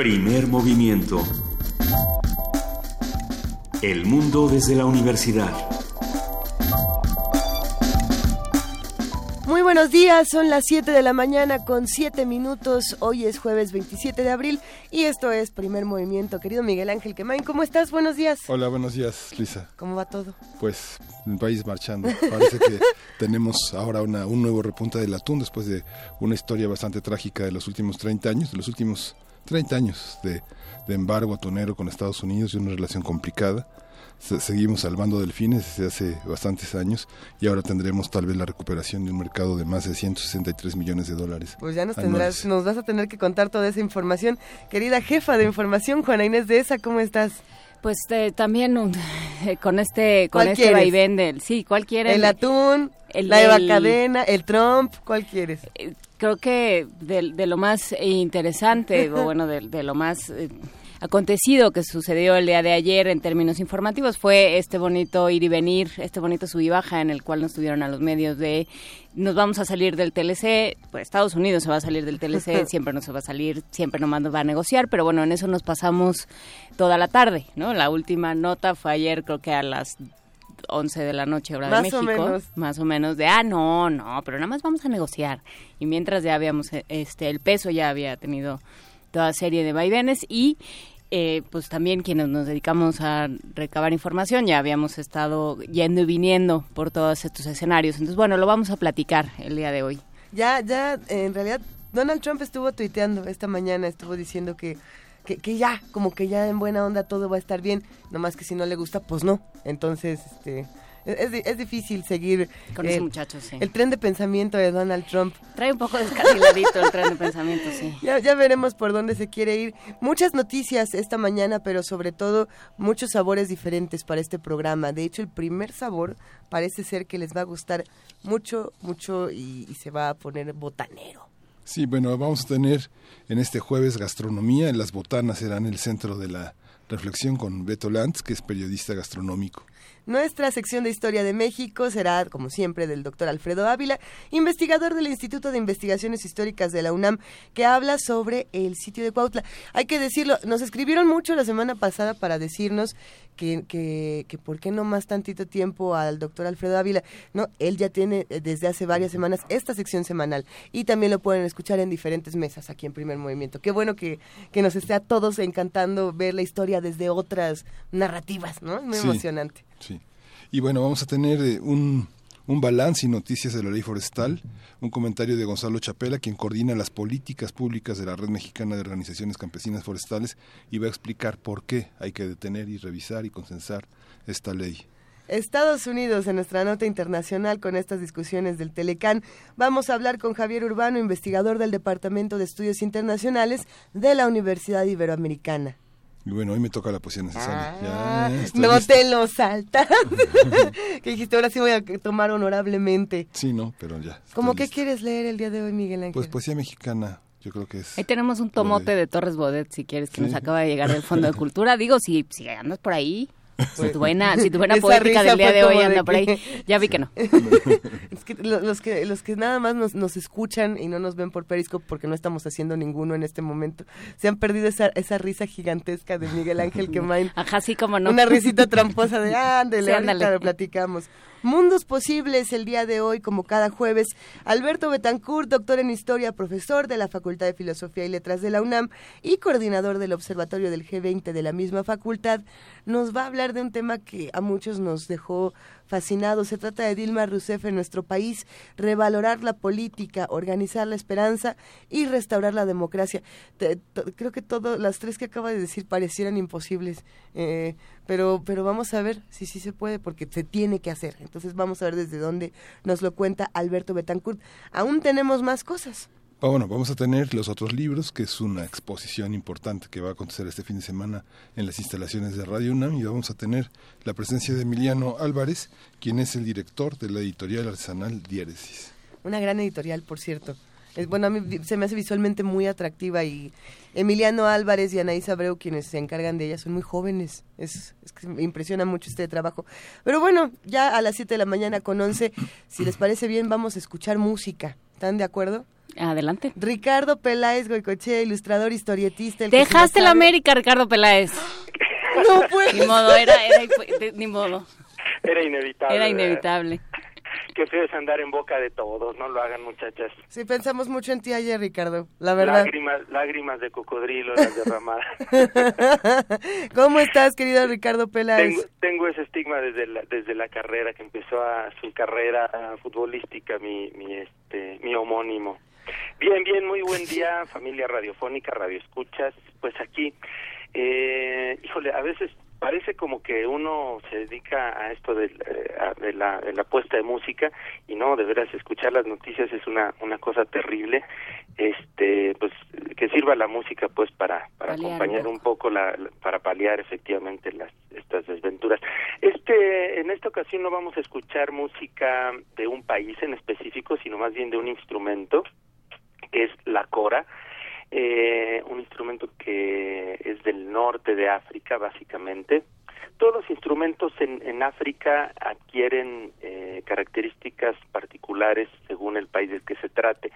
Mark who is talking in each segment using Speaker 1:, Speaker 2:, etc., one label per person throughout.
Speaker 1: Primer movimiento. El mundo desde la universidad.
Speaker 2: Muy buenos días, son las 7 de la mañana con 7 minutos. Hoy es jueves 27 de abril y esto es Primer Movimiento. Querido Miguel Ángel Quemain, ¿cómo estás? Buenos días.
Speaker 3: Hola, buenos días, Lisa.
Speaker 2: ¿Cómo va todo?
Speaker 3: Pues el país marchando. Parece que tenemos ahora una, un nuevo repunte del atún después de una historia bastante trágica de los últimos 30 años, de los últimos 30 años de, de embargo atunero con Estados Unidos y una relación complicada seguimos salvando delfines desde hace bastantes años y ahora tendremos tal vez la recuperación de un mercado de más de 163 millones de dólares.
Speaker 2: Pues ya nos tendrás, nos vas a tener que contar toda esa información. Querida jefa de información, Juana Inés de esa, ¿cómo estás?
Speaker 4: Pues eh, también eh, con este con este vaivén del sí, ¿cuál quieres?
Speaker 2: El atún, el, la Eva Cadena, el Trump, ¿cuál quieres?
Speaker 4: Eh, creo que de, de, lo más interesante o bueno, de, de lo más acontecido que sucedió el día de ayer en términos informativos fue este bonito ir y venir, este bonito sub y baja en el cual nos tuvieron a los medios de nos vamos a salir del TLC, pues Estados Unidos se va a salir del TLC, siempre no se va a salir, siempre nomás nos va a negociar, pero bueno, en eso nos pasamos toda la tarde, ¿no? La última nota fue ayer, creo que a las 11 de la noche hora de México, más o menos de ah no, no, pero nada más vamos a negociar. Y mientras ya habíamos este el peso ya había tenido toda serie de vaivenes y eh, pues también quienes nos dedicamos a recabar información ya habíamos estado yendo y viniendo por todos estos escenarios. Entonces, bueno, lo vamos a platicar el día de hoy.
Speaker 2: Ya, ya, en realidad, Donald Trump estuvo tuiteando esta mañana, estuvo diciendo que, que, que ya, como que ya en buena onda todo va a estar bien, nomás que si no le gusta, pues no. Entonces, este es, es difícil seguir
Speaker 4: con ese muchacho, sí.
Speaker 2: el tren de pensamiento de Donald Trump.
Speaker 4: Trae un poco descarriladito el tren de pensamiento, sí.
Speaker 2: Ya, ya veremos por dónde se quiere ir. Muchas noticias esta mañana, pero sobre todo muchos sabores diferentes para este programa. De hecho, el primer sabor parece ser que les va a gustar mucho, mucho y, y se va a poner botanero.
Speaker 3: Sí, bueno, vamos a tener en este jueves gastronomía. Las botanas serán el centro de la reflexión con Beto Lantz, que es periodista gastronómico.
Speaker 2: Nuestra sección de Historia de México será, como siempre, del doctor Alfredo Ávila, investigador del Instituto de Investigaciones Históricas de la UNAM, que habla sobre el sitio de Cuautla. Hay que decirlo, nos escribieron mucho la semana pasada para decirnos que, que, que por qué no más tantito tiempo al doctor Alfredo Ávila. No, él ya tiene eh, desde hace varias semanas esta sección semanal y también lo pueden escuchar en diferentes mesas aquí en Primer Movimiento. Qué bueno que, que nos esté a todos encantando ver la historia desde otras narrativas, ¿no? Muy emocionante.
Speaker 3: Sí. Y bueno, vamos a tener eh, un, un balance y noticias de la ley forestal, un comentario de Gonzalo Chapela, quien coordina las políticas públicas de la Red Mexicana de Organizaciones Campesinas Forestales y va a explicar por qué hay que detener y revisar y consensar esta ley.
Speaker 2: Estados Unidos en nuestra nota internacional con estas discusiones del Telecán. Vamos a hablar con Javier Urbano, investigador del Departamento de Estudios Internacionales de la Universidad Iberoamericana.
Speaker 3: Y bueno, hoy me toca la poesía necesaria.
Speaker 2: Ah, no te lo saltas. que dijiste, ahora sí voy a tomar honorablemente.
Speaker 3: Sí, no, pero ya.
Speaker 2: ¿Cómo qué quieres leer el día de hoy, Miguel Ángel?
Speaker 3: Pues poesía mexicana. Yo creo que es.
Speaker 4: Ahí tenemos un tomote de Torres Bodet, si quieres, que nos acaba de llegar del Fondo de Cultura. Digo, si, si andas por ahí, si tu buena, si tu buena poética del día de hoy anda por ahí, ya vi que no.
Speaker 2: es que los que los que nada más nos, nos escuchan y no nos ven por Periscope porque no estamos haciendo ninguno en este momento, se han perdido esa, esa risa gigantesca de Miguel Ángel Quemain.
Speaker 4: Ajá, sí, como no.
Speaker 2: Una risita tramposa de ándale, sí, ahorita lo platicamos. Mundos Posibles el día de hoy, como cada jueves. Alberto Betancourt, doctor en Historia, profesor de la Facultad de Filosofía y Letras de la UNAM y coordinador del Observatorio del G20 de la misma facultad, nos va a hablar de un tema que a muchos nos dejó fascinados. Se trata de Dilma Rousseff en nuestro país, revalorar la política, organizar la esperanza y restaurar la democracia. creo que todas las tres que acaba de decir parecieran imposibles. Eh, pero, pero vamos a ver si sí se puede, porque se tiene que hacer. Entonces vamos a ver desde dónde nos lo cuenta Alberto Betancourt. Aún tenemos más cosas.
Speaker 3: Ah, bueno, vamos a tener los otros libros, que es una exposición importante que va a acontecer este fin de semana en las instalaciones de Radio UNAM y vamos a tener la presencia de Emiliano Álvarez, quien es el director de la editorial artesanal Diéresis.
Speaker 2: Una gran editorial, por cierto. Es, bueno, a mí se me hace visualmente muy atractiva y Emiliano Álvarez y Anaís Abreu, quienes se encargan de ella, son muy jóvenes. Es, es que me impresiona mucho este trabajo. Pero bueno, ya a las 7 de la mañana con 11, si les parece bien, vamos a escuchar música. ¿Están de acuerdo?
Speaker 4: Adelante.
Speaker 2: Ricardo Peláez Goicochea, ilustrador, historietista.
Speaker 4: Dejaste la América, Ricardo Peláez.
Speaker 2: no.
Speaker 4: Ni modo, era, era, ni modo.
Speaker 5: Era inevitable.
Speaker 4: Era inevitable.
Speaker 5: Qué feo es andar en boca de todos, no lo hagan muchachas.
Speaker 2: Sí, pensamos mucho en ti ayer, Ricardo, la verdad.
Speaker 5: Lágrimas, lágrimas de cocodrilo las derramadas.
Speaker 2: ¿Cómo estás, querido Ricardo Peláez?
Speaker 5: Tengo, ese estigma desde la, desde la carrera, que empezó a su carrera futbolística, mi, mi, este, mi homónimo. Bien, bien, muy buen día, familia radiofónica, radio escuchas. Pues aquí, eh, híjole, a veces parece como que uno se dedica a esto de, eh, de, la, de la puesta de música y no, de veras, escuchar las noticias es una, una cosa terrible. Este, pues que sirva la música pues para, para acompañar un poco, la, para paliar efectivamente las estas desventuras. Este, en esta ocasión no vamos a escuchar música de un país en específico, sino más bien de un instrumento que es la cora eh, un instrumento que es del norte de África, básicamente. Todos los instrumentos en, en África adquieren eh, características particulares según el país del que se trate.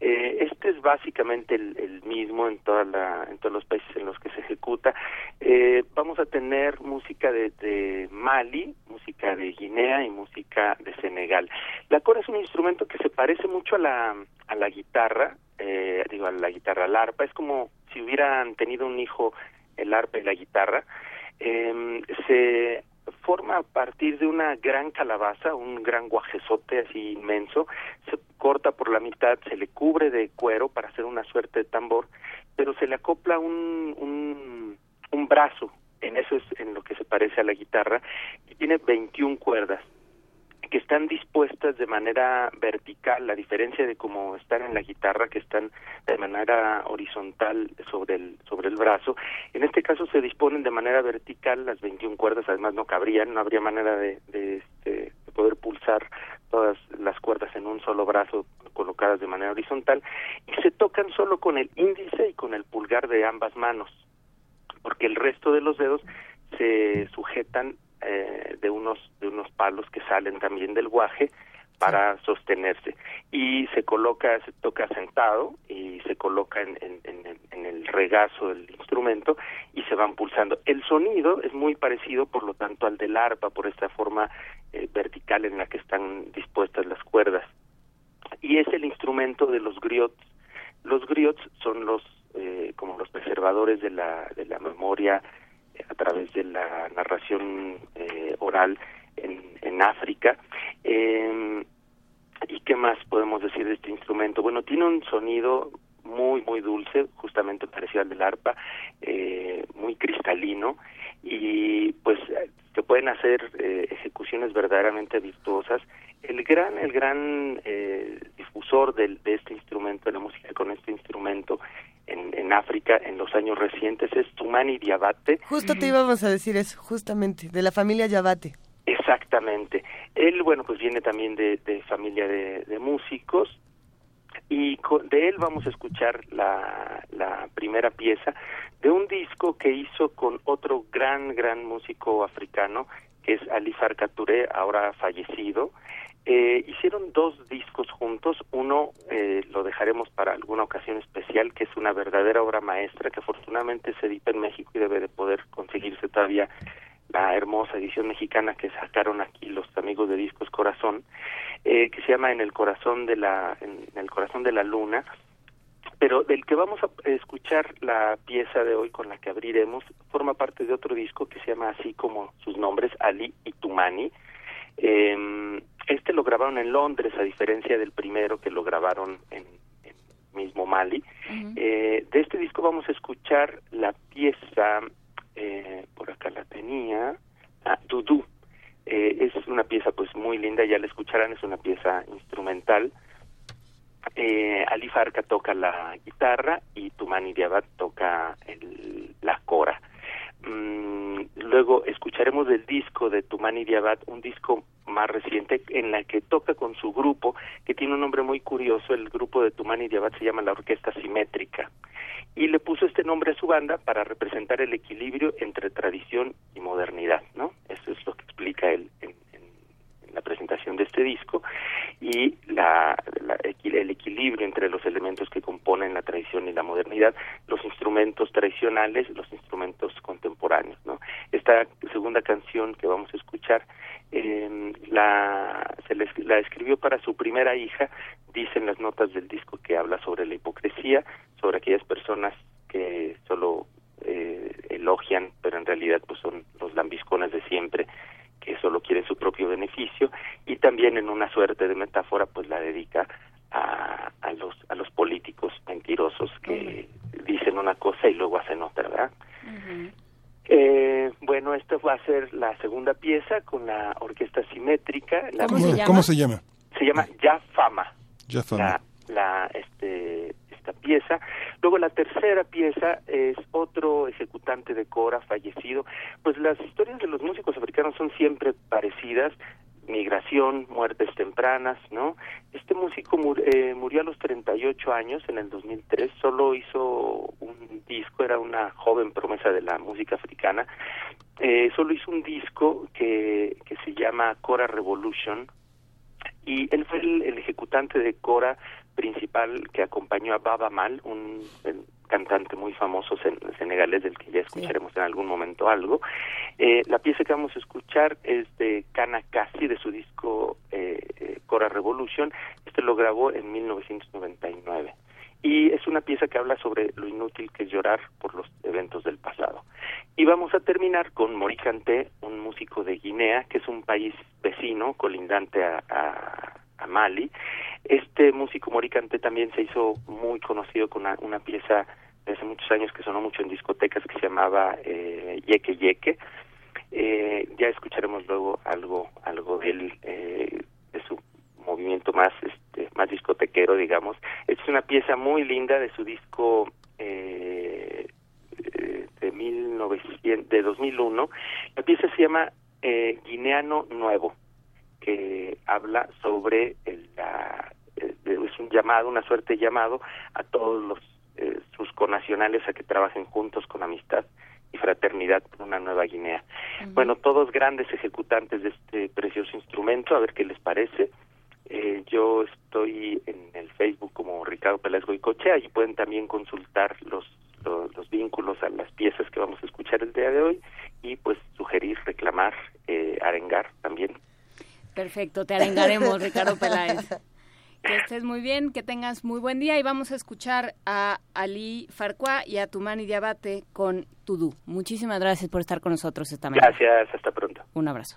Speaker 5: Eh, este es básicamente el, mismo en toda la, en todos los países en los que se ejecuta. Eh, vamos a tener música de, Mali, música de Guinea y música de Senegal. La cora es un instrumento que se parece mucho a la, a la guitarra, eh, digo a la guitarra, al arpa. Es como si hubieran tenido un hijo el arpa y la guitarra. Eh, se forma a partir de una gran calabaza, un gran guajezote así inmenso, se corta por la mitad, se le cubre de cuero para hacer una suerte de tambor, pero se le acopla un, un, un brazo, en eso es en lo que se parece a la guitarra, y tiene 21 cuerdas que están dispuestas de manera vertical, a diferencia de como están en la guitarra, que están de manera horizontal sobre el, sobre el brazo. En este caso se disponen de manera vertical, las 21 cuerdas además no cabrían, no habría manera de, de, este, de poder pulsar todas las cuerdas en un solo brazo colocadas de manera horizontal, y se tocan solo con el índice y con el pulgar de ambas manos, porque el resto de los dedos se sujetan eh, de unos de unos palos que salen también del guaje para sostenerse. Y se coloca se toca sentado y se coloca en, en, en, el regazo del instrumento y se van pulsando. El sonido es muy parecido por lo tanto al del arpa por esta forma eh, vertical en la que están dispuestas las cuerdas. Y es el instrumento de los griots. Los griots son los eh, como los preservadores de la de la memoria a través de la narración eh, oral en, en África. Eh, ¿Y qué más podemos decir de este instrumento? Bueno, tiene un sonido muy, muy dulce, justamente parecido al del arpa, eh, muy cristalino, y pues se pueden hacer eh, ejecuciones verdaderamente virtuosas. El gran, el gran eh, difusor del, de este instrumento, de la música con este instrumento, en, en, África en los años recientes es Tumani Diabate.
Speaker 2: Justo te íbamos a decir eso, justamente, de la familia Yabate.
Speaker 5: Exactamente. Él, bueno, pues viene también de, de familia de, de, músicos y de él vamos a escuchar la, la primera pieza de un disco que hizo con otro gran, gran músico africano, que es Ali Farka Touré, ahora fallecido. Eh, hicieron dos discos juntos, uno eh, lo dejaremos para alguna ocasión especial, que es una verdadera obra maestra que afortunadamente se edita en México y debe de poder conseguirse todavía la hermosa edición mexicana que sacaron aquí los amigos de Discos Corazón, eh, que se llama En el corazón de la el corazón de la luna, pero del que vamos a escuchar la pieza de hoy con la que abriremos forma parte de otro disco que se llama así como sus nombres Ali y Tumani. Eh, este lo grabaron en Londres, a diferencia del primero que lo grabaron en, en mismo Mali. Uh -huh. eh, de este disco vamos a escuchar la pieza, eh, por acá la tenía, ah, Dudu. Eh, es una pieza pues muy linda, ya la escucharán, es una pieza instrumental. Eh, Ali Farka toca la guitarra y Tumani Diabat toca el, la cora. Mm, luego escucharemos del disco de Tumani Diabat, un disco más reciente en la que toca con su grupo, que tiene un nombre muy curioso, el grupo de Tumani Diabat se llama la Orquesta Simétrica, y le puso este nombre a su banda para representar el equilibrio entre tradición y modernidad, ¿no? Eso es lo que explica él en, la presentación de este disco, y la, la, el equilibrio entre los elementos que componen la tradición y la modernidad, los instrumentos tradicionales, los instrumentos contemporáneos. ¿no? Esta segunda canción que vamos a escuchar eh, la, se la escribió para su primera hija, dicen las notas del disco que habla sobre la hipocresía, sobre aquellas personas que solo eh, elogian, pero en realidad pues son los lambiscones de siempre que solo quieren su propio beneficio y también en una suerte de metáfora pues la dedica a, a los a los políticos mentirosos que dicen una cosa y luego hacen otra, ¿verdad? eh, bueno, esta va a ser la segunda pieza con la orquesta simétrica.
Speaker 3: ¿Cómo, se llama? ¿Cómo se llama?
Speaker 5: Se llama Ya Fama.
Speaker 3: Ya Fama.
Speaker 5: La, la, este, Luego la tercera pieza es otro ejecutante de Cora fallecido. Pues las historias de los músicos africanos son siempre parecidas. Migración, muertes tempranas, ¿no? Este músico eh, murió a los 38 años en el 2003, solo hizo un disco, era una joven promesa de la música africana, eh, solo hizo un disco que, que se llama Cora Revolution, y él fue el, ejecutante de Cora principal que acompañó a Baba Mal, un cantante muy famoso senegalés del que ya escucharemos en algún momento algo. Eh, la pieza que vamos a escuchar es de Kana Kasi, de su disco eh, eh, Cora Revolution. Este lo grabó en 1999 y es una pieza que habla sobre lo inútil que es llorar por los eventos del pasado. Y vamos a terminar con Moricante, un músico de Guinea, que es un país vecino, colindante a, a, Mali. Este músico Moricante también se hizo muy conocido con una, pieza de hace muchos años que sonó mucho en discotecas que se llamaba eh, Yeke Yeke. Eh, ya escucharemos luego algo algo de él, eh, de su movimiento más este más discotequero digamos es una pieza muy linda de su disco eh, de 1900 de 2001 la pieza se llama eh, Guineano Nuevo que habla sobre el, la, es un llamado una suerte de llamado a todos los eh, sus conacionales a que trabajen juntos con amistad y fraternidad por una nueva Guinea. Bueno, todos grandes ejecutantes de este precioso instrumento, a ver qué les parece. Eh, yo estoy en el Facebook como Ricardo Peláez Goicochea y pueden también consultar los, los, vínculos a las piezas que vamos a escuchar el día de hoy y pues sugerir, reclamar, eh, arengar también.
Speaker 4: Perfecto, te arengaremos, Ricardo Peláez. Que estés muy bien, que tengas muy buen día y vamos a escuchar a Ali Farquá y a Tumani Diabate con Tudú. Muchísimas gracias por estar con nosotros esta mañana.
Speaker 5: Gracias, hasta pronto.
Speaker 4: Un abrazo.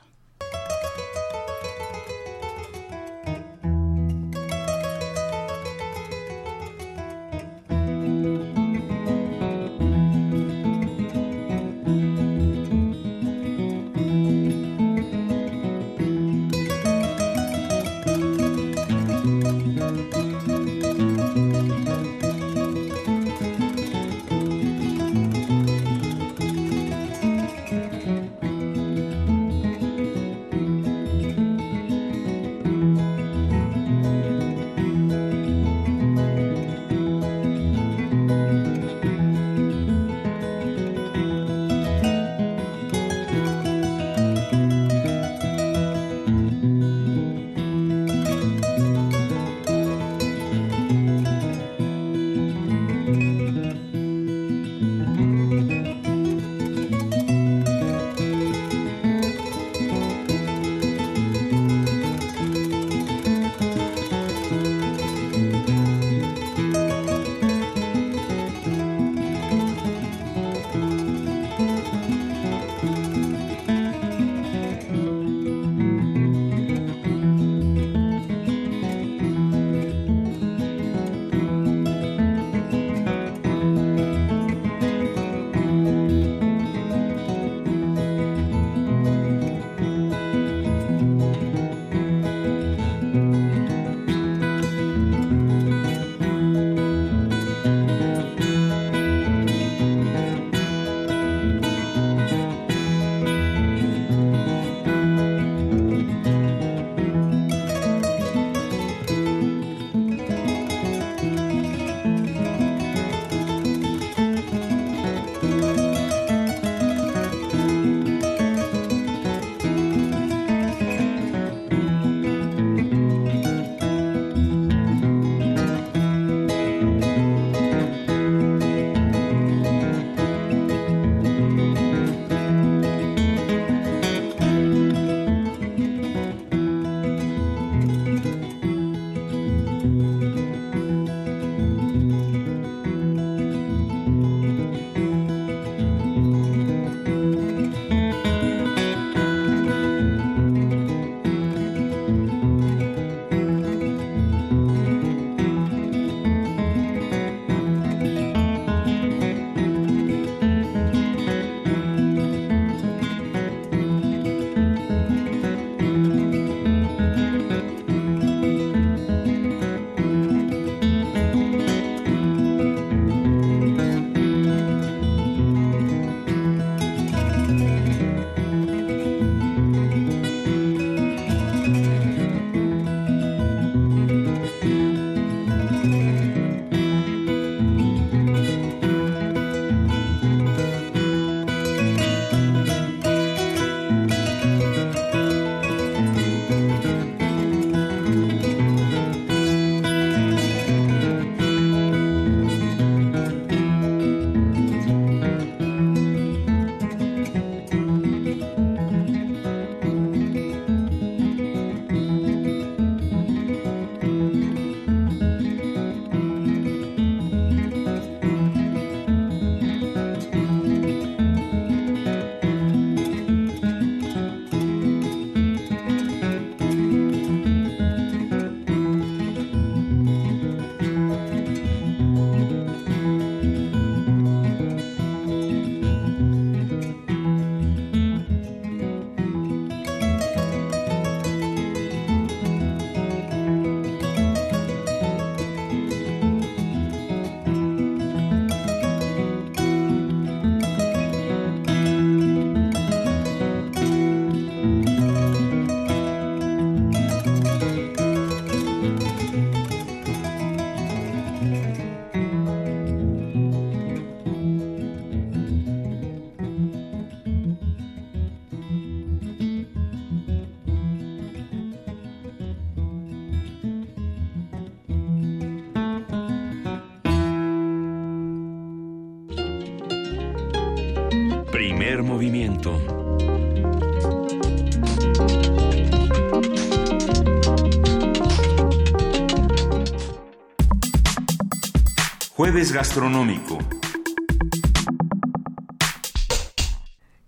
Speaker 1: Jueves gastronómico.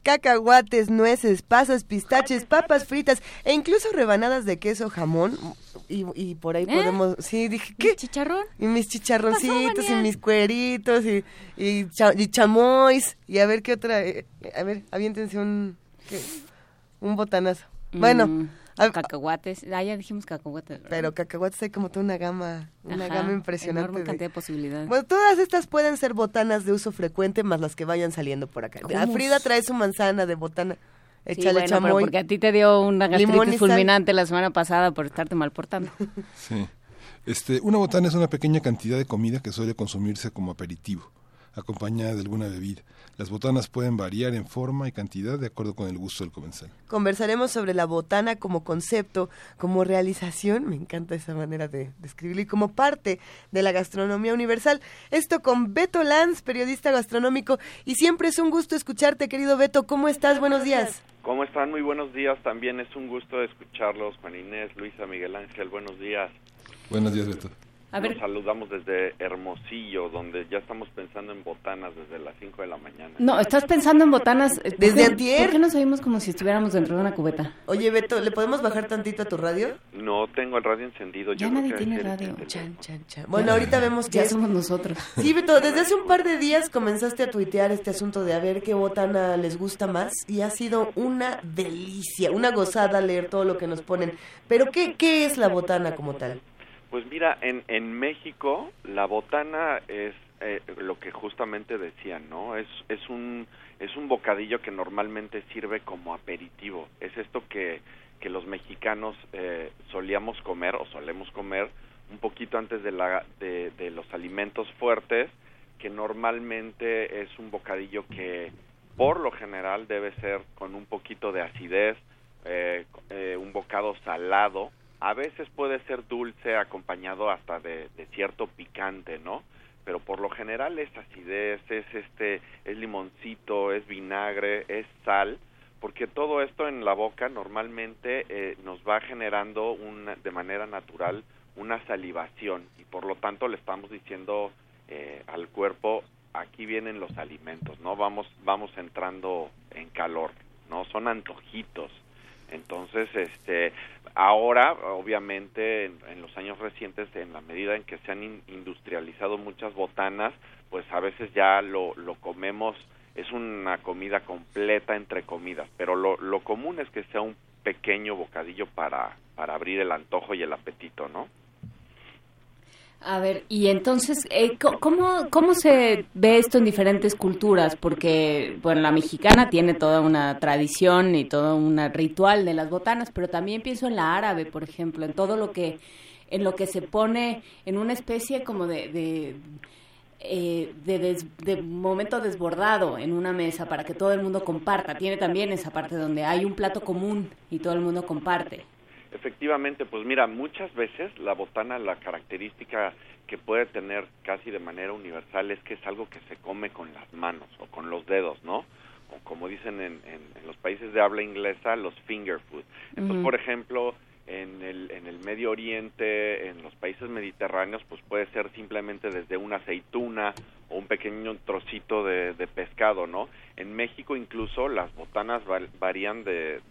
Speaker 2: cacahuates, nueces, pasas, pistaches, papas fritas e incluso rebanadas de queso, jamón. Y, por ahí ¿Eh? podemos, sí, dije, ¿qué?
Speaker 4: ¿Chicharrón?
Speaker 2: Y mis chicharroncitos y mis cueritos y, y, chamois. Y a ver qué otra, eh, a ver, aviéntense un, un botanazo. Bueno,
Speaker 4: mm. Cacahuates, ah, ya dijimos cacahuates.
Speaker 2: Pero cacahuates hay como toda una gama, una gama impresionante.
Speaker 4: Enorme cantidad de, posibilidades.
Speaker 2: Bueno, todas estas pueden ser botanas de uso frecuente, más las que vayan saliendo por acá. A Frida trae su manzana de botana. Échale
Speaker 4: sí, bueno, porque a ti te dio una gastritis fulminante la semana pasada por estarte mal portando.
Speaker 3: Sí. Este, una botana es una pequeña cantidad de comida que suele consumirse como aperitivo, acompañada de alguna bebida. Las botanas pueden variar en forma y cantidad de acuerdo con el gusto del comensal.
Speaker 2: Conversaremos sobre la botana como concepto, como realización, me encanta esa manera de describirlo, y como parte de la gastronomía universal. Esto con Beto Lanz, periodista gastronómico, y siempre es un gusto escucharte, querido Beto. ¿Cómo estás? Buenos días.
Speaker 6: ¿Cómo están? Muy buenos días. También es un gusto escucharlos, Juan Inés, Luisa, Miguel Ángel. Buenos días.
Speaker 3: Buenos días, Beto.
Speaker 6: Nos saludamos desde Hermosillo, donde ya estamos pensando en botanas desde las 5 de la mañana.
Speaker 4: No, estás pensando en botanas
Speaker 2: desde antier.
Speaker 4: ¿Por qué nos oímos como si estuviéramos dentro de una cubeta?
Speaker 2: Oye, Beto, ¿le podemos bajar tantito a tu radio?
Speaker 6: No, tengo el radio encendido.
Speaker 4: Ya nadie tiene radio.
Speaker 2: Chan, chan, chan. Bueno, ahorita vemos que...
Speaker 4: Ya somos nosotros.
Speaker 2: Sí, Beto, desde hace un par de días comenzaste a tuitear este asunto de a ver qué botana les gusta más y ha sido una delicia, una gozada leer todo lo que nos ponen. Pero, ¿qué, qué es la botana como tal?
Speaker 6: Pues mira, en, en México la botana es eh, lo que justamente decían, ¿no? Es, es, un, es un bocadillo que normalmente sirve como aperitivo. Es esto que, que los mexicanos eh, solíamos comer o solemos comer un poquito antes de, la, de, los alimentos fuertes, que normalmente es un bocadillo que por lo general debe ser con un poquito de acidez, eh, eh un bocado salado, a veces puede ser dulce acompañado hasta de, cierto picante, ¿no? Pero por lo general es acidez, es este, es limoncito, es vinagre, es sal, porque todo esto en la boca normalmente eh, nos va generando una, de manera natural una salivación y por lo tanto le estamos diciendo eh, al cuerpo aquí vienen los alimentos, ¿no? Vamos, vamos entrando en calor, ¿no? Son antojitos. Entonces, este, ahora, obviamente, en, los años recientes, en la medida en que se han industrializado muchas botanas, pues a veces ya lo, lo comemos, es una comida completa entre comidas, pero lo, lo común es que sea un pequeño bocadillo para, para abrir el antojo y el apetito, ¿no?
Speaker 4: A ver, y entonces, eh, ¿cómo, ¿cómo se ve esto en diferentes culturas? Porque, bueno, la mexicana tiene toda una tradición y todo un ritual de las botanas, pero también pienso en la árabe, por ejemplo, en todo lo que, en lo que se pone en una especie como de, de, eh, de momento desbordado en una mesa para que todo el mundo comparta. Tiene también esa parte donde hay un plato común y todo el mundo comparte.
Speaker 6: Efectivamente, pues mira, muchas veces la botana, la característica que puede tener casi de manera universal es que es algo que se come con las manos o con los dedos, ¿no? O como dicen en, en, los países de habla inglesa, los finger food. Entonces, por ejemplo, en el, en el Medio Oriente, en los países mediterráneos, pues puede ser simplemente desde una aceituna o un pequeño trocito de, pescado, ¿no? En México incluso las botanas varían de,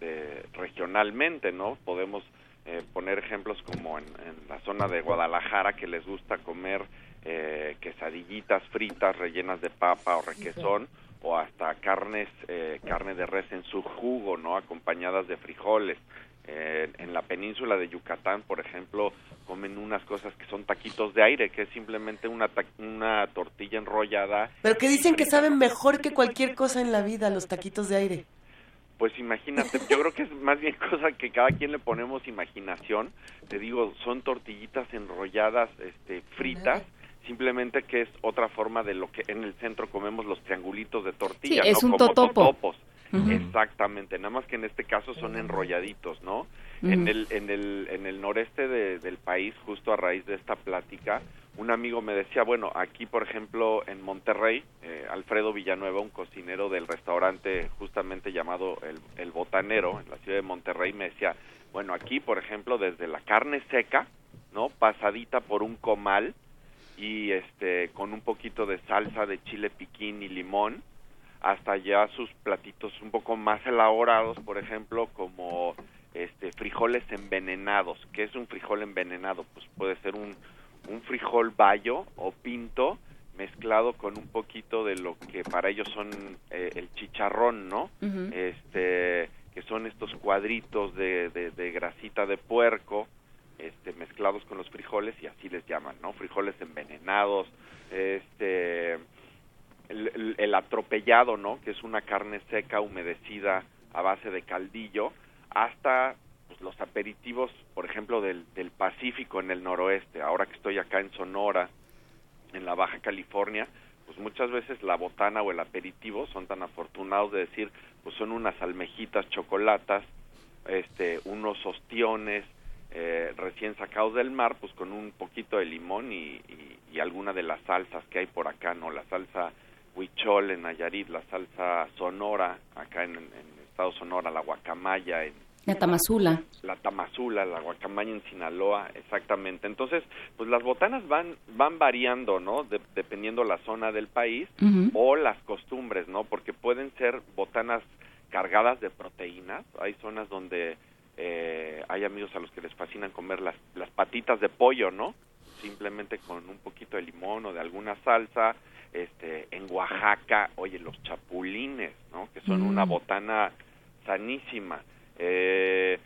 Speaker 6: regionalmente, ¿no? Podemos eh, poner ejemplos como en, la zona de Guadalajara que les gusta comer eh, quesadillitas fritas rellenas de papa o requesón o hasta carnes, eh, carne de res en su jugo, ¿no? Acompañadas de frijoles en la península de Yucatán, por ejemplo, comen unas cosas que son taquitos de aire, que es simplemente una, una tortilla enrollada.
Speaker 2: Pero que dicen que saben mejor que cualquier cosa en la vida los taquitos de aire.
Speaker 6: Pues imagínate, yo creo que es más bien cosa que cada quien le ponemos imaginación. Te digo, son tortillitas enrolladas, este, fritas, simplemente que es otra forma de lo que en el centro comemos los triangulitos de tortilla,
Speaker 4: es un
Speaker 6: Como Exactamente, nada más que en este caso son enrolladitos, ¿no? En el en el en el noreste del país, justo a raíz de esta plática, un amigo me decía, bueno, aquí por ejemplo en Monterrey, eh, Alfredo Villanueva, un cocinero del restaurante justamente llamado el, el Botanero en la ciudad de Monterrey, me decía, bueno, aquí por ejemplo desde la carne seca, ¿no? Pasadita por un comal y este con un poquito de salsa de chile piquín y limón, hasta ya sus platitos un poco más elaborados, por ejemplo, como este frijoles envenenados. ¿Qué es un frijol envenenado? Pues puede ser un un frijol bayo o pinto mezclado con un poquito de lo que para ellos son eh, el chicharrón, ¿no? Este que son estos cuadritos de, de, grasita de puerco, este, mezclados con los frijoles y así les llaman, ¿no? Frijoles envenenados, este, el, el, atropellado, ¿no? Que es una carne seca humedecida a base de caldillo, hasta pues, los aperitivos, por ejemplo, del, del Pacífico en el noroeste. Ahora que estoy acá en Sonora, en la Baja California, pues muchas veces la botana o el aperitivo son tan afortunados de decir, pues son unas almejitas chocolatas, este, unos ostiones eh, recién sacados del mar, pues con un poquito de limón y, alguna de las salsas que hay por acá, ¿no? La salsa huichol en Nayarit, la salsa sonora acá en, en Estado Sonora, la guacamaya en
Speaker 4: la tamazula.
Speaker 6: La tamazula, la guacamaya en Sinaloa, exactamente. Entonces, pues las botanas van van variando, ¿no? dependiendo la zona del país o las costumbres, ¿no? Porque pueden ser botanas cargadas de proteínas. Hay zonas donde eh, hay amigos a los que les fascinan comer las, las patitas de pollo, ¿no? Simplemente con un poquito de limón o de alguna salsa. Este, en Oaxaca, oye, los chapulines, ¿no? Que son una mm. botana sanísima eh,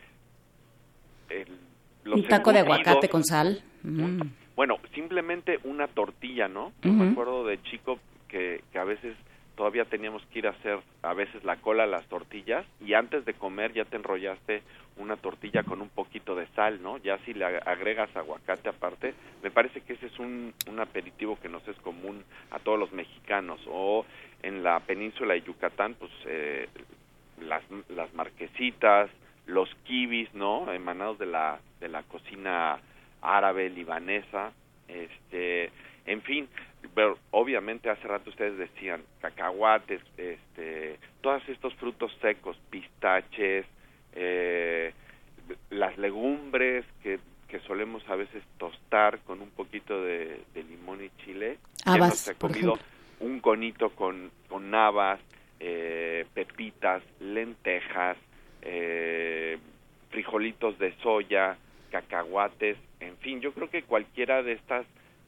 Speaker 4: un taco de aguacate con sal. Mm.
Speaker 6: Bueno, simplemente una tortilla, ¿no? Yo me acuerdo de chico que, que a veces todavía teníamos que ir a hacer a veces la cola a las tortillas y antes de comer ya te enrollaste una tortilla con un poquito de sal, ¿no? Ya si le agregas aguacate aparte, me parece que ese es un, un aperitivo que nos es común a todos los mexicanos o en la península de Yucatán, pues eh, las, las marquesitas, los kibis, ¿no? Emanados de la, de la cocina árabe, libanesa, este, en fin, pero obviamente hace rato ustedes decían cacahuates, este, todos estos frutos secos, pistaches, eh, las legumbres que, que solemos a veces tostar con un poquito de, limón y chile.
Speaker 4: Habas,
Speaker 6: he comido un conito con, con navas, eh, pepitas, lentejas, eh, frijolitos de soya, cacahuates, en fin, yo creo que cualquiera de estas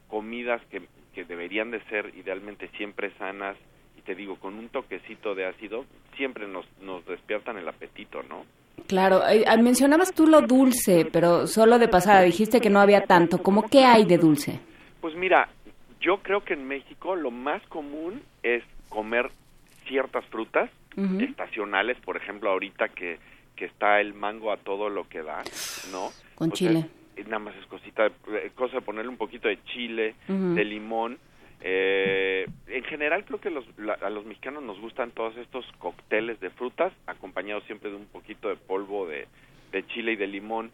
Speaker 6: comidas que, que deberían de ser idealmente siempre sanas y te digo con un toquecito de ácido siempre nos, nos despiertan el apetito, ¿no?
Speaker 4: Claro, mencionabas tú lo dulce, pero solo de pasada dijiste que no había tanto. ¿Cómo qué hay de dulce?
Speaker 6: Pues mira, yo creo que en México lo más común es comer ciertas frutas estacionales, por ejemplo, ahorita que, que está el mango a todo lo que da, ¿no?
Speaker 4: Con chile.
Speaker 6: Nada más es cosita, eh, cosa de ponerle un poquito de chile, de limón. Eh, en general creo que los, a los mexicanos nos gustan todos estos cócteles de frutas, acompañados siempre de un poquito de polvo de, de chile y de limón.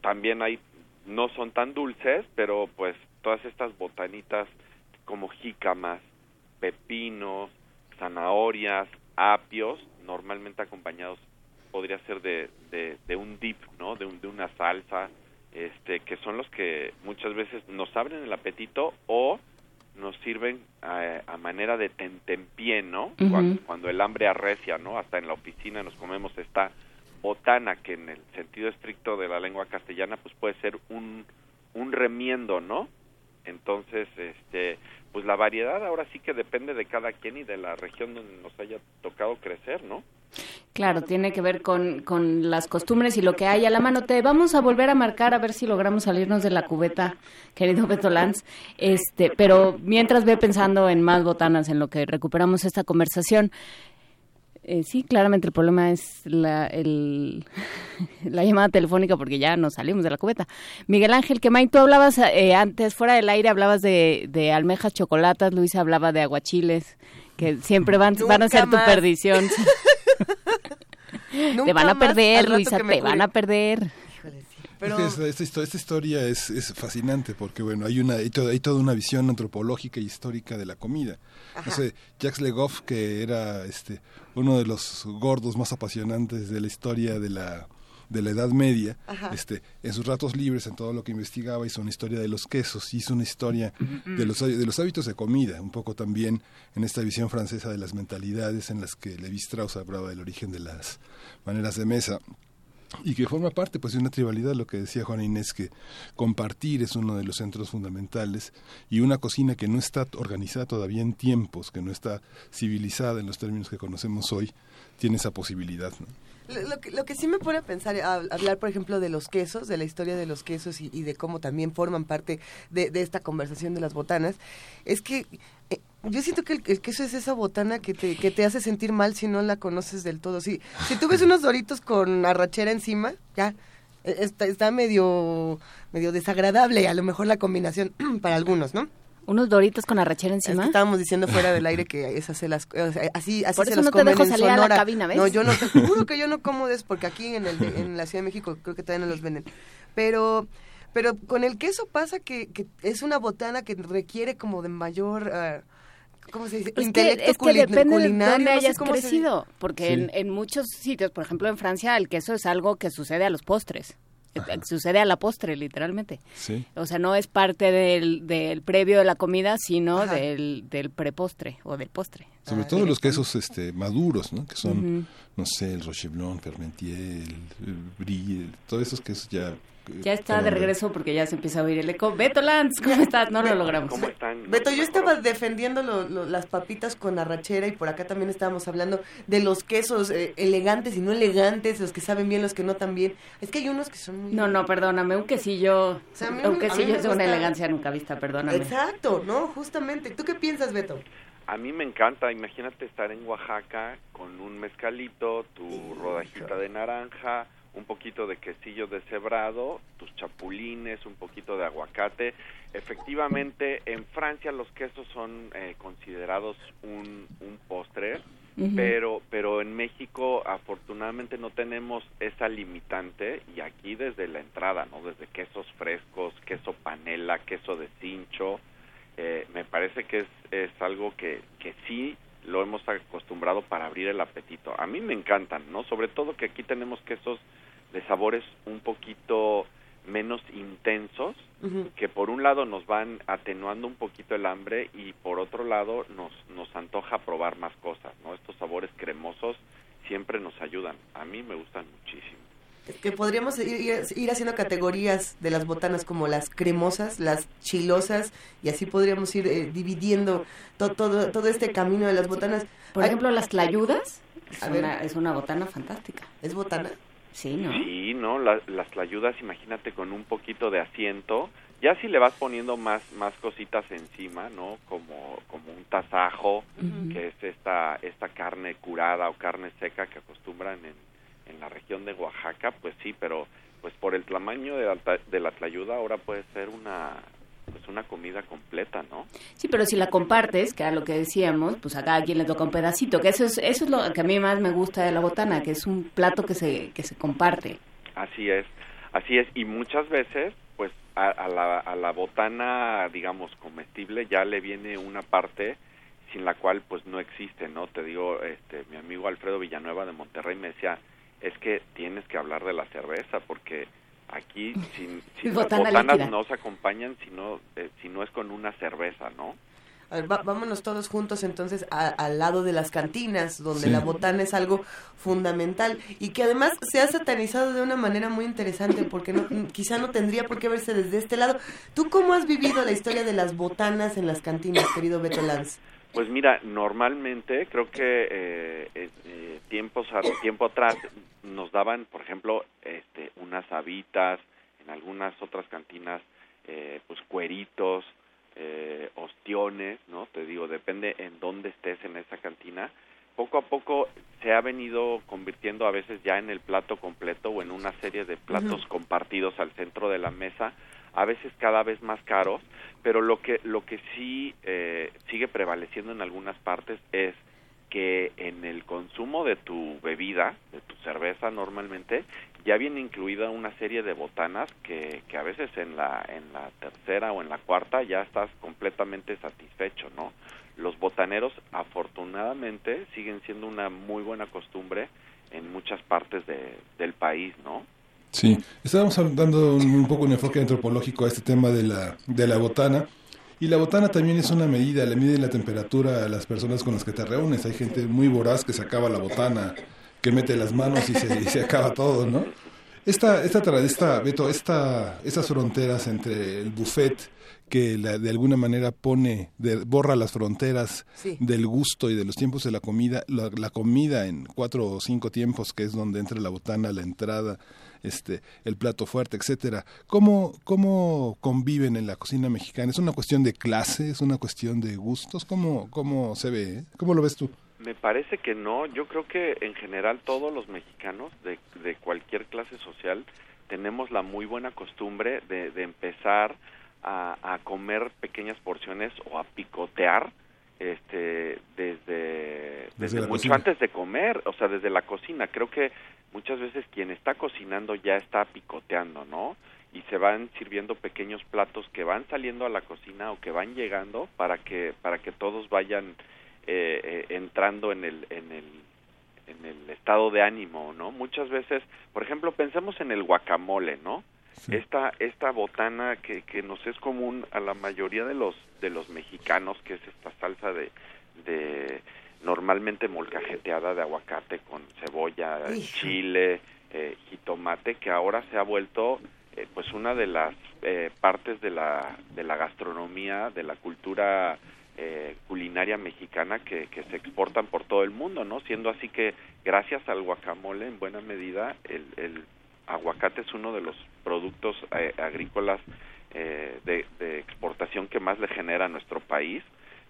Speaker 6: También hay, no son tan dulces, pero pues todas estas botanitas como jícamas, pepinos, zanahorias, apios, normalmente acompañados podría ser de, de, un dip, ¿no? De, de, una salsa, este, que son los que muchas veces nos abren el apetito o nos sirven a, manera de tentempié, ¿no? cuando, el hambre arrecia, ¿no? Hasta en la oficina nos comemos esta botana que en el sentido estricto de la lengua castellana pues puede ser un, un remiendo, ¿no? Entonces, este, pues la variedad ahora sí que depende de cada quien y de la región donde nos haya tocado crecer, ¿no?
Speaker 4: Claro, tiene que ver con, con las costumbres y lo que hay a la mano. Te vamos a volver a marcar a ver si logramos salirnos de la cubeta, querido Beto Lanz. Este, pero mientras ve pensando en más botanas en lo que recuperamos esta conversación. Eh, sí, claramente el problema es la, el, la llamada telefónica porque ya nos salimos de la cubeta. Miguel Ángel Quemay, tú hablabas eh, antes, fuera del aire, hablabas de, de almejas chocolatas, Luisa hablaba de aguachiles, que siempre van, van a ser tu perdición. te van a perder, Luisa, te van a perder.
Speaker 3: Pero... esta, historia es, es, fascinante porque bueno hay una hay, toda, una visión antropológica y histórica de la comida. No sé, Jacques Legoff que era este uno de los gordos más apasionantes de la historia de la de la Edad Media, este, en sus ratos libres, en todo lo que investigaba, hizo una historia de los quesos, hizo una historia de los, de los hábitos de comida, un poco también en esta visión francesa de las mentalidades en las que Levi Strauss hablaba del origen de las maneras de mesa y que forma parte pues de una tribalidad lo que decía Juan Inés que compartir es uno de los centros fundamentales y una cocina que no está organizada todavía en tiempos que no está civilizada en los términos que conocemos hoy tiene esa posibilidad
Speaker 2: lo, que, lo que sí me pone a pensar, a, hablar por ejemplo de los quesos, de la historia de los quesos y, de cómo también forman parte de, esta conversación de las botanas, es que eh, yo siento que el, queso es esa botana que te, que te hace sentir mal si no la conoces del todo. Si, si tú ves unos doritos con arrachera encima, ya, e, está, está medio, medio desagradable a lo mejor la combinación para algunos, ¿no?
Speaker 4: Unos doritos con arrachera encima.
Speaker 2: estábamos diciendo fuera del aire que esas se las, así, así
Speaker 4: Por
Speaker 2: se
Speaker 4: eso
Speaker 2: no
Speaker 4: te dejo salir a la cabina, ¿ves?
Speaker 2: No, yo no, te juro que yo no como des porque aquí en, el, en la Ciudad de México creo que todavía no los venden. Pero, pero con el queso pasa que, que es una botana que requiere como de mayor... Uh, ¿cómo se dice?
Speaker 4: Es Intelecto que, es que depende de dónde hayas crecido, porque en, en, muchos sitios, por ejemplo en Francia, el queso es algo que sucede a los postres. Sucede a la postre, literalmente. O sea, no es parte del, del previo de la comida, sino del, del prepostre o del postre.
Speaker 3: Sobre ah, todo los quesos este, maduros, ¿no? Que son, no sé, el Roche Blanc, Fermentier, el, el Brie, todos esos quesos ya
Speaker 4: ya está de regreso porque ya se empieza a oír el eco. Beto Lanz, ¿cómo estás? No lo logramos.
Speaker 5: ¿Cómo están?
Speaker 2: Beto, yo estaba defendiendo las papitas con arrachera y por acá también estábamos hablando de los quesos eh, elegantes y no elegantes, los que saben bien, los que no tan bien. Es que hay unos que son muy...
Speaker 4: No, no, perdóname, un quesillo, un quesillo es una elegancia nunca vista, perdóname.
Speaker 2: Exacto, no, justamente. ¿Tú qué piensas, Beto?
Speaker 6: A mí me encanta, imagínate estar en Oaxaca con un mezcalito, tu rodajita de naranja, un poquito de quesillo deshebrado, tus chapulines, un poquito de aguacate. Efectivamente, en Francia los quesos son eh, considerados un, un postre, pero, pero en México afortunadamente no tenemos esa limitante y aquí desde la entrada, ¿no? Desde quesos frescos, queso panela, queso de cincho, eh, me parece que es, es algo que, que sí lo hemos acostumbrado para abrir el apetito. A mí me encantan, ¿no? Sobre todo que aquí tenemos quesos de sabores un poquito menos intensos que por un lado nos van atenuando un poquito el hambre y por otro lado nos nos antoja probar más cosas no estos sabores cremosos siempre nos ayudan a mí me gustan muchísimo
Speaker 2: que podríamos ir, haciendo categorías de las botanas como las cremosas, las chilosas y así podríamos ir eh, dividiendo todo, todo este camino de las botanas.
Speaker 4: Por ejemplo, las tlayudas es, una, es una botana fantástica.
Speaker 2: ¿Es botana?
Speaker 4: Sí, ¿no?
Speaker 6: Sí, ¿no? las tlayudas, imagínate con un poquito de asiento, ya si le vas poniendo más más cositas encima, ¿no? Como como un tasajo, que es esta esta carne curada o carne seca que acostumbran en, en la región de Oaxaca, pues sí, pero pues por el tamaño de la, de la tlayuda ahora puede ser una pues una comida completa, ¿no?
Speaker 4: Sí, pero si la compartes, que era lo que decíamos, pues a cada quien le toca un pedacito, que eso es, eso es lo que a mí más me gusta de la botana, que es un plato que se, que se comparte.
Speaker 6: Así es, así es, y muchas veces, pues a, la, a la botana, digamos, comestible ya le viene una parte sin la cual pues no existe, ¿no? Te digo, este, mi amigo Alfredo Villanueva de Monterrey me decía, es que tienes que hablar de la cerveza porque Aquí, si, si las botanas no se acompañan, si no, eh, si no es con una cerveza, ¿no?
Speaker 2: A ver, vámonos todos juntos entonces al lado de las cantinas, donde la botana es algo fundamental y que además se ha satanizado de una manera muy interesante porque no, quizá no tendría por qué verse desde este lado. ¿Tú cómo has vivido la historia de las botanas en las cantinas, querido Beto Lanz?
Speaker 6: Pues mira, normalmente creo que eh, eh, tiempos tiempo atrás nos daban, por ejemplo, este, unas habitas, en algunas otras cantinas, eh, pues cueritos, eh, ostiones, ¿no? Te digo, depende en dónde estés en esa cantina. Poco a poco se ha venido convirtiendo a veces ya en el plato completo o en una serie de platos compartidos al centro de la mesa, a veces cada vez más caros, pero lo que lo que sí eh, sigue prevaleciendo en algunas partes es que en el consumo de tu bebida, de tu cerveza normalmente, ya viene incluida una serie de botanas que, a veces en la, en la tercera o en la cuarta ya estás completamente satisfecho, ¿no? Los botaneros afortunadamente siguen siendo una muy buena costumbre en muchas partes de, del país, ¿no?
Speaker 3: Sí, estábamos dando un, poco un enfoque antropológico a este tema de la, de la botana. Y la botana también es una medida, le mide la temperatura a las personas con las que te reúnes. Hay gente muy voraz que se acaba la botana, que mete las manos y se, se acaba todo, ¿no? Esta, esta, esta, Beto, esta, estas fronteras entre el buffet que de alguna manera pone, de, borra las fronteras del gusto y de los tiempos de la comida, la, la, comida en cuatro o cinco tiempos, que es donde entra la botana, la entrada, este, el plato fuerte, etcétera. ¿Cómo, ¿Cómo conviven en la cocina mexicana? ¿Es una cuestión de clase? ¿Es una cuestión de gustos? ¿Cómo, cómo se ve? ¿Cómo lo ves tú?
Speaker 6: Me parece que no. Yo creo que en general todos los mexicanos de, de cualquier clase social tenemos la muy buena costumbre de, de empezar a, comer pequeñas porciones o a picotear este desde desde, mucho antes de comer o sea desde la cocina. Creo que muchas veces quien está cocinando ya está picoteando no y se van sirviendo pequeños platos que van saliendo a la cocina o que van llegando para que para que todos vayan eh, eh, entrando en el en el en el estado de ánimo no muchas veces por ejemplo pensemos en el guacamole no esta esta botana que, que nos es común a la mayoría de los de los mexicanos que es esta salsa de de normalmente molcajeteada de aguacate con cebolla chile eh, jitomate que ahora se ha vuelto eh, pues una de las eh, partes de la de la gastronomía de la cultura eh, culinaria mexicana que, que se exportan por todo el mundo, ¿no? Siendo así que gracias al guacamole en buena medida el, el aguacate es uno de los productos eh, agrícolas eh, de, exportación que más le genera a nuestro país,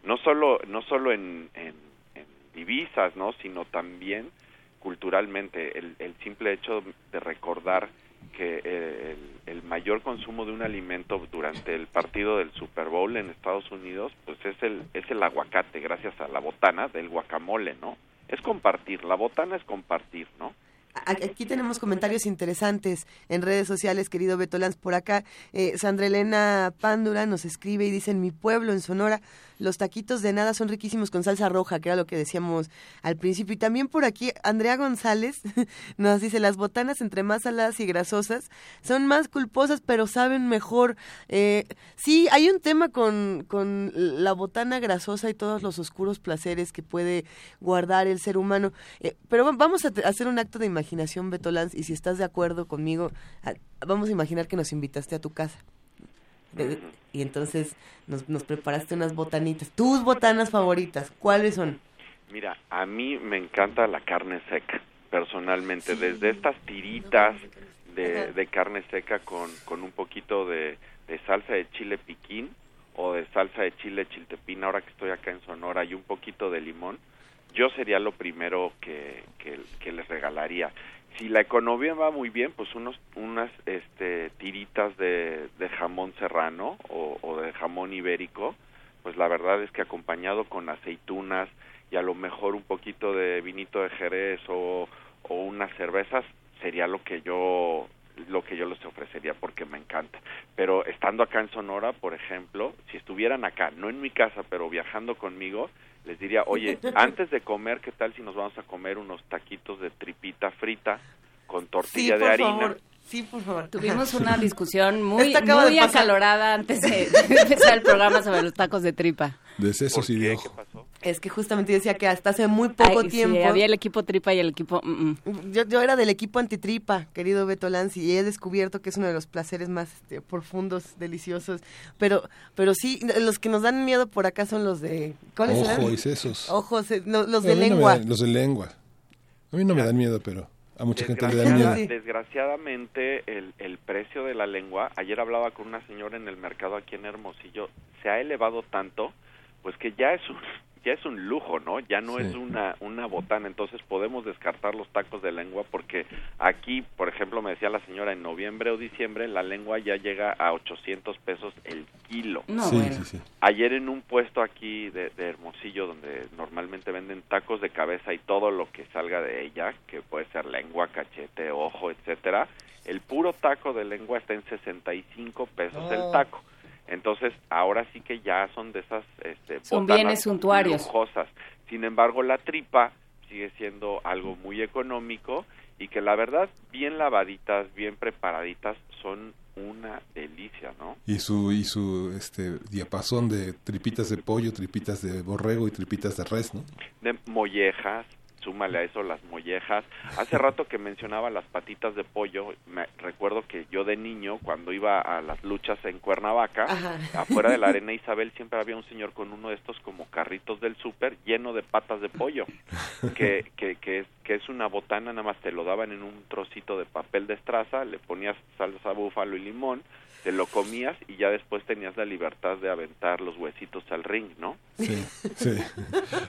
Speaker 6: no solo, no solo en, en, divisas, ¿no? sino también culturalmente. El, el simple hecho de recordar que eh, el, el, mayor consumo de un alimento durante el partido del Super Bowl en Estados Unidos, pues es el, es el aguacate, gracias a la botana del guacamole, ¿no? Es compartir, la botana es compartir, ¿no?
Speaker 2: Aquí tenemos comentarios interesantes en redes sociales, querido Beto Lanz. Por acá, eh, Sandra Elena Pándura nos escribe y dice, en mi pueblo, en Sonora, los taquitos de nada son riquísimos con salsa roja, que era lo que decíamos al principio. Y también por aquí, Andrea González nos dice, las botanas entre más saladas y grasosas son más culposas, pero saben mejor. Eh, sí, hay un tema con, con la botana grasosa y todos los oscuros placeres que puede guardar el ser humano. Eh, pero vamos a hacer un acto de imaginación, Beto Lanz, y si estás de acuerdo conmigo, vamos a imaginar que nos invitaste a tu casa y entonces nos, nos preparaste unas botanitas. Tus botanas favoritas, ¿cuáles son?
Speaker 6: Mira, a mí me encanta la carne seca, personalmente, desde estas tiritas de, de carne seca con, con un poquito de, de salsa de chile piquín o de salsa de chile chiltepín, ahora que estoy acá en Sonora, y un poquito de limón, yo sería lo primero que, que, que les regalaría si la economía va muy bien, pues unos, unas este, tiritas de, de jamón serrano o, o, de jamón ibérico, pues la verdad es que acompañado con aceitunas y a lo mejor un poquito de vinito de Jerez o, o unas cervezas sería lo que yo lo que yo les ofrecería porque me encanta. Pero estando acá en Sonora, por ejemplo, si estuvieran acá, no en mi casa, pero viajando conmigo, les diría, oye, antes de comer, ¿qué tal si nos vamos a comer unos taquitos de tripita frita con tortilla de harina?
Speaker 2: Sí, por favor.
Speaker 4: Tuvimos una discusión muy, muy acalorada antes de, empezar el programa sobre los tacos de tripa.
Speaker 3: De sesos y de ojo.
Speaker 2: Es que justamente decía que hasta hace muy poco tiempo...
Speaker 4: había el equipo tripa y el equipo... Mm,
Speaker 2: mm. Yo, yo era del equipo antitripa, querido Beto Lanzi, y he descubierto que es uno de los placeres más este, profundos, deliciosos. Pero pero sí, los que nos dan miedo por acá son los de...
Speaker 3: ¿Cuáles Ojo y sesos.
Speaker 2: Ojos, eh, los de lengua.
Speaker 3: los de lengua. A mí no me dan miedo, pero... A mucha gente le da miedo.
Speaker 6: Desgraciadamente, el, el precio de la lengua, ayer hablaba con una señora en el mercado aquí en Hermosillo, se ha elevado tanto, pues que ya es un, ya es un lujo, ¿no? Ya no es una, una botana, entonces podemos descartar los tacos de lengua porque aquí, por ejemplo, me decía la señora, en noviembre o diciembre la lengua ya llega a 800 pesos el kilo. Ayer en un puesto aquí de, de Hermosillo, donde normalmente venden tacos de cabeza y todo lo que salga de ella, que puede ser lengua, cachete, ojo, etcétera, el puro taco de lengua está en 65 pesos el taco. Entonces, ahora sí que ya son de esas este,
Speaker 4: son bienes suntuarios.
Speaker 6: Lujosas. Sin embargo, la tripa sigue siendo algo muy económico y que la verdad, bien lavaditas, bien preparaditas, son una delicia, ¿no?
Speaker 3: Y su y su este diapasón de tripitas de pollo, tripitas de borrego y tripitas de res, ¿no?
Speaker 6: De mollejas, súmale a eso las mollejas. Hace rato que mencionaba las patitas de pollo, me recuerdo que yo de niño, cuando iba a las luchas en Cuernavaca, afuera de la Arena Isabel, siempre había un señor con uno de estos como carritos del súper lleno de patas de pollo, que, que, que, es, que es una botana, nada más te lo daban en un trocito de papel de estraza, le ponías salsa búfalo y limón, te lo comías y ya después tenías la libertad de aventar los huesitos al ring, ¿no?
Speaker 3: Sí, sí.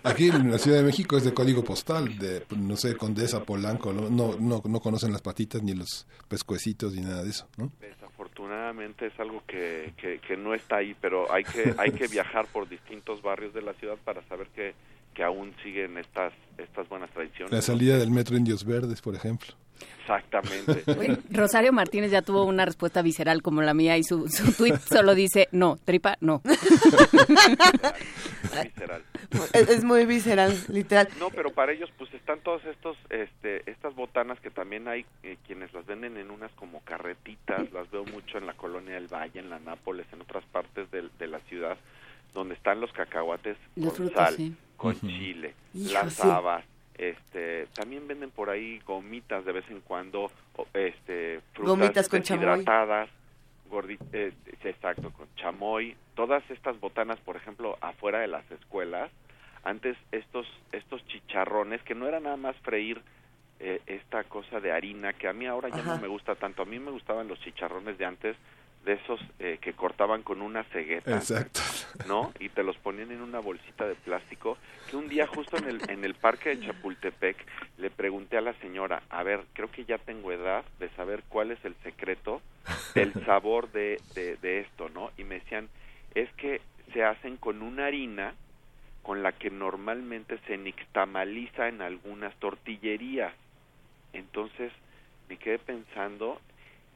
Speaker 3: Aquí en la Ciudad de México es de código postal, de, no sé, Condesa, Polanco, no, no, no conocen las patitas ni los pescuecitos ni nada de eso, ¿no?
Speaker 6: Desafortunadamente es algo que, que, que no está ahí, pero hay que, hay que viajar por distintos barrios de la ciudad para saber que, que aún siguen estas, estas buenas tradiciones.
Speaker 3: La salida del metro Indios Verdes, por ejemplo.
Speaker 6: Exactamente.
Speaker 4: Rosario Martínez ya tuvo una respuesta visceral como la mía y su, su tweet solo dice no, tripa, no.
Speaker 2: visceral. Es, muy visceral, literal.
Speaker 6: No, pero para ellos pues están todos estos, este, estas botanas que también hay eh, quienes las venden en unas como carretitas, las veo mucho en la colonia del Valle, en la Nápoles, en otras partes de, de la ciudad, donde están los cacahuates con sal, con chile, las habas, este también venden por ahí gomitas de vez en cuando este frutas
Speaker 2: gomitas con
Speaker 6: deshidratadas eh, exacto con chamoy. Todas estas botanas por ejemplo afuera de las escuelas antes estos estos chicharrones que no era nada más freír eh, esta cosa de harina que a mí ahora ya no me gusta tanto. A mí me gustaban los chicharrones de antes de esos eh, que cortaban con una cegueta,
Speaker 3: Exacto.
Speaker 6: ¿no? Y te los ponían en una bolsita de plástico. Que un día justo en el en el parque de Chapultepec le pregunté a la señora, a ver, creo que ya tengo edad de saber cuál es el secreto del sabor de, de, de esto, ¿no? Y me decían, es que se hacen con una harina con la que normalmente se nixtamaliza en algunas tortillerías. Entonces me quedé pensando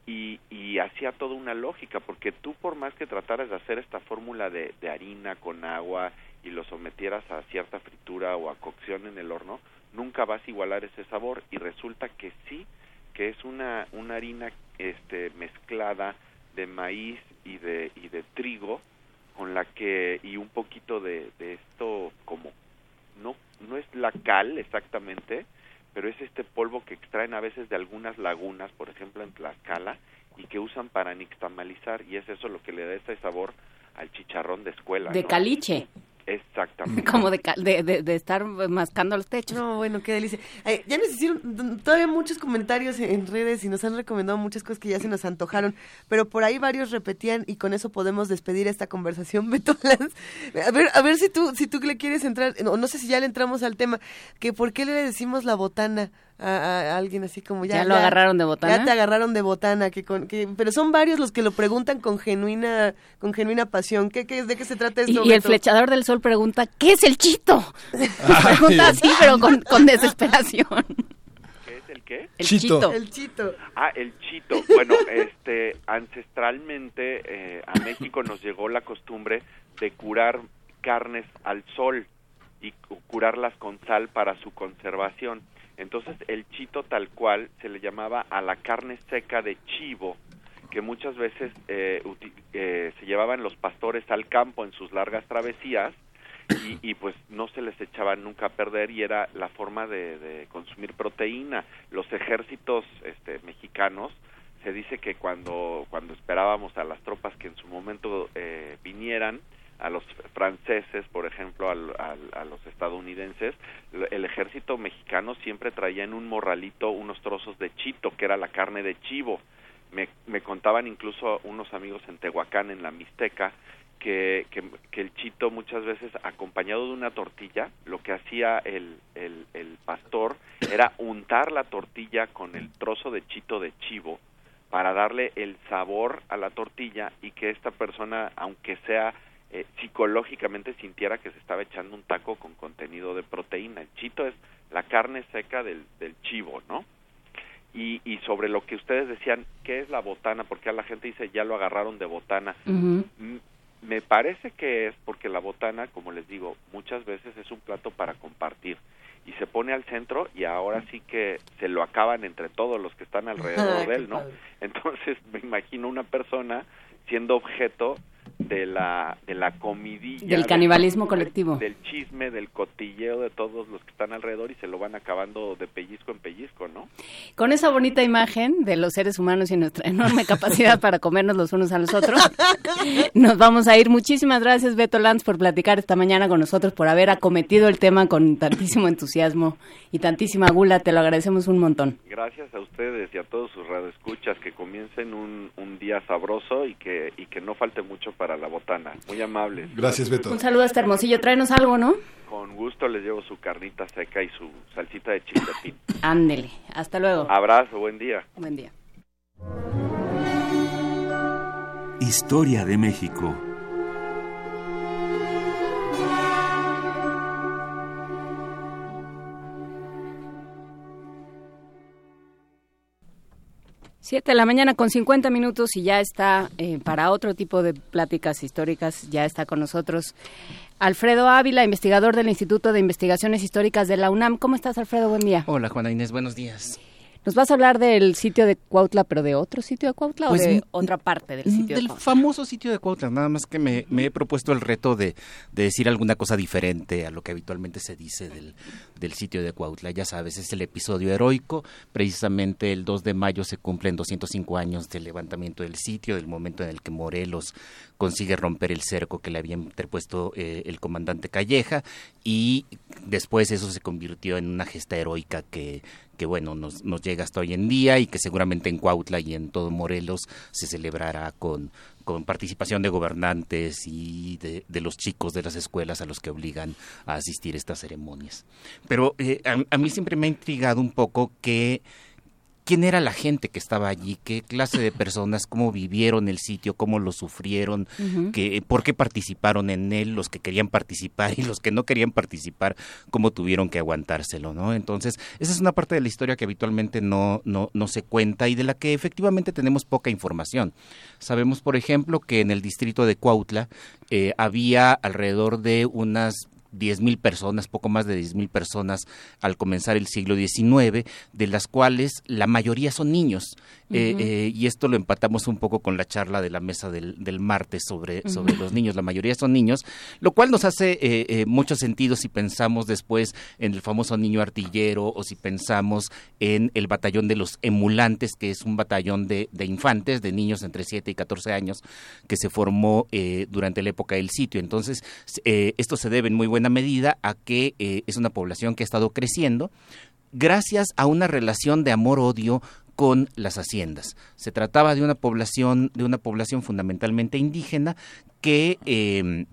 Speaker 6: y, y hacía toda una lógica, porque tú por más que trataras de hacer esta fórmula de, harina con agua y lo sometieras a cierta fritura o a cocción en el horno, nunca vas a igualar ese sabor. Y resulta que sí, que es una, una harina este, mezclada de maíz y de, y de trigo con la que y un poquito de, de esto como no no es la cal exactamente pero es este polvo que extraen a veces de algunas lagunas, por ejemplo en Tlaxcala, y que usan para nixtamalizar, y es eso lo que le da ese sabor al chicharrón de escuela.
Speaker 4: De caliche.
Speaker 6: Exactamente.
Speaker 4: Como de, de, de, estar mascando los techos.
Speaker 2: No, bueno, qué delicia. ya nos hicieron todavía muchos comentarios en redes y nos han recomendado muchas cosas que ya se nos antojaron, pero por ahí varios repetían y con eso podemos despedir esta conversación, Beto. A ver, a ver si tú, si tú le quieres entrar, o no sé si ya le entramos al tema, que por qué le decimos la botana a, alguien así como ya.
Speaker 4: Ya lo agarraron de botana.
Speaker 2: Ya te agarraron de botana, que con, que, pero son varios los que lo preguntan con genuina, con genuina pasión. ¿Qué, qué, ¿De qué se trata esto?
Speaker 4: Y, el flechador del sol pregunta, ¿qué es el chito? pregunta así, pero con, con desesperación.
Speaker 6: ¿Qué es el qué?
Speaker 4: El chito.
Speaker 2: El chito.
Speaker 6: Ah, el chito. Bueno, este, ancestralmente eh, a México nos llegó la costumbre de curar carnes al sol y curarlas con sal para su conservación. Entonces el chito tal cual se le llamaba a la carne seca de chivo que muchas veces eh, eh, se llevaban los pastores al campo en sus largas travesías y, y, pues no se les echaba nunca a perder y era la forma de, de consumir proteína. Los ejércitos este, mexicanos se dice que cuando cuando esperábamos a las tropas que en su momento eh, vinieran a los franceses, por ejemplo, a los estadounidenses, el ejército mexicano siempre traía en un morralito unos trozos de chito, que era la carne de chivo. Me, me contaban incluso unos amigos en Tehuacán, en la Mixteca, que, que, el chito muchas veces acompañado de una tortilla, lo que hacía el, el, el pastor era untar la tortilla con el trozo de chito de chivo para darle el sabor a la tortilla y que esta persona, aunque sea eh, psicológicamente sintiera que se estaba echando un taco con contenido de proteína. El chito es la carne seca del, del chivo, ¿no? Y, y sobre lo que ustedes decían, ¿qué es la botana? Porque a la gente dice, ya lo agarraron de botana. Me parece que es porque la botana, como les digo, muchas veces es un plato para compartir y se pone al centro y ahora sí que se lo acaban entre todos los que están alrededor de él, ¿no? Entonces me imagino una persona siendo objeto de la de la comidilla
Speaker 4: del canibalismo colectivo.
Speaker 6: del chisme del cotilleo de todos los que están alrededor y se lo van acabando de pellizco en pellizco no
Speaker 4: con esa bonita imagen de los seres humanos y nuestra enorme capacidad para comernos los unos a los otros nos vamos a ir. Muchísimas gracias Beto Lanz por platicar esta mañana con nosotros por haber acometido el tema con tantísimo entusiasmo y tantísima gula. Te lo agradecemos un montón.
Speaker 6: Gracias a ustedes y a todos sus radioescuchas que comiencen un, un día sabroso y que y que no falte mucho para la botana. Muy amables.
Speaker 3: Gracias, Beto.
Speaker 4: Un saludo hasta Hermosillo. Tráenos algo, ¿no?
Speaker 6: Con gusto les llevo su carnita seca y su salsita de chiltepín.
Speaker 4: Ándele. Hasta luego.
Speaker 6: Abrazo, buen día.
Speaker 4: Buen día.
Speaker 1: Historia de México.
Speaker 4: Siete de la mañana con 50 minutos y ya está eh, para otro tipo de pláticas históricas, ya está con nosotros Alfredo Ávila, investigador del Instituto de Investigaciones Históricas de la UNAM. ¿Cómo estás, Alfredo? Buen día.
Speaker 7: Hola, Juana Inés, buenos días.
Speaker 4: ¿Nos vas a hablar del sitio de Cuautla, pero de otro sitio de Cuautla o pues de otra parte del sitio
Speaker 7: del
Speaker 4: de
Speaker 7: famoso sitio de Cuautla, nada más que me, he propuesto el reto de, decir alguna cosa diferente a lo que habitualmente se dice del, del sitio de Cuautla. Ya sabes, es el episodio heroico, precisamente el 2 de mayo se cumplen 205 años del levantamiento del sitio, del momento en el que Morelos consigue romper el cerco que le había interpuesto eh, el comandante Calleja y después eso se convirtió en una gesta heroica que que bueno, nos, llega hasta hoy en día y que seguramente en Cuautla y en todo Morelos se celebrará con, con participación de gobernantes y de, los chicos de las escuelas a los que obligan a asistir a estas ceremonias. Pero eh, a, mí siempre me ha intrigado un poco que quién era la gente que estaba allí, qué clase de personas, cómo vivieron el sitio, cómo lo sufrieron, por qué participaron en él, los que querían participar y los que no querían participar, cómo tuvieron que aguantárselo, ¿no? Entonces, esa es una parte de la historia que habitualmente no, no, no se cuenta y de la que efectivamente tenemos poca información. Sabemos, por ejemplo, que en el distrito de Cuautla eh, había alrededor de unas mil personas, poco más de mil personas al comenzar el siglo XIX, de las cuales la mayoría son niños. Eh, eh, y esto lo empatamos un poco con la charla de la mesa del, del martes sobre, sobre los niños. La mayoría son niños, lo cual nos hace eh, mucho sentido si pensamos después en el famoso niño artillero o si pensamos en el batallón de los emulantes, que es un batallón de, de infantes, de niños entre 7 y 14 años, que se formó durante la época del sitio. Entonces, esto se debe en muy buena medida a que es una población que ha estado creciendo gracias a una relación de amor-odio con las haciendas. Se trataba de una población, de una población fundamentalmente indígena que eh,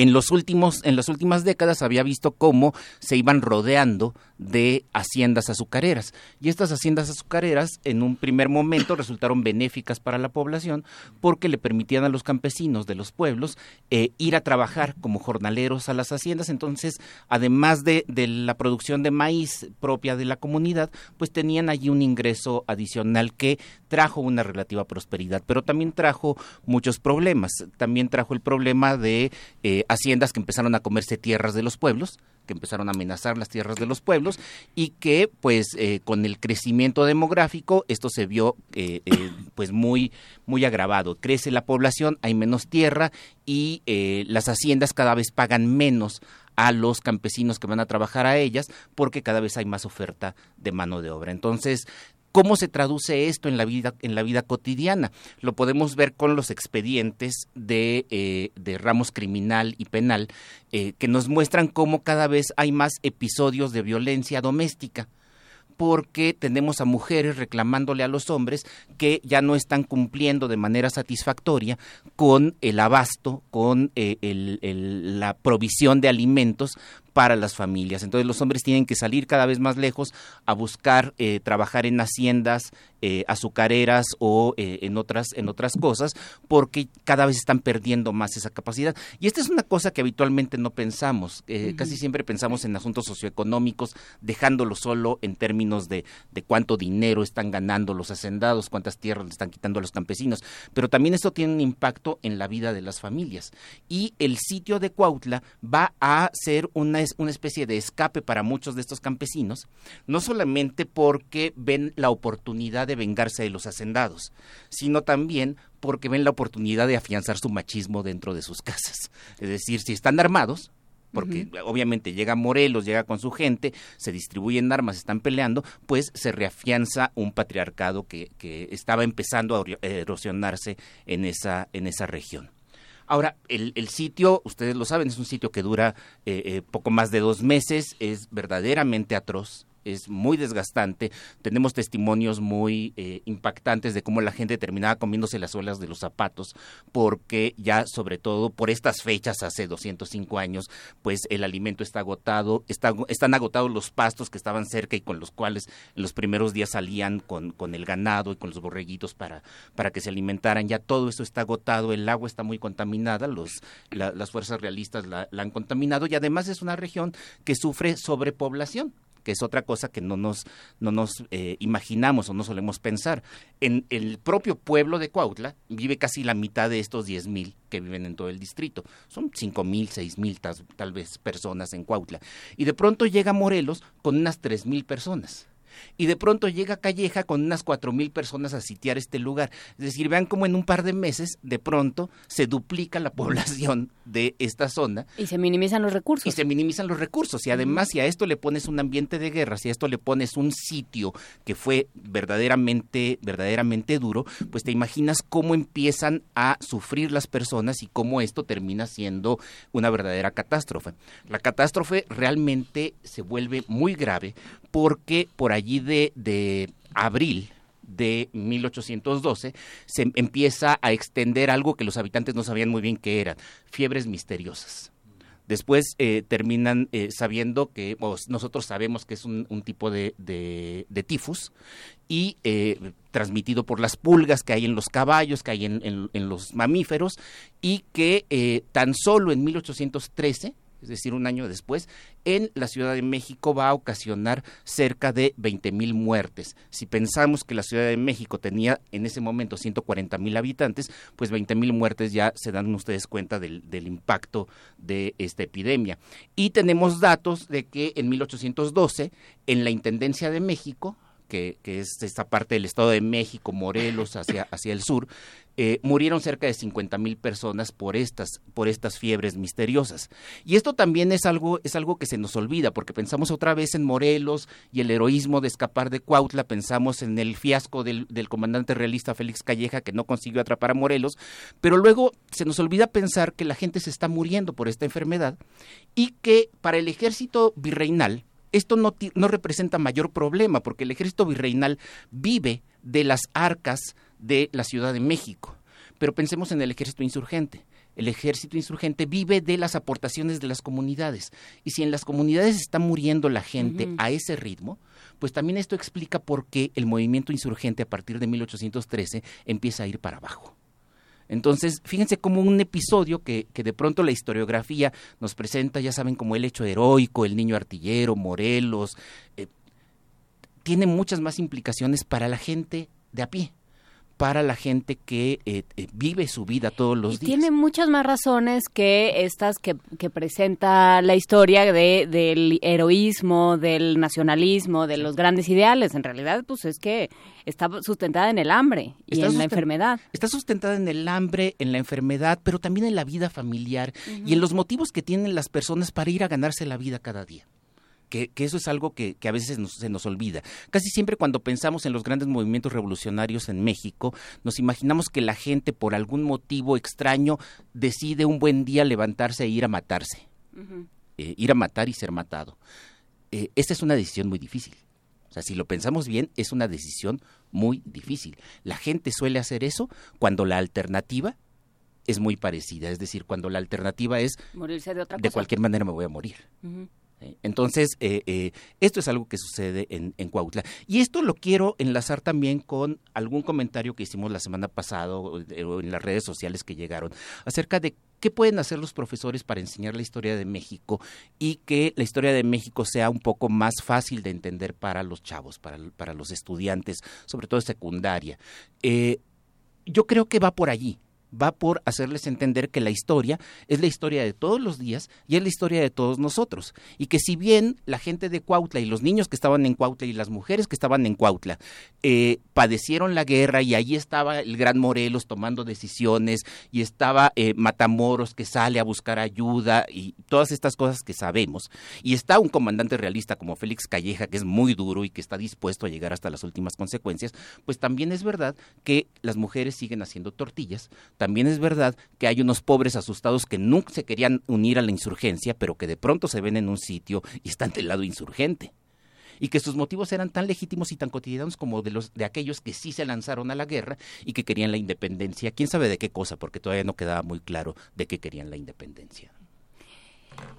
Speaker 7: en los últimos en las últimas décadas había visto cómo se iban rodeando de haciendas azucareras. Y estas haciendas azucareras en un primer momento resultaron benéficas para la población porque le permitían a los campesinos de los pueblos eh, ir a trabajar como jornaleros a las haciendas. Entonces además de, la producción de maíz propia de la comunidad pues tenían allí un ingreso adicional que trajo una relativa prosperidad pero también trajo muchos problemas. También trajo el problema de eh, haciendas que empezaron a comerse tierras de los pueblos, que empezaron a amenazar las tierras de los pueblos y que pues eh, con el crecimiento demográfico esto se vio eh, eh, pues muy muy agravado. Crece la población hay menos tierra y las haciendas cada vez pagan menos a los campesinos que van a trabajar a ellas porque cada vez hay más oferta de mano de obra. Entonces ¿Cómo se traduce esto en la vida, en la vida cotidiana? Lo podemos ver con los expedientes de, eh, de ramos criminal y penal eh, que nos muestran cómo cada vez hay más episodios de violencia doméstica porque tenemos a mujeres reclamándole a los hombres que ya no están cumpliendo de manera satisfactoria con el abasto, con eh, la provisión de alimentos para las familias. Entonces los hombres tienen que salir cada vez más lejos a buscar eh, trabajar en haciendas eh, azucareras o eh, en otras en otras cosas porque cada vez están perdiendo más esa capacidad. Y esta es una cosa que habitualmente no pensamos. Casi siempre pensamos en asuntos socioeconómicos, dejándolo solo en términos de, de cuánto dinero están ganando los hacendados, cuántas tierras le están quitando a los campesinos. Pero también esto tiene un impacto en la vida de las familias. Y el sitio de Cuautla va a ser una es una especie de escape para muchos de estos campesinos, no solamente porque ven la oportunidad de vengarse de los hacendados, sino también porque ven la oportunidad de afianzar su machismo dentro de sus casas. Es decir, si están armados, porque obviamente llega Morelos, llega con su gente, se distribuyen armas, están peleando, pues se reafianza un patriarcado que, que estaba empezando a erosionarse en esa, en esa región. Ahora, el, el, sitio, ustedes lo saben, es un sitio que dura eh, eh, poco más de dos meses, es verdaderamente atroz es muy desgastante. Tenemos testimonios muy eh, impactantes de cómo la gente terminaba comiéndose las suelas de los zapatos, porque ya sobre todo por estas fechas hace 205 años, pues el alimento está agotado, están agotados los pastos que estaban cerca y con los cuales en los primeros días salían con, con el ganado y con los borreguitos para, para que se alimentaran. Ya todo eso está agotado, el agua está muy contaminada, los, las fuerzas realistas la han contaminado y además es una región que sufre sobrepoblación que es otra cosa que no nos, no nos eh, imaginamos o no solemos pensar. En el propio pueblo de Cuautla vive casi la mitad de estos 10.000 que viven en todo el distrito. Son 5.000, 6.000 tal, tal vez personas en Cuautla. Y de pronto llega Morelos con unas 3.000 personas y de pronto llega Calleja con unas cuatro mil personas a sitiar este lugar. Es decir, vean cómo en un par de meses de pronto se duplica la población de esta zona.
Speaker 4: Y se minimizan los recursos.
Speaker 7: Y se minimizan los recursos. Y además, si a esto le pones un ambiente de guerra, si a esto le pones un sitio que fue verdaderamente, verdaderamente duro, pues te imaginas cómo empiezan a sufrir las personas y cómo esto termina siendo una verdadera catástrofe. La catástrofe realmente se vuelve muy grave porque por allí de, abril de 1812 se empieza a extender algo que los habitantes no sabían muy bien qué eran, fiebres misteriosas. Después eh, terminan eh, sabiendo que, nosotros sabemos que es un, tipo de, tifus y eh, transmitido por las pulgas que hay en los caballos, que hay en los mamíferos y que tan solo en 1813 es decir, un año después, en la Ciudad de México va a ocasionar cerca de 20 mil muertes. Si pensamos que la Ciudad de México tenía en ese momento 140 mil habitantes, pues 20 mil muertes ya se dan ustedes cuenta del, del, impacto de esta epidemia. Y tenemos datos de que en 1812, en la Intendencia de México, que, es esta parte del Estado de México, Morelos, hacia, hacia el sur, eh, murieron cerca de 50 mil personas por estas, por estas fiebres misteriosas. Y esto también es algo, es algo que se nos olvida, porque pensamos otra vez en Morelos y el heroísmo de escapar de Cuautla, pensamos en el fiasco del, del comandante realista Félix Calleja, que no consiguió atrapar a Morelos, pero luego se nos olvida pensar que la gente se está muriendo por esta enfermedad y que para el ejército virreinal, esto no, no representa mayor problema porque el ejército virreinal vive de las arcas de la Ciudad de México. Pero pensemos en el ejército insurgente. El ejército insurgente vive de las aportaciones de las comunidades. Y si en las comunidades está muriendo la gente a ese ritmo, pues también esto explica por qué el movimiento insurgente a partir de 1813 empieza a ir para abajo. Entonces, fíjense como un episodio que, que, de pronto la historiografía nos presenta, ya saben, como el hecho heroico, el niño artillero, Morelos, eh, tiene muchas más implicaciones para la gente de a pie para la gente que eh, eh, vive su vida todos los días.
Speaker 4: Tiene muchas más razones que estas que, que presenta la historia de, del heroísmo, del nacionalismo, de los grandes ideales. En realidad, pues es que está sustentada en el hambre y en la enfermedad.
Speaker 7: Está sustentada en el hambre, en la enfermedad, pero también en la vida familiar y en los motivos que tienen las personas para ir a ganarse la vida cada día que, eso es algo que, a veces se nos olvida. Casi siempre cuando pensamos en los grandes movimientos revolucionarios en México, nos imaginamos que la gente por algún motivo extraño decide un buen día levantarse e ir a matarse, eh, ir a matar y ser matado. Eh, esta es una decisión muy difícil O sea, si lo pensamos bien, es una decisión muy difícil. La gente suele hacer eso cuando la alternativa es muy parecida, es decir, cuando la alternativa es
Speaker 4: morirse de otra
Speaker 7: De cualquier manera me voy a morir. Entonces, eh, eh, esto es algo que sucede en, en, Cuautla. Y esto lo quiero enlazar también con algún comentario que hicimos la semana pasada o en las redes sociales que llegaron acerca de qué pueden hacer los profesores para enseñar la historia de México y que la historia de México sea un poco más fácil de entender para los chavos, para, los estudiantes, sobre todo secundaria. Eh, yo creo que va por allí va por hacerles entender que la historia es la historia de todos los días y es la historia de todos nosotros. Y que si bien la gente de Cuautla y los niños que estaban en Cuautla y las mujeres que estaban en Cuautla eh, padecieron la guerra y ahí estaba el gran Morelos tomando decisiones y estaba eh, Matamoros que sale a buscar ayuda y todas estas cosas que sabemos. Y está un comandante realista como Félix Calleja que es muy duro y que está dispuesto a llegar hasta las últimas consecuencias, pues también es verdad que las mujeres siguen haciendo tortillas, también es verdad que hay unos pobres asustados que nunca se querían unir a la insurgencia, pero que de pronto se ven en un sitio y están del lado insurgente. Y que sus motivos eran tan legítimos y tan cotidianos como de los de aquellos que sí se lanzaron a la guerra y que querían la independencia. Quién sabe de qué cosa, porque todavía no quedaba muy claro de qué querían la independencia.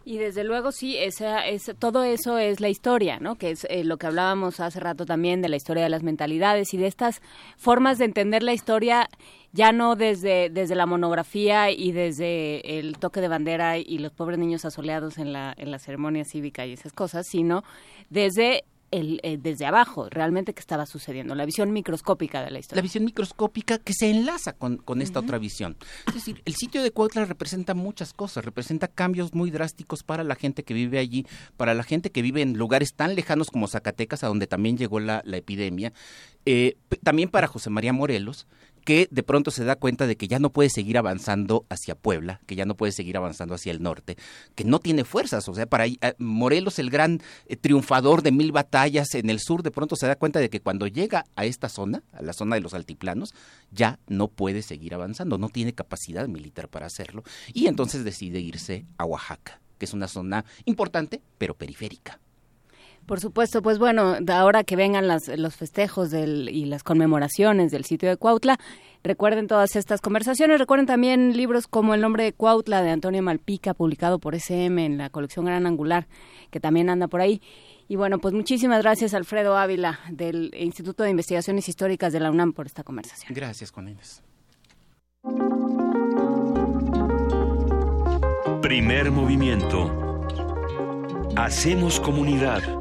Speaker 4: Y desde luego sí, esa, es, todo eso es la historia, ¿no? Que es eh, lo que hablábamos hace rato también de la historia de las mentalidades y de estas formas de entender la historia ya no desde, desde la monografía y desde el toque de bandera y los pobres niños asoleados en la, en la ceremonia cívica y esas cosas, sino desde el, eh, desde abajo, realmente qué estaba sucediendo, la visión microscópica de la historia.
Speaker 7: La visión microscópica que se enlaza con, con esta otra visión. Es decir, el sitio de Cuautla representa muchas cosas, representa cambios muy drásticos para la gente que vive allí, para la gente que vive en lugares tan lejanos como Zacatecas, a donde también llegó la, la epidemia, eh, también para José María Morelos, que de pronto se da cuenta de que ya no puede seguir avanzando hacia Puebla, que ya no puede seguir avanzando hacia el norte, que no tiene fuerzas. O sea, para eh, Morelos, el gran eh, triunfador de mil batallas en el sur, de pronto se da cuenta de que cuando llega a esta zona, a la zona de los altiplanos, ya no puede seguir avanzando, no tiene capacidad militar para hacerlo, y entonces decide irse a Oaxaca, que es una zona importante, pero periférica.
Speaker 4: Por supuesto, pues bueno, ahora que vengan los festejos y las conmemoraciones del sitio de Cuautla, recuerden todas estas conversaciones, recuerden también libros como El nombre de Cuautla de Antonio Malpica, publicado por SM en la colección Gran Angular, que también anda por ahí. Y bueno, pues muchísimas gracias Alfredo Ávila del Instituto de Investigaciones Históricas de la UNAM por esta conversación.
Speaker 7: Gracias, con ellos.
Speaker 1: Primer movimiento. Hacemos comunidad.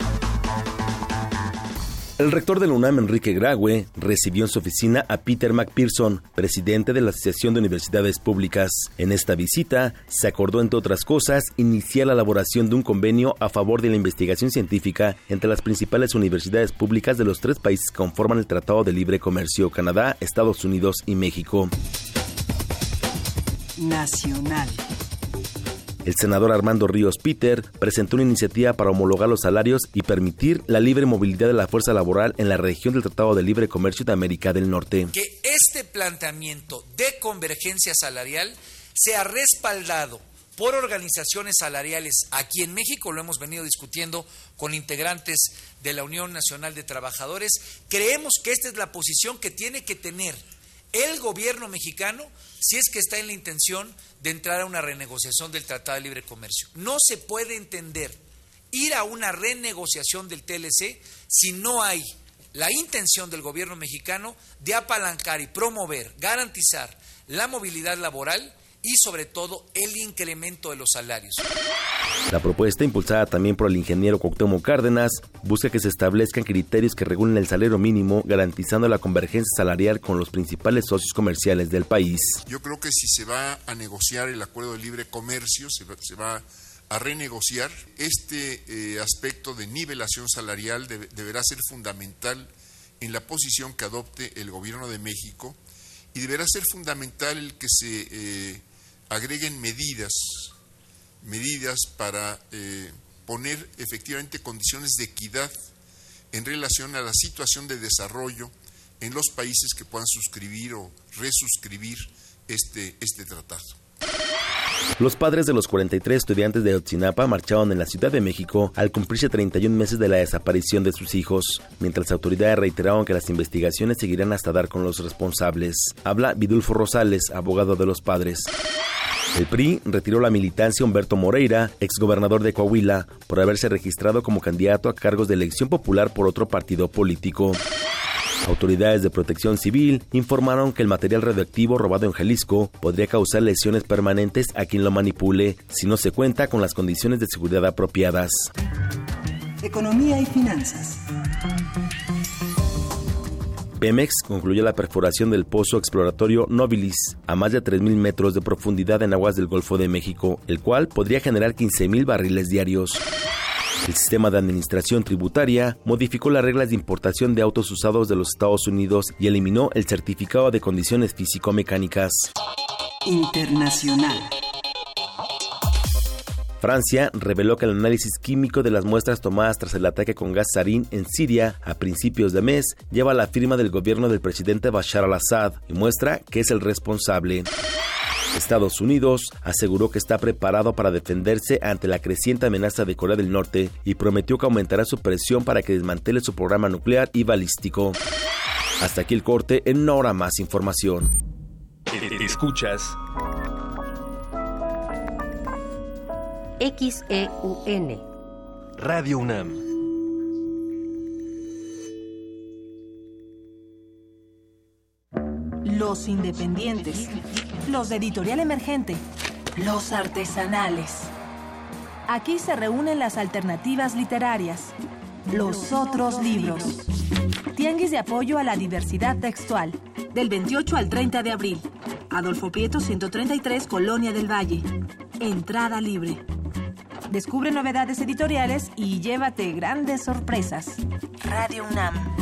Speaker 8: el rector de la UNAM, Enrique Graue, recibió en su oficina a Peter McPherson, presidente de la Asociación de Universidades Públicas. En esta visita se acordó, entre otras cosas, iniciar la elaboración de un convenio a favor de la investigación científica entre las principales universidades públicas de los tres países que conforman el Tratado de Libre Comercio, Canadá, Estados Unidos y México.
Speaker 9: Nacional.
Speaker 8: El senador Armando Ríos Peter presentó una iniciativa para homologar los salarios y permitir la libre movilidad de la fuerza laboral en la región del Tratado de Libre Comercio de América del Norte.
Speaker 10: Que este planteamiento de convergencia salarial sea respaldado por organizaciones salariales aquí en México, lo hemos venido discutiendo con integrantes de la Unión Nacional de Trabajadores, creemos que esta es la posición que tiene que tener el gobierno mexicano si es que está en la intención de entrar a una renegociación del Tratado de Libre Comercio. No se puede entender ir a una renegociación del TLC si no hay la intención del gobierno mexicano de apalancar y promover, garantizar la movilidad laboral y sobre todo el incremento de los salarios.
Speaker 8: La propuesta, impulsada también por el ingeniero Cuauhtémoc Cárdenas, busca que se establezcan criterios que regulen el salario mínimo, garantizando la convergencia salarial con los principales socios comerciales del país.
Speaker 11: Yo creo que si se va a negociar el acuerdo de libre comercio, se va, a renegociar, este eh, aspecto de nivelación salarial deberá ser fundamental en la posición que adopte el gobierno de México y deberá ser fundamental el que se eh, agreguen medidas, medidas para eh, poner efectivamente condiciones de equidad en relación a la situación de desarrollo en los países que puedan suscribir o resuscribir este, este tratado.
Speaker 8: Los padres de los 43 estudiantes de Otzinapa marcharon en la Ciudad de México al cumplirse 31 meses de la desaparición de sus hijos, mientras las autoridades reiteraron que las investigaciones seguirán hasta dar con los responsables. Habla Vidulfo Rosales, abogado de los padres. El PRI retiró la militancia Humberto Moreira, exgobernador de Coahuila, por haberse registrado como candidato a cargos de elección popular por otro partido político. Autoridades de protección civil informaron que el material radioactivo robado en Jalisco podría causar lesiones permanentes a quien lo manipule si no se cuenta con las condiciones de seguridad apropiadas.
Speaker 9: Economía y finanzas.
Speaker 8: Pemex concluyó la perforación del pozo exploratorio Nobilis a más de 3.000 metros de profundidad en aguas del Golfo de México, el cual podría generar 15.000 barriles diarios. El sistema de administración tributaria modificó las reglas de importación de autos usados de los Estados Unidos y eliminó el certificado de condiciones físico-mecánicas.
Speaker 9: Internacional.
Speaker 8: Francia reveló que el análisis químico de las muestras tomadas tras el ataque con gas sarín en Siria a principios de mes lleva la firma del gobierno del presidente Bashar al-Assad y muestra que es el responsable. Estados Unidos aseguró que está preparado para defenderse ante la creciente amenaza de Corea del Norte y prometió que aumentará su presión para que desmantele su programa nuclear y balístico. Hasta aquí el corte, en una hora más información.
Speaker 1: Escuchas
Speaker 12: XEUN.
Speaker 1: Radio UNAM.
Speaker 13: Los independientes. Los de editorial emergente. Los artesanales. Aquí se reúnen las alternativas literarias. Los otros libros. Tianguis de apoyo a la diversidad textual. Del 28 al 30 de abril. Adolfo Prieto 133, Colonia del Valle. Entrada libre. Descubre novedades editoriales y llévate grandes sorpresas. Radio UNAM.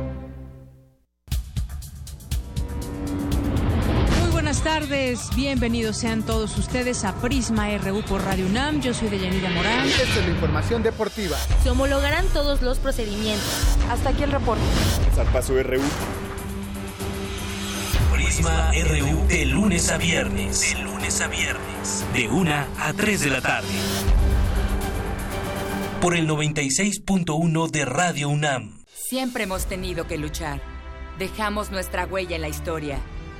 Speaker 14: Tardes, bienvenidos sean todos ustedes a Prisma RU por Radio UNAM. Yo soy Deyanira Morán.
Speaker 15: Esta es la información deportiva.
Speaker 16: Se homologarán todos los procedimientos.
Speaker 14: Hasta aquí el reporte.
Speaker 15: Zarpazo RU.
Speaker 1: Prisma RU de lunes a viernes. De lunes a viernes. De 1 a 3 de la tarde por el 96.1 de Radio UNAM.
Speaker 17: Siempre hemos tenido que luchar. Dejamos nuestra huella en la historia.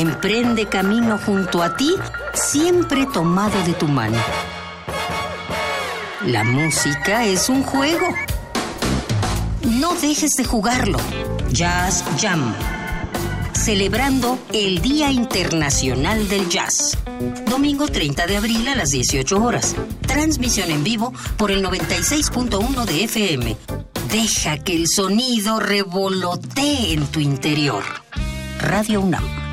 Speaker 12: Emprende camino junto a ti, siempre tomado de tu mano. La música es un juego. No dejes de jugarlo. Jazz Jam. Celebrando el Día Internacional del Jazz. Domingo 30 de abril a las 18 horas. Transmisión en vivo por el 96.1 de FM Deja que el sonido revolotee en tu interior. Radio UNAM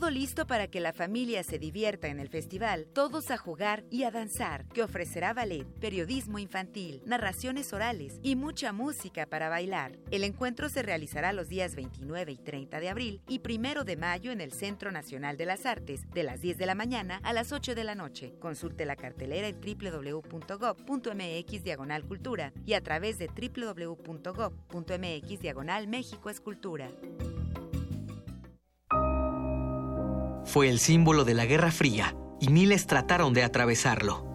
Speaker 18: Todo listo para que la familia se divierta en el festival, todos a jugar y a danzar, que ofrecerá ballet, periodismo infantil, narraciones orales y mucha música para bailar. El encuentro se realizará los días 29 y 30 de abril y 1 de mayo en el Centro Nacional de las Artes, de las 10 de la mañana a las 8 de la noche. Consulte la cartelera en www.gov.mx diagonal cultura y a través de www.gov.mx diagonal Escultura.
Speaker 19: Fue el símbolo de la Guerra Fría y miles trataron de atravesarlo.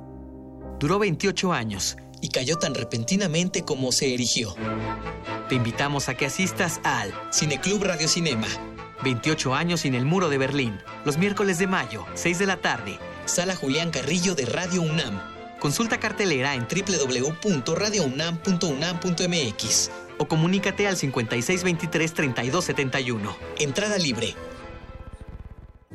Speaker 19: Duró 28 años y cayó tan repentinamente como se erigió. Te invitamos a que asistas al Cineclub Radio Cinema. 28 años sin el muro de Berlín. Los miércoles de mayo, 6 de la tarde. Sala Julián Carrillo de Radio UNAM. Consulta cartelera en www.radiounam.unam.mx o comunícate al 5623-3271. Entrada libre.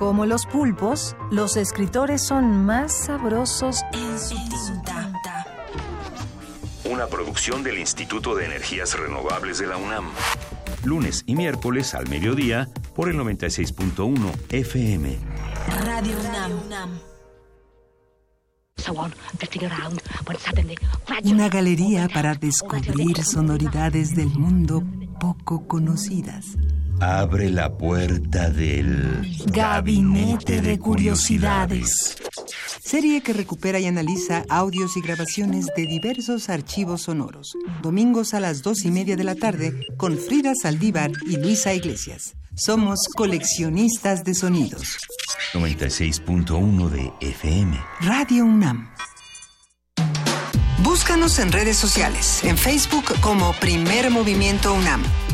Speaker 13: Como los pulpos, los escritores son más sabrosos en su tinta.
Speaker 1: Una producción del Instituto de Energías Renovables de la UNAM. Lunes y miércoles al mediodía por el 96.1 FM.
Speaker 13: Radio UNAM.
Speaker 20: Una galería para descubrir sonoridades del mundo poco conocidas.
Speaker 1: Abre la puerta del
Speaker 20: Gabinete de Curiosidades. Serie que recupera y analiza audios y grabaciones de diversos archivos sonoros. Domingos a las dos y media de la tarde con Frida Saldívar y Luisa Iglesias. Somos coleccionistas de sonidos.
Speaker 1: 96.1 de FM.
Speaker 20: Radio UNAM. Búscanos en redes sociales, en Facebook como Primer Movimiento UNAM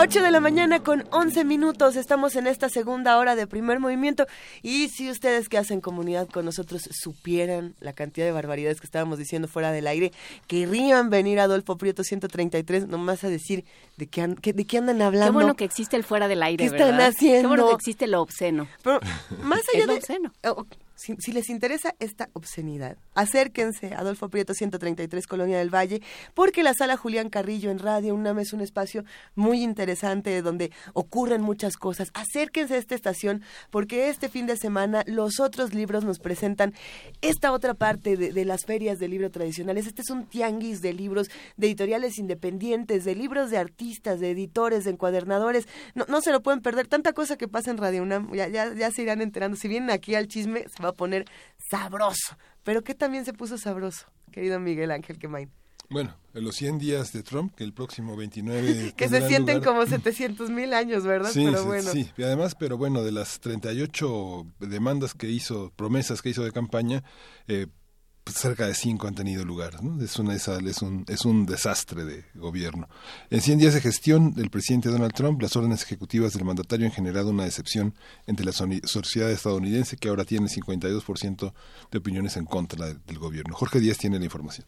Speaker 2: 8 de la mañana con 11 minutos. Estamos en esta segunda hora de primer movimiento. Y si ustedes que hacen comunidad con nosotros supieran la cantidad de barbaridades que estábamos diciendo fuera del aire, querrían venir a Adolfo Prieto 133 nomás a decir de qué, an- qué- de qué andan hablando.
Speaker 4: Qué bueno que existe el fuera del aire,
Speaker 2: ¿Qué están haciendo?
Speaker 4: Qué bueno que existe lo obsceno.
Speaker 2: Pero más allá
Speaker 4: Es lo
Speaker 2: de...
Speaker 4: obsceno.
Speaker 2: Oh, si, les interesa esta obscenidad, acérquense a Adolfo Prieto 133, Colonia del Valle, porque la sala Julián Carrillo en Radio UNAM es un espacio muy interesante donde ocurren muchas cosas. Acérquense a esta estación porque este fin de semana los otros libros nos presentan esta otra parte de, las ferias de libro tradicionales. Este es un tianguis de libros de editoriales independientes, de libros de artistas, de editores, de encuadernadores. No, se lo pueden perder. Tanta cosa que pasa en Radio UNAM, ya se irán enterando. Si vienen aquí al chisme, se va a poner sabroso. Pero ¿qué también se puso sabroso, querido Miguel Ángel Quemain?
Speaker 3: Bueno, en los 100 días de Trump, que el próximo 29...
Speaker 2: Que se sienten
Speaker 3: lugar.
Speaker 2: como 700 mil años, ¿verdad?
Speaker 3: Sí,
Speaker 2: Pero
Speaker 3: sí,
Speaker 2: bueno.
Speaker 3: sí. Y además, pero bueno, de las 38 demandas que hizo, promesas que hizo de campaña, eh, cerca de cinco han tenido lugar. ¿no? Es, una, es, un, es un desastre de gobierno. En 100 días de gestión del presidente Donald Trump, las órdenes ejecutivas del mandatario han generado una decepción entre la sociedad estadounidense, que ahora tiene 52% de opiniones en contra del gobierno. Jorge Díaz tiene la información.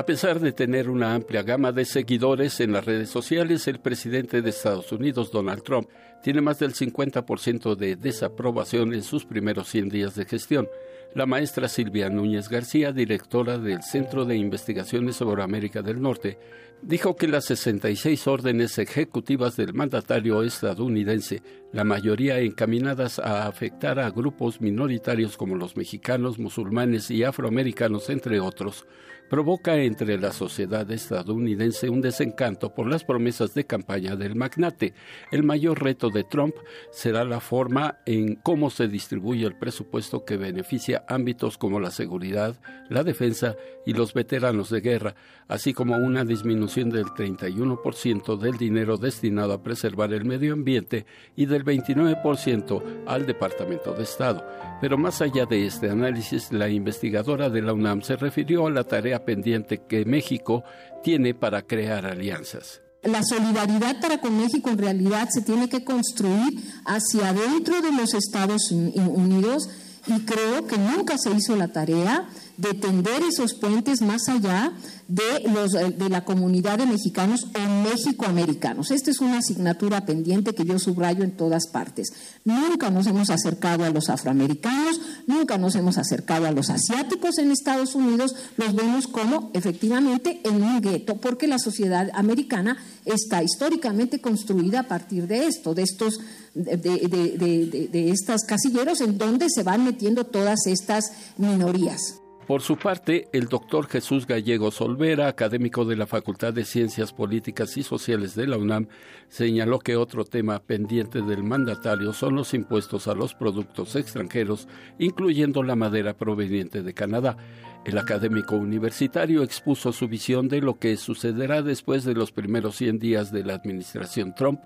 Speaker 21: A pesar de tener una amplia gama de seguidores en las redes sociales, el presidente de Estados Unidos, Donald Trump, tiene más del 50% de desaprobación en sus primeros 100 días de gestión. La maestra Silvia Núñez García, directora del Centro de Investigaciones sobre América del Norte, dijo que las 66 órdenes ejecutivas del mandatario estadounidense, la mayoría encaminadas a afectar a grupos minoritarios como los mexicanos, musulmanes y afroamericanos, entre otros, provoca entre la sociedad estadounidense un desencanto por las promesas de campaña del magnate. El mayor reto de Trump será la forma en cómo se distribuye el presupuesto que beneficia ámbitos como la seguridad, la defensa y los veteranos de guerra, así como una disminución del 31% del dinero destinado a preservar el medio ambiente y del 29% al Departamento de Estado. Pero más allá de este análisis, la investigadora de la UNAM se refirió a la tarea pendiente que México tiene para crear alianzas.
Speaker 22: La solidaridad para con México en realidad se tiene que construir hacia adentro de los Estados Unidos y creo que nunca se hizo la tarea de tender esos puentes más allá de, los, eh, de la comunidad de mexicanos o mexicoamericanos. Esta es una asignatura pendiente que yo subrayo en todas partes. Nunca nos hemos acercado a los afroamericanos, nunca nos hemos acercado a los asiáticos en Estados Unidos, los vemos como efectivamente en un gueto, porque la sociedad americana está históricamente construida a partir de esto, de estos de, de, de, estas casilleros en donde se van metiendo todas estas minorías.
Speaker 21: Por su parte, el doctor Jesús Gallego Solvera, académico de la Facultad de Ciencias Políticas y Sociales de la UNAM, señaló que otro tema pendiente del mandatario son los impuestos a los productos extranjeros, incluyendo la madera proveniente de Canadá. El académico universitario expuso su visión de lo que sucederá después de los primeros 100 días de la administración Trump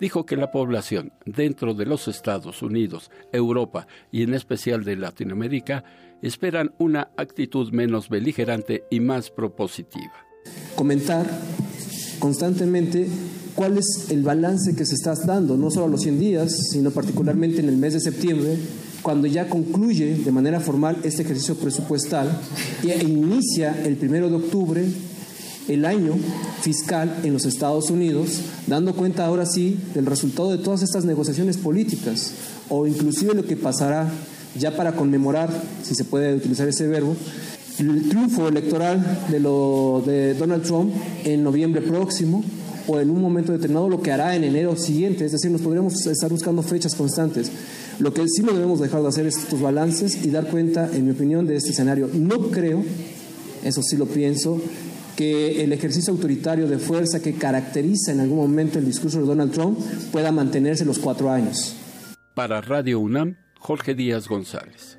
Speaker 21: dijo que la población dentro de los Estados Unidos, Europa y en especial de Latinoamérica esperan una actitud menos beligerante y más propositiva.
Speaker 23: Comentar constantemente cuál es el balance que se está dando, no solo a los 100 días, sino particularmente en el mes de septiembre, cuando ya concluye de manera formal este ejercicio presupuestal e inicia el primero de octubre el año fiscal en los Estados Unidos, dando cuenta ahora sí del resultado de todas estas negociaciones políticas o inclusive lo que pasará ya para conmemorar, si se puede utilizar ese verbo, el triunfo electoral de, lo, de Donald Trump en noviembre próximo o en un momento determinado lo que hará en enero siguiente, es decir, nos podríamos estar buscando fechas constantes. Lo que sí no debemos dejar de hacer es estos balances y dar cuenta, en mi opinión, de este escenario. No creo, eso sí lo pienso, que el ejercicio autoritario de fuerza que caracteriza en algún momento el discurso de Donald Trump pueda mantenerse los cuatro años.
Speaker 21: Para Radio UNAM, Jorge Díaz González.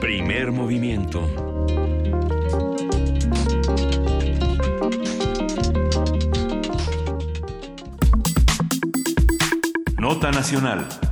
Speaker 1: Primer movimiento. Nota Nacional.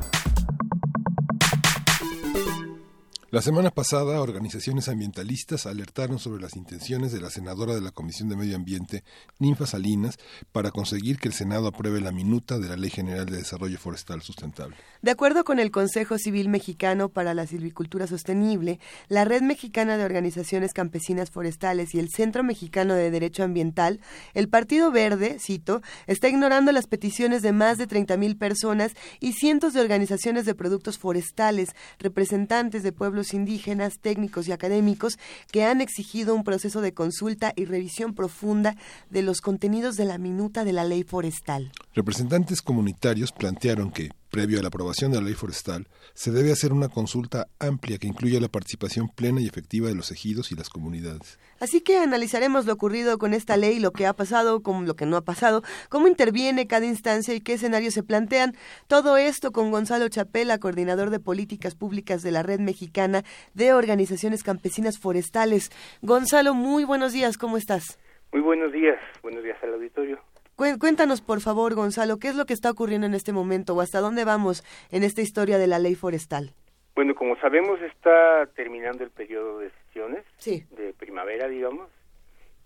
Speaker 3: La semana pasada, organizaciones ambientalistas alertaron sobre las intenciones de la senadora de la Comisión de Medio Ambiente, Ninfa Salinas, para conseguir que el Senado apruebe la minuta de la Ley General de Desarrollo Forestal Sustentable.
Speaker 2: De acuerdo con el Consejo Civil Mexicano para la Silvicultura Sostenible, la Red Mexicana de Organizaciones Campesinas Forestales y el Centro Mexicano de Derecho Ambiental, el Partido Verde, cito, está ignorando las peticiones de más de 30.000 personas y cientos de organizaciones de productos forestales, representantes de pueblos indígenas, técnicos y académicos que han exigido un proceso de consulta y revisión profunda de los contenidos de la minuta de la ley forestal.
Speaker 3: Representantes comunitarios plantearon que, previo a la aprobación de la ley forestal, se debe hacer una consulta amplia que incluya la participación plena y efectiva de los ejidos y las comunidades.
Speaker 2: Así que analizaremos lo ocurrido con esta ley, lo que ha pasado, con lo que no ha pasado, cómo interviene cada instancia y qué escenarios se plantean. Todo esto con Gonzalo Chapela, coordinador de políticas públicas de la Red Mexicana de Organizaciones Campesinas Forestales. Gonzalo, muy buenos días, ¿cómo estás?
Speaker 24: Muy buenos días, buenos días al auditorio.
Speaker 2: Cuéntanos, por favor, Gonzalo, ¿qué es lo que está ocurriendo en este momento o hasta dónde vamos en esta historia de la ley forestal?
Speaker 24: Bueno, como sabemos, está terminando el periodo de sesiones de primavera, digamos,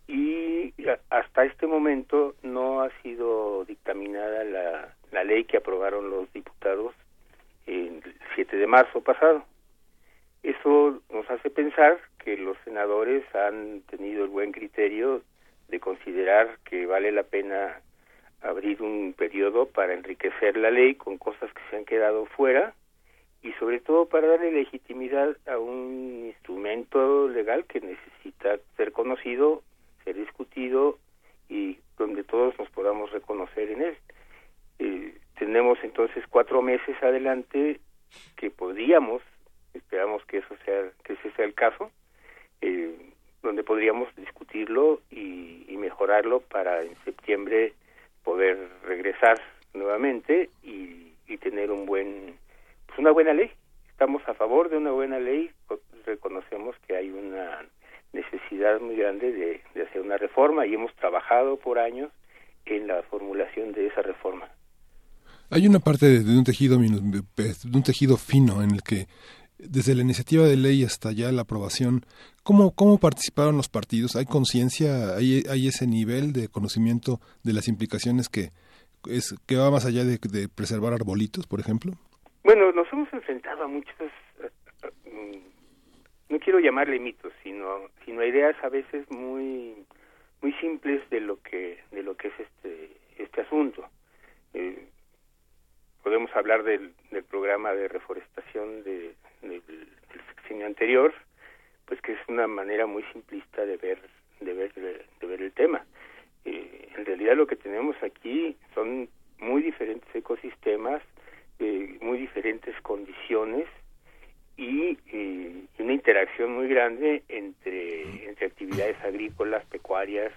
Speaker 24: y hasta este momento no ha sido dictaminada la, la ley que aprobaron los diputados el 7 de marzo pasado. Eso nos hace pensar que los senadores han tenido el buen criterio de considerar que vale la pena abrir un periodo para enriquecer la ley con cosas que se han quedado fuera y sobre todo para darle legitimidad a un instrumento legal que necesita ser conocido, ser discutido y donde todos nos podamos reconocer en él. Eh, tenemos entonces cuatro meses adelante que podríamos, esperamos que eso sea, que ese sea el caso, eh, donde podríamos discutirlo y, mejorarlo para en septiembre poder regresar nuevamente y, tener un buen pues una buena ley estamos a favor de una buena ley reconocemos que hay una necesidad muy grande de hacer una reforma y hemos trabajado por años en la formulación de esa reforma
Speaker 3: hay una parte de, un tejido de un tejido fino en el que desde la iniciativa de ley hasta ya la aprobación, ¿cómo, cómo participaron los partidos? ¿Hay conciencia, hay, hay ese nivel de conocimiento de las implicaciones que, es, que va más allá de, preservar arbolitos, por ejemplo?
Speaker 24: Bueno, nos hemos enfrentado a muchos, mm, no quiero llamarle mitos, sino, sino ideas a veces muy, muy simples de lo que, de lo que es este, este asunto. Eh, podemos hablar del, del programa de reforestación de, del, sexenio anterior, pues que es una manera muy simplista de ver de ver de ver el tema. Eh, en realidad lo que tenemos aquí son muy diferentes ecosistemas, eh, muy diferentes condiciones y eh, una interacción muy grande entre entre actividades agrícolas, pecuarias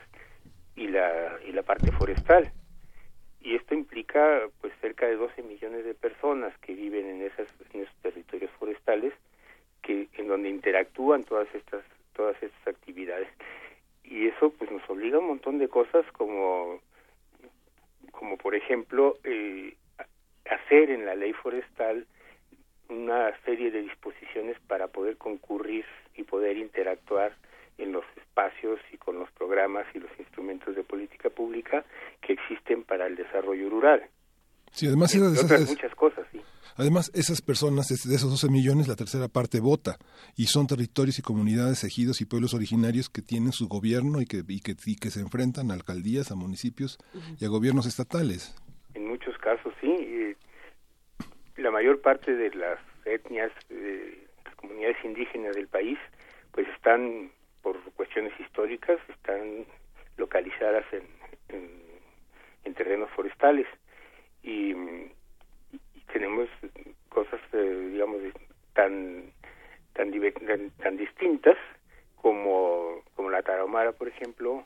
Speaker 24: y la y la parte forestal. Y esto implica pues cerca de 12 millones de personas que viven en esas en esos territorios forestales que en donde interactúan todas estas todas estas actividades. Y eso pues nos obliga a un montón de cosas como como por ejemplo eh, hacer en la ley forestal una serie de disposiciones para poder concurrir y poder interactuar en los espacios y con los programas y los instrumentos de política pública que existen para el desarrollo rural.
Speaker 3: Sí, además
Speaker 24: esas, muchas cosas, sí.
Speaker 3: Además, esas personas, de esos 12 millones, la tercera parte vota, y son territorios y comunidades, ejidos y pueblos originarios que tienen su gobierno y que, y que, que se enfrentan a alcaldías, a municipios y a gobiernos estatales.
Speaker 24: Muchos casos, sí. la mayor parte de las etnias, las comunidades indígenas del país, pues están por cuestiones históricas están localizadas en, en, terrenos forestales y, tenemos cosas eh, digamos tan tan, tan distintas como como la tarahumara por ejemplo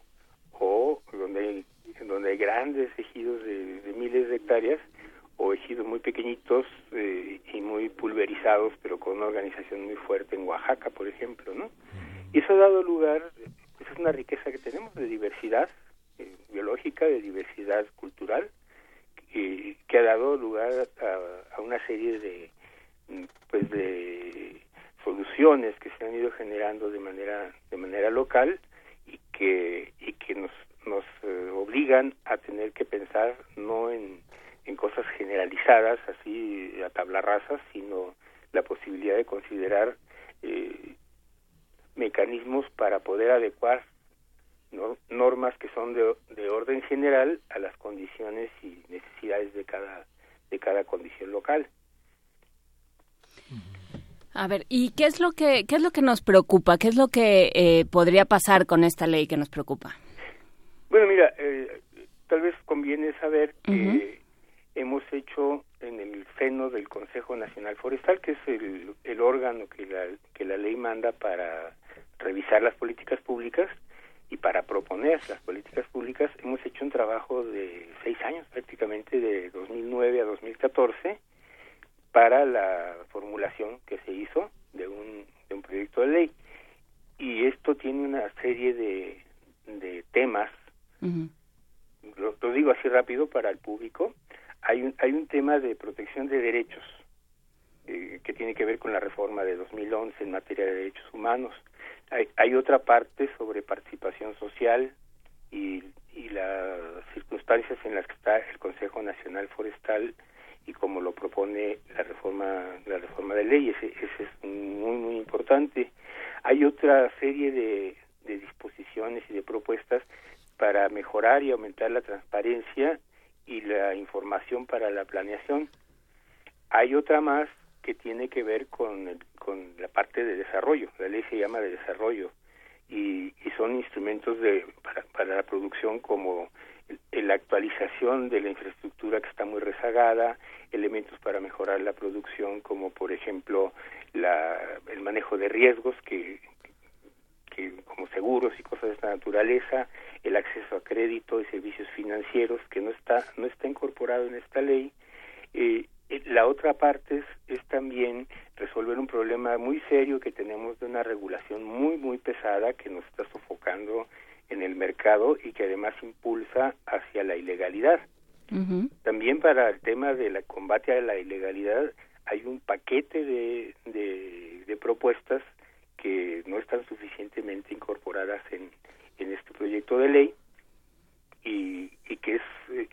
Speaker 24: o donde hay donde hay grandes ejidos de, miles de hectáreas o ejidos muy pequeñitos eh, y muy pulverizados pero con una organización muy fuerte en Oaxaca por ejemplo no y eso ha dado lugar, pues es una riqueza que tenemos de diversidad eh, biológica, de diversidad cultural, que, que ha dado lugar a, una serie de, pues de soluciones que se han ido generando de manera de manera local y que y que nos nos eh, obligan a tener que pensar no en, en cosas generalizadas así a tabla rasa sino la posibilidad de considerar eh, mecanismos para poder adecuar normas que son de, de, orden general a las condiciones y necesidades de cada de cada condición local.
Speaker 4: A ver, ¿y qué es lo que qué es lo que nos preocupa? ¿Qué es lo que eh, podría pasar con esta ley que nos preocupa?
Speaker 24: Bueno, mira, eh, tal vez conviene saber que hemos hecho en el seno del Consejo Nacional Forestal, que es el, el órgano que la, que la ley manda para revisar las políticas públicas y para proponer las políticas públicas hemos hecho un trabajo de seis años prácticamente de 2009 a 2014 para la formulación que se hizo de un, de un proyecto de ley. Y esto tiene una serie de, de temas lo, lo, digo así rápido para el público. Hay un, hay un tema de protección de derechos eh, que tiene que ver con la reforma de 2011 en materia de derechos humanos. Hay, otra parte sobre participación social y, las circunstancias en las que está el Consejo Nacional Forestal y como lo propone la reforma la reforma de leyes ese, es muy muy importante. Hay otra serie de disposiciones y de propuestas para mejorar y aumentar la transparencia y la información para la planeación hay otra más que tiene que ver con, con la parte de desarrollo. La ley se llama de desarrollo y, y son instrumentos de, para, para la producción como la actualización de la infraestructura que está muy rezagada, elementos para mejorar la producción como por ejemplo la, el manejo de riesgos que, que como seguros y cosas de esta naturaleza, el acceso a crédito y servicios financieros que no está no está incorporado en esta ley. Eh, eh, la otra parte es, es, también resolver un problema muy serio que tenemos de una regulación muy muy pesada que nos está sofocando en el mercado y que además impulsa hacia la ilegalidad. También para el tema del combate a la ilegalidad hay un paquete de, de, propuestas que no están suficientemente incorporadas en, en este proyecto de ley y, y que es,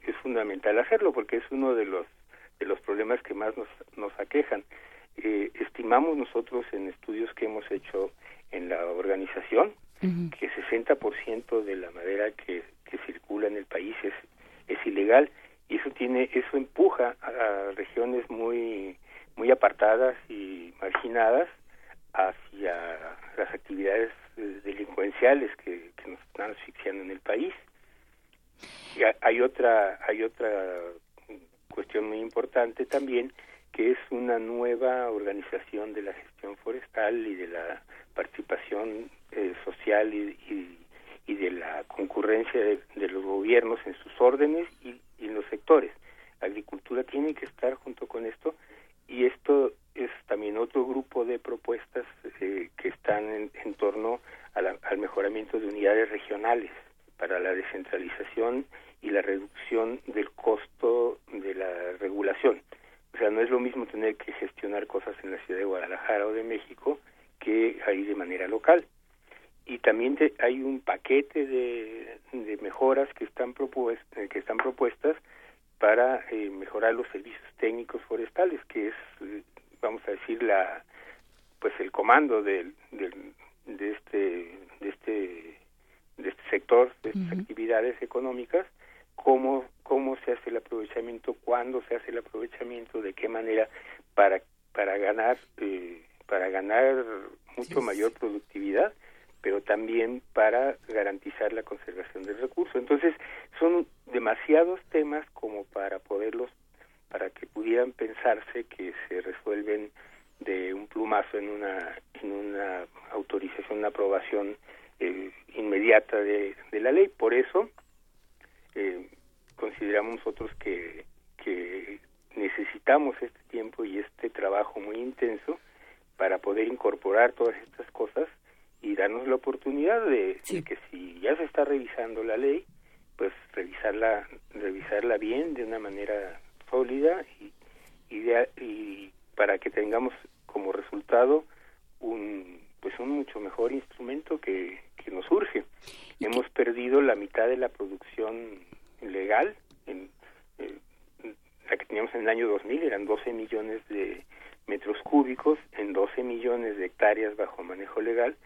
Speaker 24: es fundamental hacerlo porque es uno de los de los problemas que más nos, nos aquejan. Eh, estimamos nosotros en estudios que hemos hecho en la organización que 60% de la madera que, que circula en el país es, es ilegal y eso tiene eso empuja a regiones muy muy apartadas y marginadas hacia las actividades eh, delincuenciales que, nos están asfixiando en el país. Y hay otra hay otra cuestión muy importante también que es una nueva organización de la gestión forestal y de la participación eh, social y, y, de la concurrencia de, los gobiernos en sus órdenes y, en los sectores. agricultura tiene que estar junto con esto y esto es también otro grupo de propuestas eh, que están en, torno al mejoramiento de unidades regionales para la descentralización y la reducción del costo de la regulación. O sea, no es lo mismo tener que gestionar cosas en la ciudad de Guadalajara o de México que ahí de manera local. Y también hay un paquete de, de mejoras que están, propuestas, que están propuestas para eh, mejorar los servicios técnicos forestales, que es, eh, vamos a decir, la pues el comando de, de, este de este de este sector, de estas actividades económicas, cómo cómo se hace el aprovechamiento, cuándo se hace el aprovechamiento, de qué manera para para ganar eh, para ganar mucho mayor productividad pero también para garantizar la conservación del recurso. Entonces, son demasiados temas como para poderlos, para que pudieran pensarse que se resuelven de un plumazo en una, en una autorización, una aprobación eh, inmediata de, la ley. Por eso, eh, consideramos nosotros que necesitamos este tiempo y este trabajo muy intenso para poder incorporar todas estas cosas y darnos la oportunidad de, que si ya se está revisando la ley, pues revisarla, revisarla bien de una manera sólida y, y, para que tengamos como resultado un pues un mucho mejor instrumento que, que nos urge. Hemos perdido la mitad de la producción legal, en, eh, la que teníamos en el año 2000 eran 12 millones de metros cúbicos en 12 millones de hectáreas bajo manejo legal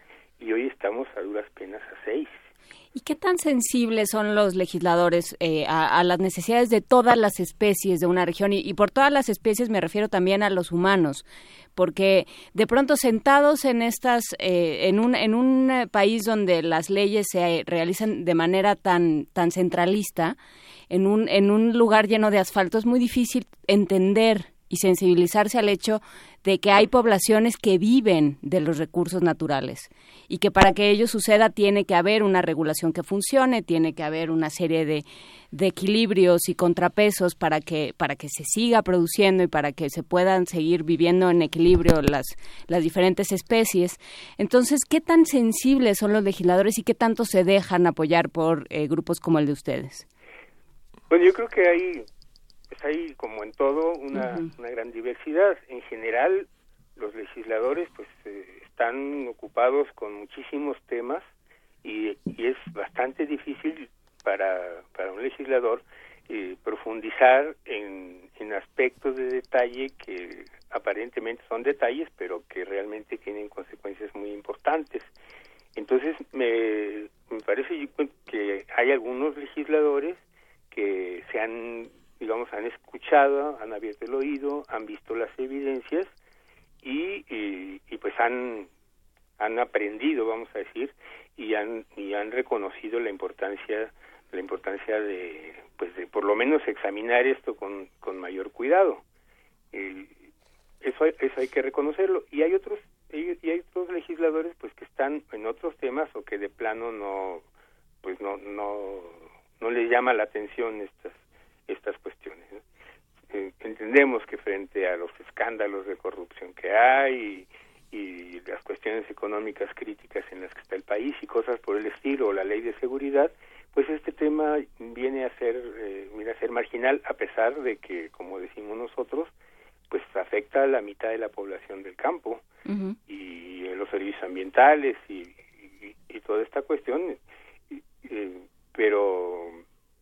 Speaker 24: y hoy estamos a duras penas a seis.
Speaker 4: ¿Y qué tan sensibles son los legisladores eh, a, las necesidades de todas las especies de una región? Y, por todas las especies me refiero también a los humanos, porque de pronto sentados en estas, eh, en un en un eh, país donde las leyes se realizan de manera tan tan centralista, en un en un lugar lleno de asfalto es muy difícil entender y sensibilizarse al hecho de que hay poblaciones que viven de los recursos naturales y que para que ello suceda tiene que haber una regulación que funcione, tiene que haber una serie de, de equilibrios y contrapesos para que para que se siga produciendo y para que se puedan seguir viviendo en equilibrio las las diferentes especies. Entonces, ¿qué tan sensibles son los legisladores y qué tanto se dejan apoyar por eh, grupos como el de ustedes?
Speaker 24: Bueno, yo creo que hay hay, como en todo, una, una gran diversidad. En general, los legisladores pues eh, están ocupados con muchísimos temas y, y, es bastante difícil para, para un legislador eh, profundizar en, en aspectos de detalle que aparentemente son detalles, pero que realmente tienen consecuencias muy importantes. Entonces, me, me parece que hay algunos legisladores que se han digamos, han escuchado, han abierto el oído, han visto las evidencias y, y, pues han, han aprendido, vamos a decir, y han, y han reconocido la importancia la importancia de pues de por lo menos examinar esto con, con mayor cuidado. Eso eso hay que reconocerlo. Y hay otros y, hay otros legisladores pues que están en otros temas o que de plano no pues no no no les llama la atención estas estas cuestiones eh, entendemos que frente a los escándalos de corrupción que hay y, y, las cuestiones económicas críticas en las que está el país y cosas por el estilo o la ley de seguridad pues este tema viene a ser eh, viene a ser marginal a pesar de que como decimos nosotros pues afecta a la mitad de la población del campo y los servicios ambientales y, y, toda esta cuestión eh, pero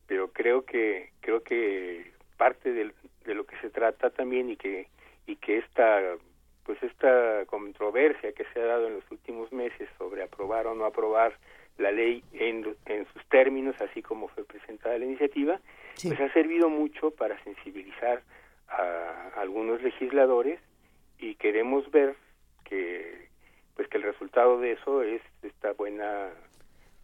Speaker 24: pero creo que creo que parte de, de lo que se trata también y que y que esta pues esta controversia que se ha dado en los últimos meses sobre aprobar o no aprobar la ley en, en sus términos, así como fue presentada la iniciativa, pues ha servido mucho para sensibilizar a, algunos legisladores y queremos ver que pues que el resultado de eso es esta buena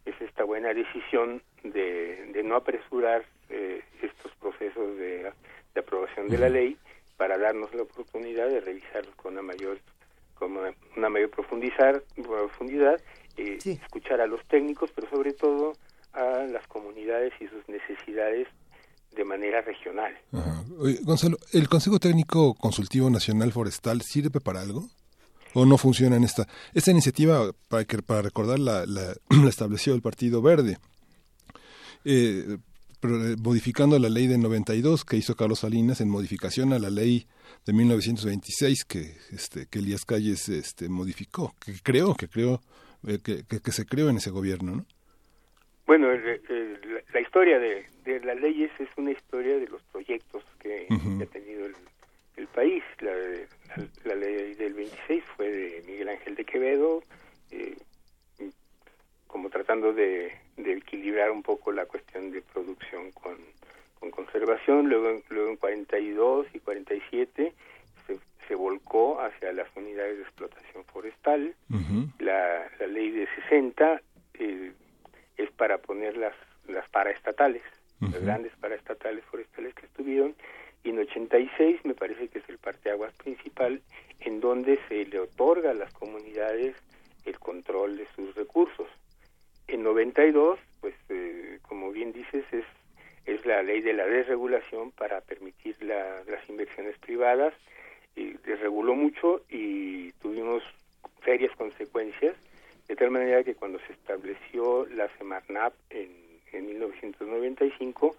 Speaker 24: es esta buena decisión de, de no apresurar eh, estos procesos de, de, aprobación de la ley para darnos la oportunidad de revisarlos con una mayor con una mayor profundizar profundidad eh, escuchar a los técnicos, pero sobre todo a las comunidades y sus necesidades de manera regional.
Speaker 3: Gonzalo, ¿el Consejo Técnico Consultivo Nacional Forestal sirve para algo? ¿O no funciona en esta? Esta iniciativa, para, que, para recordar, la, la, estableció el Partido Verde. Eh, eh, modificando la ley de 92 que hizo Carlos Salinas en modificación a la ley de 1926 que este que Elías Calles este modificó que creó que creó eh, que, que, se creó en ese gobierno, ¿no?
Speaker 24: Bueno, la, historia de, de, las leyes es una historia de los proyectos que, ha tenido el, país. La, la, ley del 26 fue de Miguel Ángel de Quevedo, eh, como tratando de, de, equilibrar un poco la cuestión de producción con, con conservación. Luego, luego en 42 y 47 se volcó hacia las unidades de explotación forestal. la, la, ley de 60 eh, es para poner las, las paraestatales, las grandes paraestatales forestales que estuvieron. Y en 86 me parece que es el parteaguas principal en donde se le otorga a las comunidades el control de sus recursos. En 92, pues eh, como bien dices, es es la ley de la desregulación para permitir la, las inversiones privadas y desreguló mucho y tuvimos serias consecuencias, de tal manera que cuando se estableció la Semarnap en, en 1995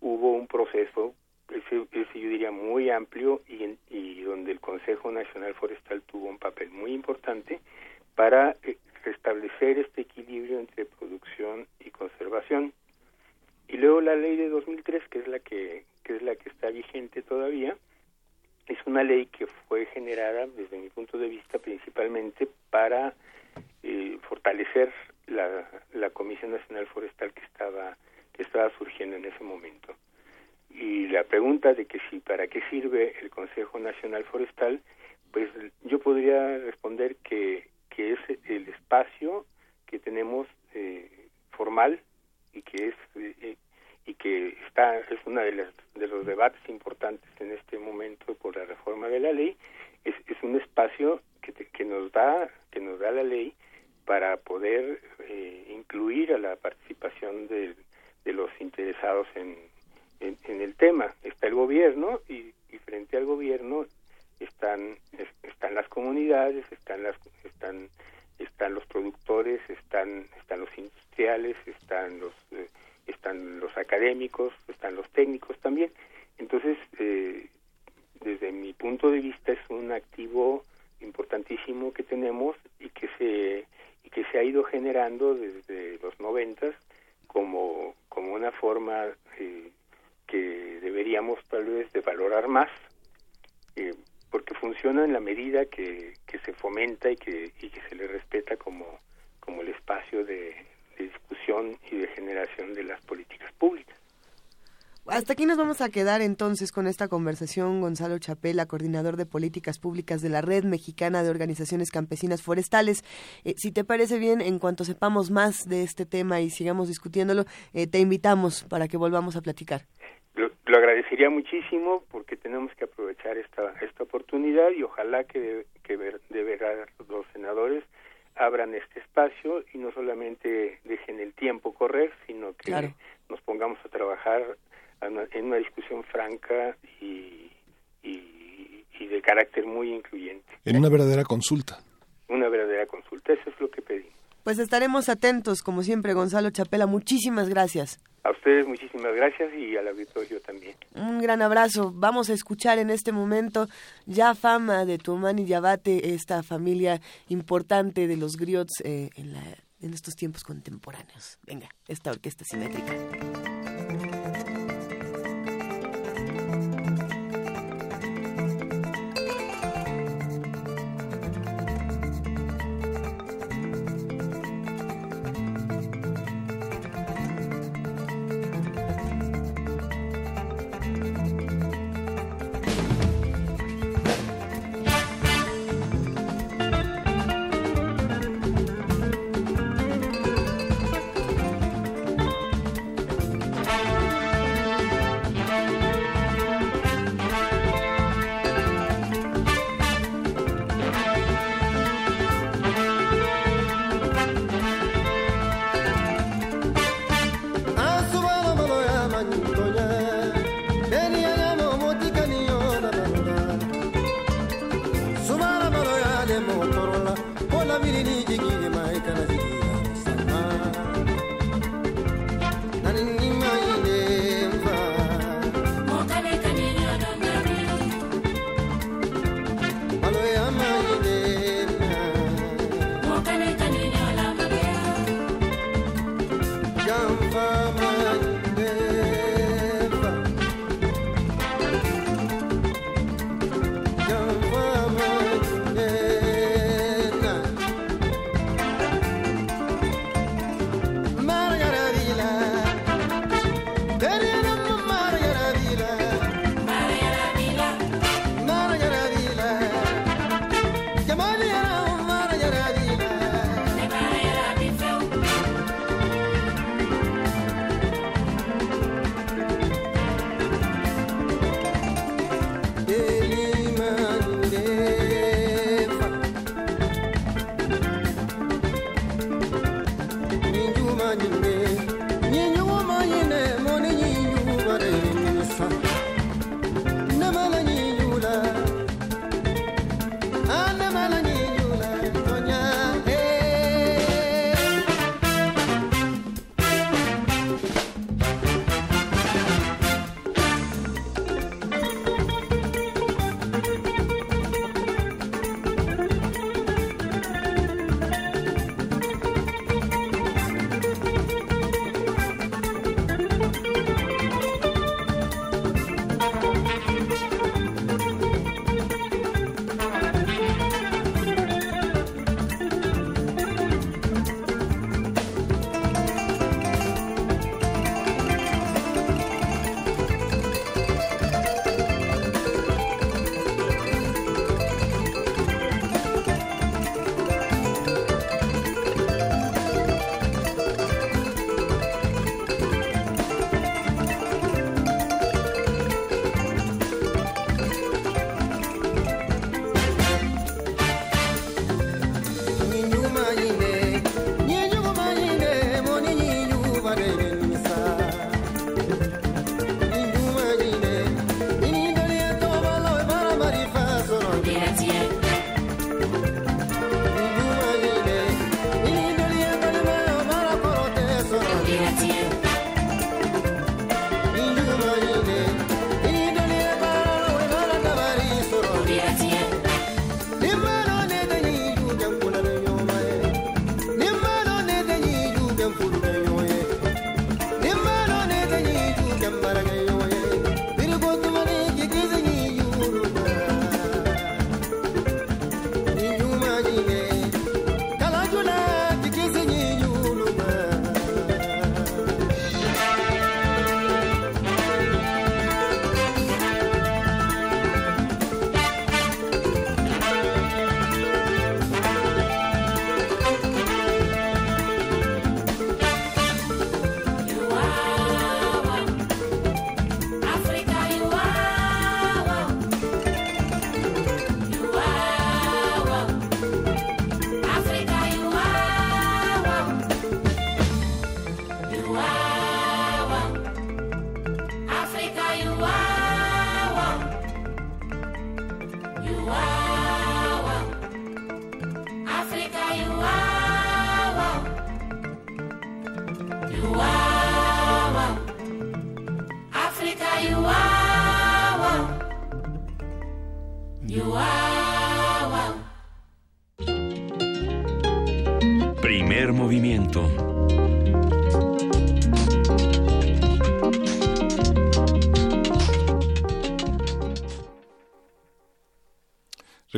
Speaker 24: hubo un proceso, ese, yo diría muy amplio y, y donde el Consejo Nacional Forestal tuvo un papel muy importante para eh, restablecer este equilibrio entre producción y conservación. Y luego la ley de 2003, que es la que, que es la que está vigente todavía, es una ley que fue generada, desde mi punto de vista, principalmente para eh, fortalecer la, la Comisión Nacional Forestal que estaba que estaba surgiendo en ese momento. Y la pregunta de que si para qué sirve el Consejo Nacional Forestal, pues yo podría responder que, que es el espacio que tenemos eh, formal y que es eh, y que está es una de las de los debates importantes en este momento por la reforma de la ley. Es, es un espacio que, que nos da que nos da la ley para poder eh, incluir a la participación de, de los interesados en, en, el tema está el gobierno y, y frente al gobierno están están las comunidades están las están están los productores están están los industriales están los eh, están los académicos, están los técnicos también. Entonces, eh, desde mi punto de vista es un activo importantísimo que tenemos y que se y que se ha ido generando desde los noventas como como una forma eh, que deberíamos tal vez de valorar más eh, porque funciona en la medida que, que se fomenta y que, y que se le respeta como como el espacio de, discusión y de generación de las políticas públicas.
Speaker 2: Hasta aquí nos vamos a quedar entonces con esta conversación. Gonzalo Chapela, coordinador de políticas públicas de la Red Mexicana de Organizaciones Campesinas Forestales. Eh, si te parece bien, en cuanto sepamos más de este tema y sigamos discutiéndolo, eh, te invitamos para que volvamos a platicar.
Speaker 24: Lo, agradecería muchísimo porque tenemos que aprovechar esta, esta oportunidad y ojalá que, que de verdad los senadores abran este espacio y no solamente dejen el tiempo correr, sino que nos pongamos a trabajar en una discusión franca y, y, de carácter muy incluyente.
Speaker 3: En una verdadera consulta.
Speaker 24: Una verdadera consulta, eso es lo que pedimos.
Speaker 25: Pues estaremos atentos, como siempre, Gonzalo Chapela. Muchísimas gracias.
Speaker 24: A ustedes muchísimas gracias y al auditorio también.
Speaker 25: Un gran abrazo. Vamos a escuchar en este momento ya fama de Tuomani y Yabate, esta familia importante de los griots eh, en, la, en estos tiempos contemporáneos. Venga, esta orquesta simétrica.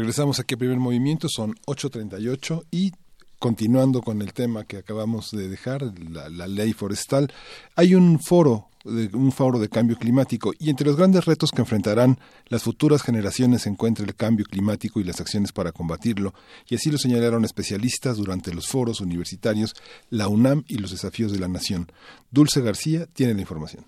Speaker 3: Regresamos aquí a primer movimiento, son 8.38 y continuando con el tema que acabamos de dejar, la, ley forestal, hay un foro de un foro de cambio climático y entre los grandes retos que enfrentarán las futuras generaciones se encuentra el cambio climático y las acciones para combatirlo, y así lo señalaron especialistas durante los foros universitarios, la UNAM y los desafíos de la nación. Dulce García tiene la información.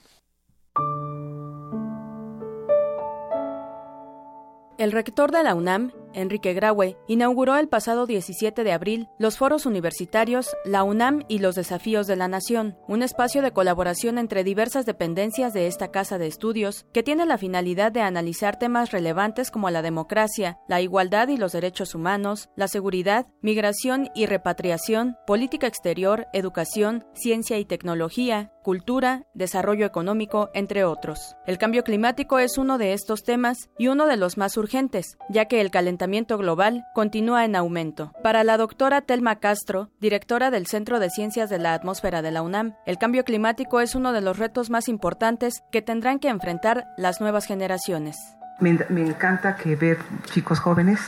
Speaker 26: El rector de la UNAM, Enrique Graue, inauguró el pasado 17 de abril los foros universitarios La UNAM y los desafíos de la nación, un espacio de colaboración entre diversas dependencias de esta casa de estudios que tiene la finalidad de analizar temas relevantes como la democracia, la igualdad y los derechos humanos, la seguridad, migración y repatriación, política exterior, educación, ciencia y tecnología, cultura, desarrollo económico, entre otros. El cambio climático es uno de estos temas y uno de los más urgentes, ya que el calentamiento global continúa en aumento. Para la doctora Telma Castro, directora del Centro de Ciencias de la Atmósfera de la UNAM, el cambio climático es uno de los retos más importantes que tendrán que enfrentar las nuevas generaciones.
Speaker 27: Me, encanta que ver chicos jóvenes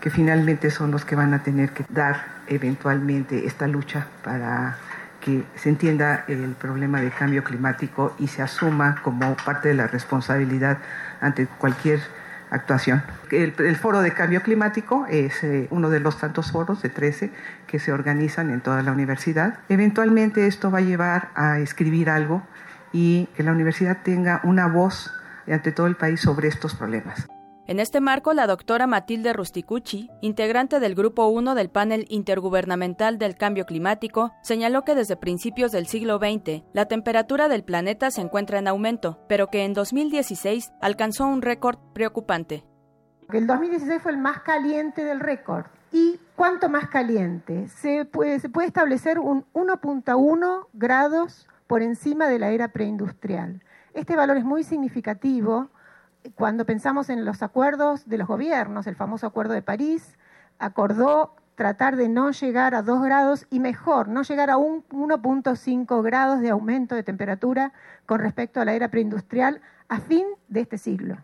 Speaker 27: que finalmente son los que van a tener que dar eventualmente esta lucha para que se entienda el problema de cambio climático y se asuma como parte de la responsabilidad ante cualquier actuación. El, foro de cambio climático es eh, uno de los tantos foros de 13 que se organizan en toda la universidad. Eventualmente esto va a llevar a escribir algo y que la universidad tenga una voz ante todo el país sobre estos problemas.
Speaker 26: En este marco, la doctora Matilde Rusticucci, integrante del Grupo 1 del Panel Intergubernamental del Cambio Climático, señaló que desde principios del siglo XX la temperatura del planeta se encuentra en aumento, pero que en 2016 alcanzó un récord preocupante.
Speaker 28: El 2016 fue el más caliente del récord. ¿Y cuánto más caliente? Se puede, se puede establecer un 1.1 grados por encima de la era preindustrial. Este valor es muy significativo cuando pensamos en los acuerdos de los gobiernos, el famoso Acuerdo de París acordó tratar de no llegar a 2 grados y mejor, no llegar a 1.5 grados de aumento de temperatura con respecto a la era preindustrial a fin de este siglo.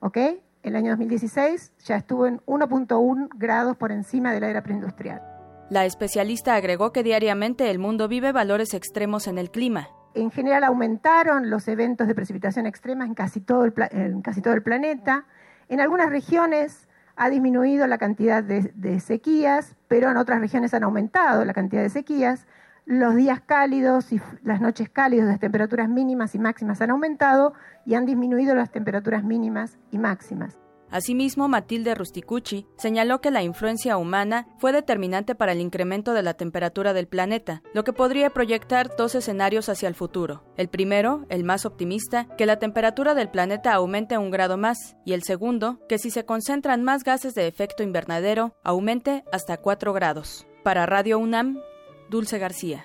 Speaker 28: ¿Ok? El año 2016 ya estuvo en 1.1 grados por encima de la era preindustrial.
Speaker 26: La especialista agregó que diariamente el mundo vive valores extremos en el clima
Speaker 28: en general aumentaron los eventos de precipitación extrema en casi todo el, planeta. En algunas regiones ha disminuido la cantidad de, de, sequías, pero en otras regiones han aumentado la cantidad de sequías. Los días cálidos y las noches cálidas, las temperaturas mínimas y máximas han aumentado y han disminuido las temperaturas mínimas y máximas.
Speaker 26: Asimismo, Matilde Rusticucci señaló que la influencia humana fue determinante para el incremento de la temperatura del planeta, lo que podría proyectar dos escenarios hacia el futuro. El primero, el más optimista, que la temperatura del planeta aumente un grado más, y el segundo, que si se concentran más gases de efecto invernadero, aumente hasta 4 grados. Para Radio UNAM, Dulce García.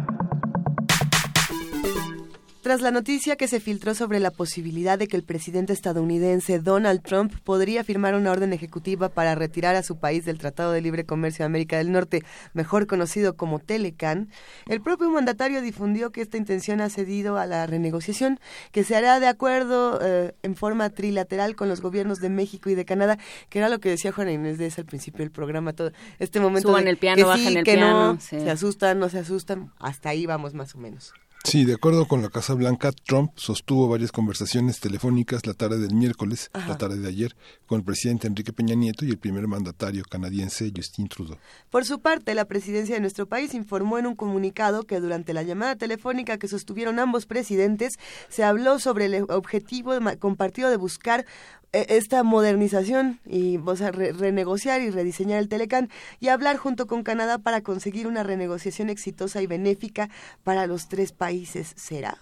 Speaker 2: Tras la noticia que se filtró sobre la posibilidad de que el presidente estadounidense Donald Trump podría firmar una orden ejecutiva para retirar a su país del Tratado de Libre Comercio de América del Norte, mejor conocido como Telecan, el propio mandatario difundió que esta intención ha cedido a la renegociación, que se hará de acuerdo eh, en forma trilateral con los gobiernos de México y de Canadá, que era lo que decía Juana Inés desde el principio del programa, todo este momento
Speaker 4: Suban el piano,
Speaker 2: que
Speaker 4: el
Speaker 2: que
Speaker 4: piano,
Speaker 2: no, se asustan, no se asustan, hasta ahí vamos más o menos.
Speaker 3: Sí, de acuerdo con la Casa Blanca, Trump sostuvo varias conversaciones telefónicas la tarde del miércoles, la tarde de ayer, con el presidente Enrique Peña Nieto y el primer mandatario canadiense Justin Trudeau.
Speaker 2: Por su parte, la presidencia de nuestro país informó en un comunicado que durante la llamada telefónica que sostuvieron ambos presidentes se habló sobre el objetivo compartido de buscar e, esta modernización y o sea, renegociar y rediseñar el Telecan y hablar junto con Canadá para conseguir una renegociación exitosa y benéfica para los tres países. ¿Será?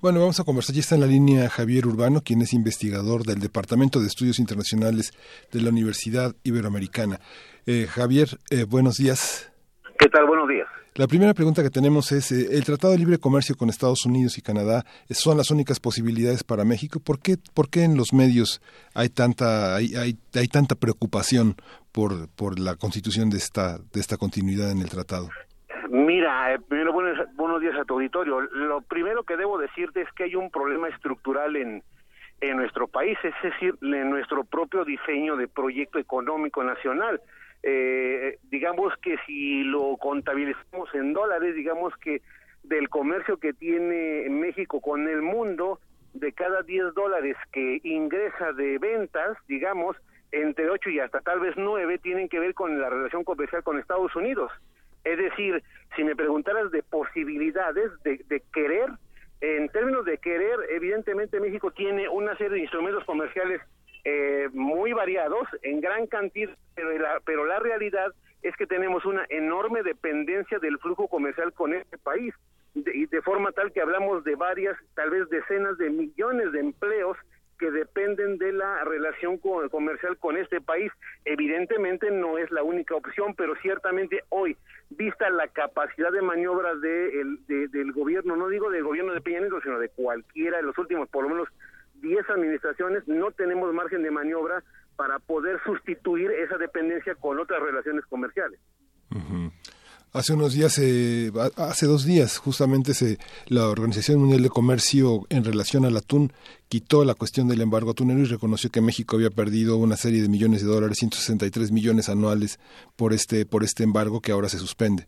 Speaker 3: Bueno, vamos a conversar. Ya está en la línea Javier Urbano, quien es investigador del Departamento de Estudios Internacionales de la Universidad Iberoamericana. Eh, Javier, eh, buenos días.
Speaker 29: ¿Qué tal? Buenos días.
Speaker 3: La primera pregunta que tenemos es, eh, ¿el Tratado de Libre Comercio con Estados Unidos y Canadá son las únicas posibilidades para México? ¿Por qué, por qué en los medios hay tanta, hay, hay, hay tanta preocupación por, por la constitución de esta, de esta continuidad en el tratado?
Speaker 29: Mira, eh, primero buenos, buenos días a tu auditorio. Lo primero que debo decirte es que hay un problema estructural en, en nuestro país, es decir, en nuestro propio diseño de proyecto económico nacional eh, digamos que si lo contabilizamos en dólares, digamos que del comercio que tiene México con el mundo, de cada 10 dólares que ingresa de ventas, digamos, entre 8 y hasta tal vez 9 tienen que ver con la relación comercial con Estados Unidos. Es decir, si me preguntaras de posibilidades de, de querer, en términos de querer, evidentemente México tiene una serie de instrumentos comerciales eh, muy variados en gran cantidad, pero la, realidad es que tenemos una enorme dependencia del flujo comercial con este país, y de forma tal que hablamos de varias, tal vez decenas de millones de empleos que dependen de la relación comercial con este país. Evidentemente no es la única opción, pero ciertamente hoy, vista la capacidad de maniobra de del gobierno, no digo del gobierno de Peña Nieto, sino de cualquiera de los últimos, por lo menos 10 administraciones no tenemos margen de maniobra para poder sustituir esa dependencia con otras relaciones comerciales.
Speaker 3: Hace unos días, eh, hace dos días, justamente se, la Organización Mundial de Comercio en relación al atún quitó la cuestión del embargo atunero y reconoció que México había perdido una serie de millones de dólares, 163 millones anuales por este, por este embargo que ahora se suspende.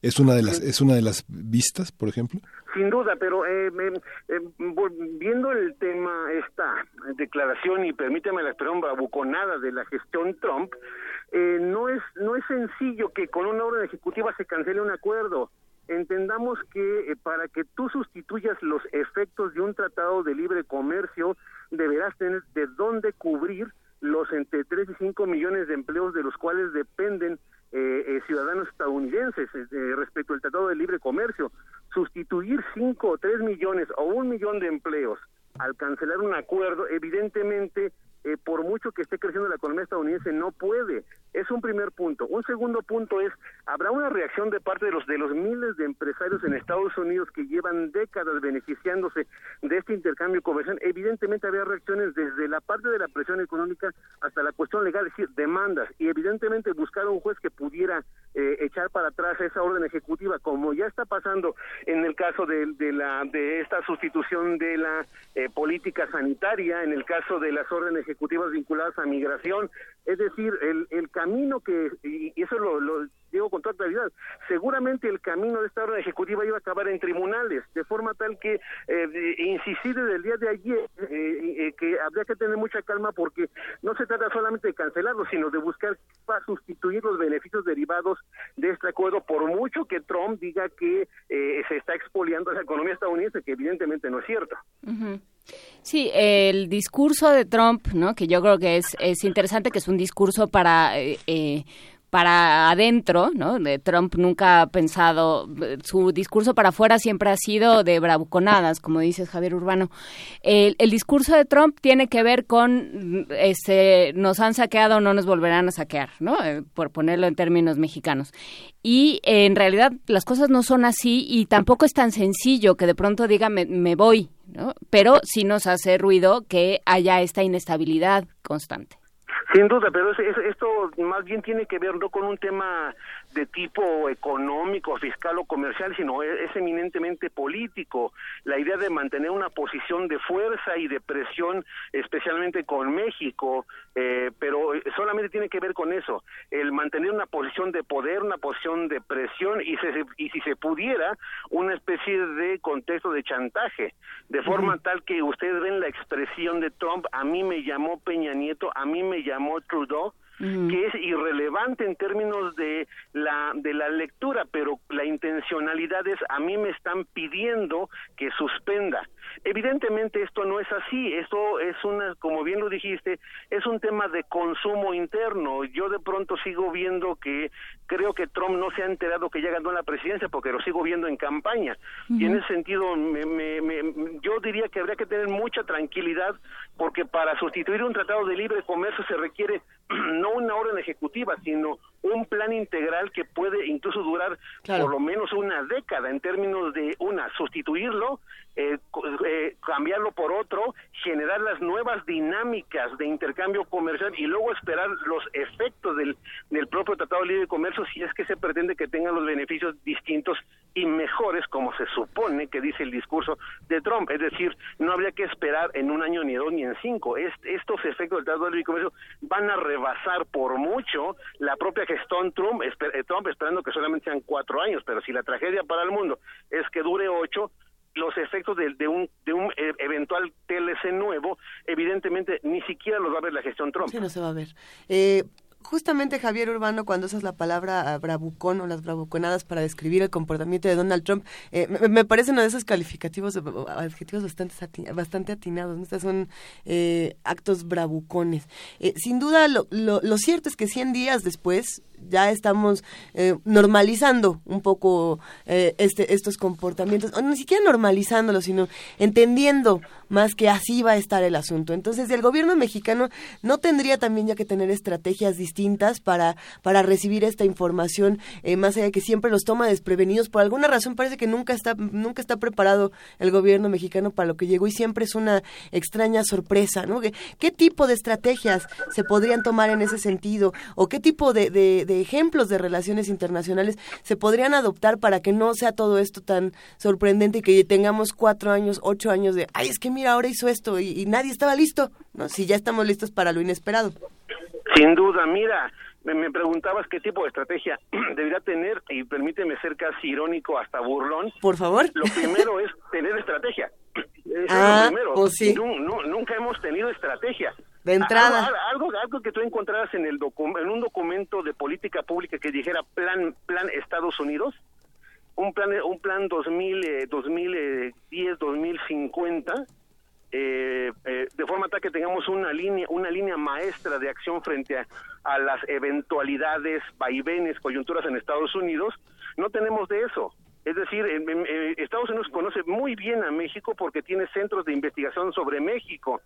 Speaker 3: ¿Es una de las, es una de las vistas, por ejemplo?
Speaker 29: Sin duda, pero eh, eh, viendo el tema, esta declaración, y permíteme la expresión bravuconada de la gestión Trump, eh, no, es, no es sencillo que con una orden ejecutiva se cancele un acuerdo. Entendamos que para que tú sustituyas los efectos de un tratado de libre comercio, deberás tener de dónde cubrir los entre 3 y 5 millones de empleos de los cuales dependen eh, ciudadanos estadounidenses eh, respecto al Tratado de Libre Comercio. Sustituir 5 o 3 millones o un millón de empleos al cancelar un acuerdo, evidentemente eh, por mucho que esté creciendo la economía estadounidense, no puede. Es un primer punto. Un segundo punto es, habrá una reacción de parte de los, de los miles de empresarios en Estados Unidos que llevan décadas beneficiándose de este intercambio comercial. Evidentemente había reacciones desde la parte de la presión económica hasta la cuestión legal, es decir, demandas. Y evidentemente buscar un juez que pudiera eh, echar para atrás esa orden ejecutiva, como ya está pasando en el caso de, de la, de esta sustitución de la eh, política sanitaria, en el caso de las órdenes ejecutivas vinculadas a migración. Es decir, el, el camino que, y eso lo, lo digo con toda claridad, seguramente el camino de esta orden ejecutiva iba a acabar en tribunales, de forma tal que eh, insistir desde el día de ayer eh, eh, que habría que tener mucha calma porque no se trata solamente de cancelarlo, sino de buscar para sustituir los beneficios derivados de este acuerdo, por mucho que Trump diga que eh, se está expoliando a la economía estadounidense, que evidentemente no es cierto.
Speaker 4: Sí, el discurso de Trump, ¿no? Que yo creo que es, es interesante, que es un discurso para eh, eh para adentro, ¿no? De Trump nunca ha pensado, su discurso para afuera siempre ha sido de bravuconadas, como dice Javier Urbano. El, discurso de Trump tiene que ver con, este, nos han saqueado, no nos volverán a saquear, ¿no? Eh, por ponerlo en términos mexicanos. Y en realidad las cosas no son así y tampoco es tan sencillo que de pronto diga me, me voy, ¿no? Pero sí nos hace ruido que haya esta inestabilidad constante.
Speaker 29: Sin duda, pero esto más bien tiene que ver no con un tema de tipo económico, fiscal o comercial, sino e, es, eminentemente político. La idea de mantener una posición de fuerza y de presión, especialmente con México, eh, pero solamente tiene que ver con eso, el mantener una posición de poder, una posición de presión y, y si se pudiera, una especie de contexto de chantaje, de forma tal que ustedes ven la expresión de Trump, a mí me llamó Peña Nieto, a mí me llamó Trudeau, que es irrelevante en términos de la de la lectura, pero la intencionalidad es a mí me están pidiendo que suspenda. Evidentemente esto no es así, esto es una, como bien lo dijiste, es un tema de consumo interno. Yo de pronto sigo viendo que creo que Trump no se ha enterado que ya ganó la presidencia porque lo sigo viendo en campaña. Y en ese sentido, me, me, yo diría que habría que tener mucha tranquilidad porque para sustituir un tratado de libre comercio se requiere no una orden ejecutiva, sino un plan integral que puede incluso durar por lo menos una década en términos de una sustituirlo eh, eh, cambiarlo por otro, generar las nuevas dinámicas de intercambio comercial y luego esperar los efectos del, del propio Tratado de Libre Comercio si es que se pretende que tengan los beneficios distintos y mejores como se supone que dice el discurso de Trump. Es decir, no habría que esperar en un año ni dos ni en cinco. estos efectos del Tratado de Libre Comercio van a rebasar por mucho la propia gestión Trump, eh, Trump esperando que solamente sean cuatro años, pero si la tragedia para el mundo es que dure ocho, los efectos de, de, un, de un eh, eventual TLC nuevo, evidentemente ni siquiera los va a ver la gestión Trump.
Speaker 2: Sí, no se va a ver. Eh, justamente Javier Urbano, cuando usas la palabra ah, bravucón o las bravuconadas para describir el comportamiento de Donald Trump, eh, me, parece uno de esos calificativos, adjetivos bastante, bastante atinados. Estos son actos bravucones. sin duda, lo, lo, lo, cierto es que 100 días después, ya estamos eh, normalizando un poco eh, este, estos comportamientos, o ni siquiera normalizándolos, sino entendiendo más que así va a estar el asunto. Entonces, el gobierno mexicano no tendría también ya que tener estrategias distintas para, para recibir esta información, eh, más allá de que siempre los toma desprevenidos. Por alguna razón parece que nunca está, nunca está preparado el gobierno mexicano para lo que llegó y siempre es una extraña sorpresa, ¿no? ¿Qué, tipo de estrategias se podrían tomar en ese sentido? ¿O qué tipo de de ejemplos de relaciones internacionales se podrían adoptar para que no sea todo esto tan sorprendente y que tengamos cuatro años, ocho años de, ay, es que mira, ahora hizo esto y, nadie estaba listo, ¿no? Si ya estamos listos para lo inesperado.
Speaker 29: Sin duda, mira, me, preguntabas qué tipo de estrategia debería tener, y permíteme ser casi irónico, hasta burlón.
Speaker 2: Por favor.
Speaker 29: Lo primero es tener estrategia.
Speaker 2: Eso ah, es lo primero. Pues sí.
Speaker 29: nunca hemos tenido estrategia.
Speaker 2: De entrada.
Speaker 29: Algo, algo, que tú encontraras en, el en un documento de política pública que dijera plan, plan Estados Unidos, un plan, un plan 2000, 2010, 2050, eh, eh, de forma tal que tengamos una línea, una línea maestra de acción frente a, a las eventualidades, vaivenes, coyunturas en Estados Unidos, no tenemos de eso. Es decir, Estados Unidos conoce muy bien a México porque tiene centros de investigación sobre México.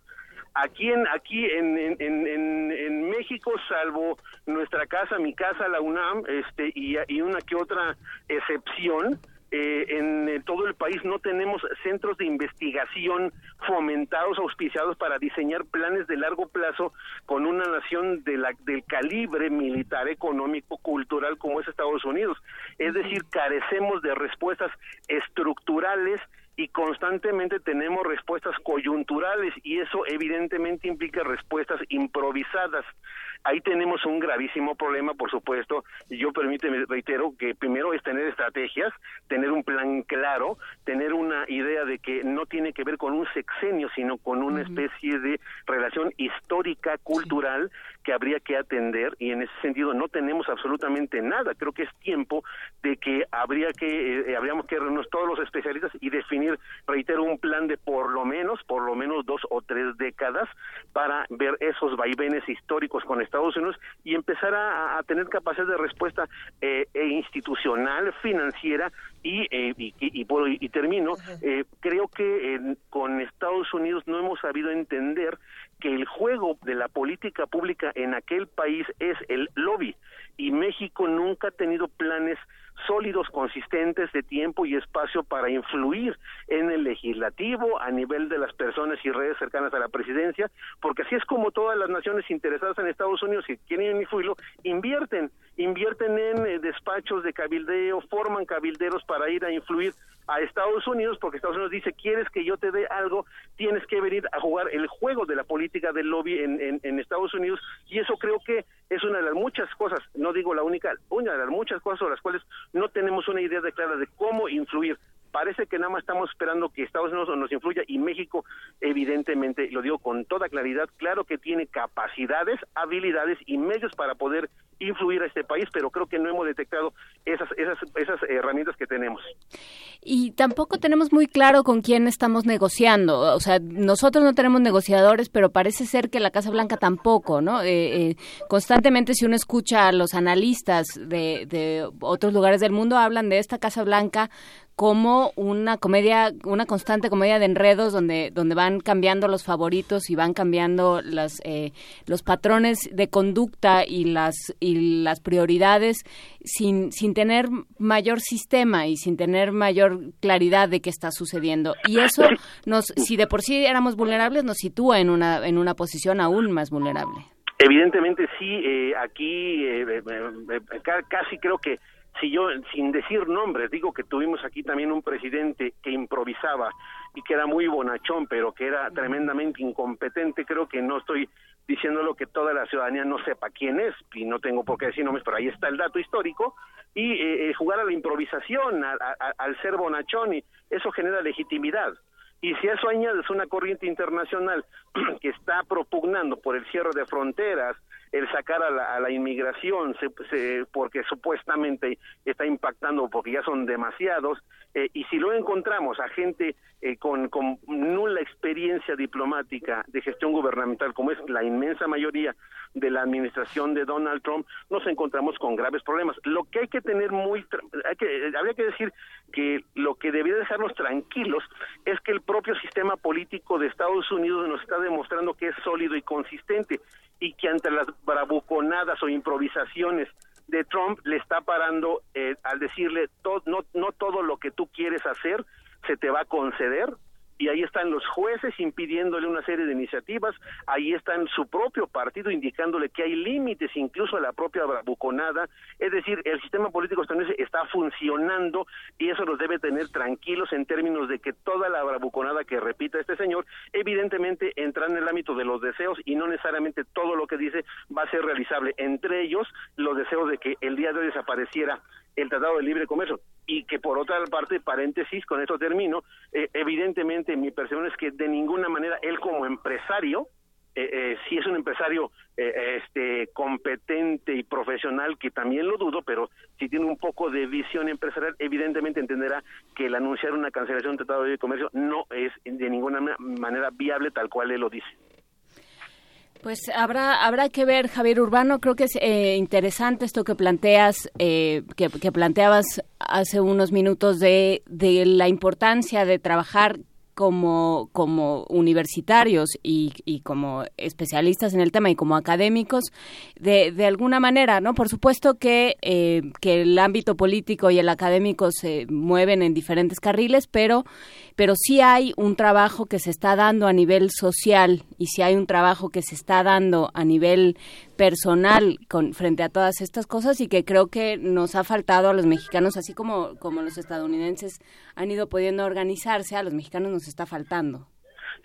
Speaker 29: Aquí en aquí en, en, en, México, salvo nuestra casa, mi casa, la UNAM, este y una que otra excepción, eh, en todo el país no tenemos centros de investigación fomentados, auspiciados para diseñar planes de largo plazo con una nación de la, del calibre militar, económico, cultural como es Estados Unidos. Es decir, carecemos de respuestas estructurales y constantemente tenemos respuestas coyunturales y eso evidentemente implica respuestas improvisadas. Ahí tenemos un gravísimo problema, por supuesto, y yo permíteme, reitero, que primero es tener estrategias, tener un plan claro, tener una idea de que no tiene que ver con un sexenio, sino con una especie de relación histórica, cultural, que habría que atender, y en ese sentido no tenemos absolutamente nada. Creo que es tiempo de que habría que, eh, habríamos que reunirnos todos los especialistas y definir, reitero, un plan de por lo menos, por lo menos dos o tres décadas para ver esos vaivenes históricos con Estados Unidos y empezar a, tener capacidad de respuesta eh, e institucional, financiera y, eh, y, y, termino, eh, creo que con Estados Unidos no hemos sabido entender que el juego de la política pública en aquel país es el lobby y México nunca ha tenido planes sólidos, consistentes de tiempo y espacio para influir en el legislativo a nivel de las personas y redes cercanas a la presidencia, porque así es como todas las naciones interesadas en Estados Unidos que quieren influirlo, invierten, invierten en eh, despachos de cabildeo, forman cabilderos para ir a influir a Estados Unidos, porque Estados Unidos dice, quieres que yo te dé algo, tienes que venir a jugar el juego de la política del lobby en, Estados Unidos, y eso creo que es una de las muchas cosas, no digo la única, una de las muchas cosas sobre las cuales no tenemos una idea de clara de cómo influir. Parece que nada más estamos esperando que Estados Unidos nos influya y México, evidentemente, lo digo con toda claridad, claro que tiene capacidades, habilidades y medios para poder influir a este país, pero creo que no hemos detectado esas, esas, esas herramientas que tenemos.
Speaker 4: Y tampoco tenemos muy claro con quién estamos negociando. O sea, nosotros no tenemos negociadores, pero parece ser que la Casa Blanca tampoco, ¿no? Eh, eh, constantemente si uno escucha a los analistas de, de otros lugares del mundo, hablan de esta Casa Blanca como una comedia, una constante comedia de enredos donde, donde van cambiando los favoritos y van cambiando las, eh, los patrones de conducta y las, y las prioridades sin, sin tener mayor sistema y sin tener mayor claridad de qué está sucediendo. Y eso, nos, si de por sí éramos vulnerables, nos sitúa en una, en una posición aún más vulnerable.
Speaker 29: Evidentemente sí, eh, aquí eh, casi creo que si yo, sin decir nombres, digo que tuvimos aquí también un presidente que improvisaba y que era muy bonachón, pero que era tremendamente incompetente, creo que no estoy diciéndolo que toda la ciudadanía no sepa quién es, y no tengo por qué decir nombres, pero ahí está el dato histórico, y eh, eh, jugar a la improvisación, al ser bonachón, y eso genera legitimidad. Y si eso añades una corriente internacional que está propugnando por el cierre de fronteras, el sacar a la, a la inmigración, se, porque supuestamente está impactando, porque ya son demasiados, eh, y si lo encontramos a gente eh, con, con nula experiencia diplomática de gestión gubernamental, como es la inmensa mayoría de la administración de Donald Trump, nos encontramos con graves problemas. Lo que hay que tener muy, hay que, habría que decir que lo que debería dejarnos tranquilos es que el propio sistema político de Estados Unidos nos está demostrando que es sólido y consistente y que ante las bravuconadas o improvisaciones de Trump le está parando eh, al decirle no, no todo lo que tú quieres hacer se te va a conceder y ahí están los jueces impidiéndole una serie de iniciativas, ahí está su propio partido indicándole que hay límites incluso a la propia bravuconada, es decir, el sistema político estadounidense está funcionando y eso los debe tener tranquilos en términos de que toda la bravuconada que repita este señor evidentemente entra en el ámbito de los deseos y no necesariamente todo lo que dice va a ser realizable, entre ellos los deseos de que el día de hoy desapareciera el Tratado de Libre Comercio y que por otra parte, paréntesis, con esto termino, eh, evidentemente mi percepción es que de ninguna manera él como empresario, eh, eh, si es un empresario este competente y profesional, que también lo dudo, pero si tiene un poco de visión empresarial, evidentemente entenderá que el anunciar una cancelación del Tratado de Libre Comercio no es de ninguna manera viable tal cual él lo dice.
Speaker 4: Pues habrá habrá que ver, Javier Urbano. Creo que es eh, interesante esto que planteas, eh, que, que, planteabas hace unos minutos de, de la importancia de trabajar como, como universitarios y, y, como especialistas en el tema y como académicos, de, de alguna manera, ¿no? Por supuesto que, eh, que el ámbito político y el académico se mueven en diferentes carriles, pero, pero sí hay un trabajo que se está dando a nivel social y sí hay un trabajo que se está dando a nivel personal con, frente a todas estas cosas y que creo que nos ha faltado a los mexicanos, así como, como los estadounidenses han ido pudiendo organizarse, a los mexicanos nos está faltando.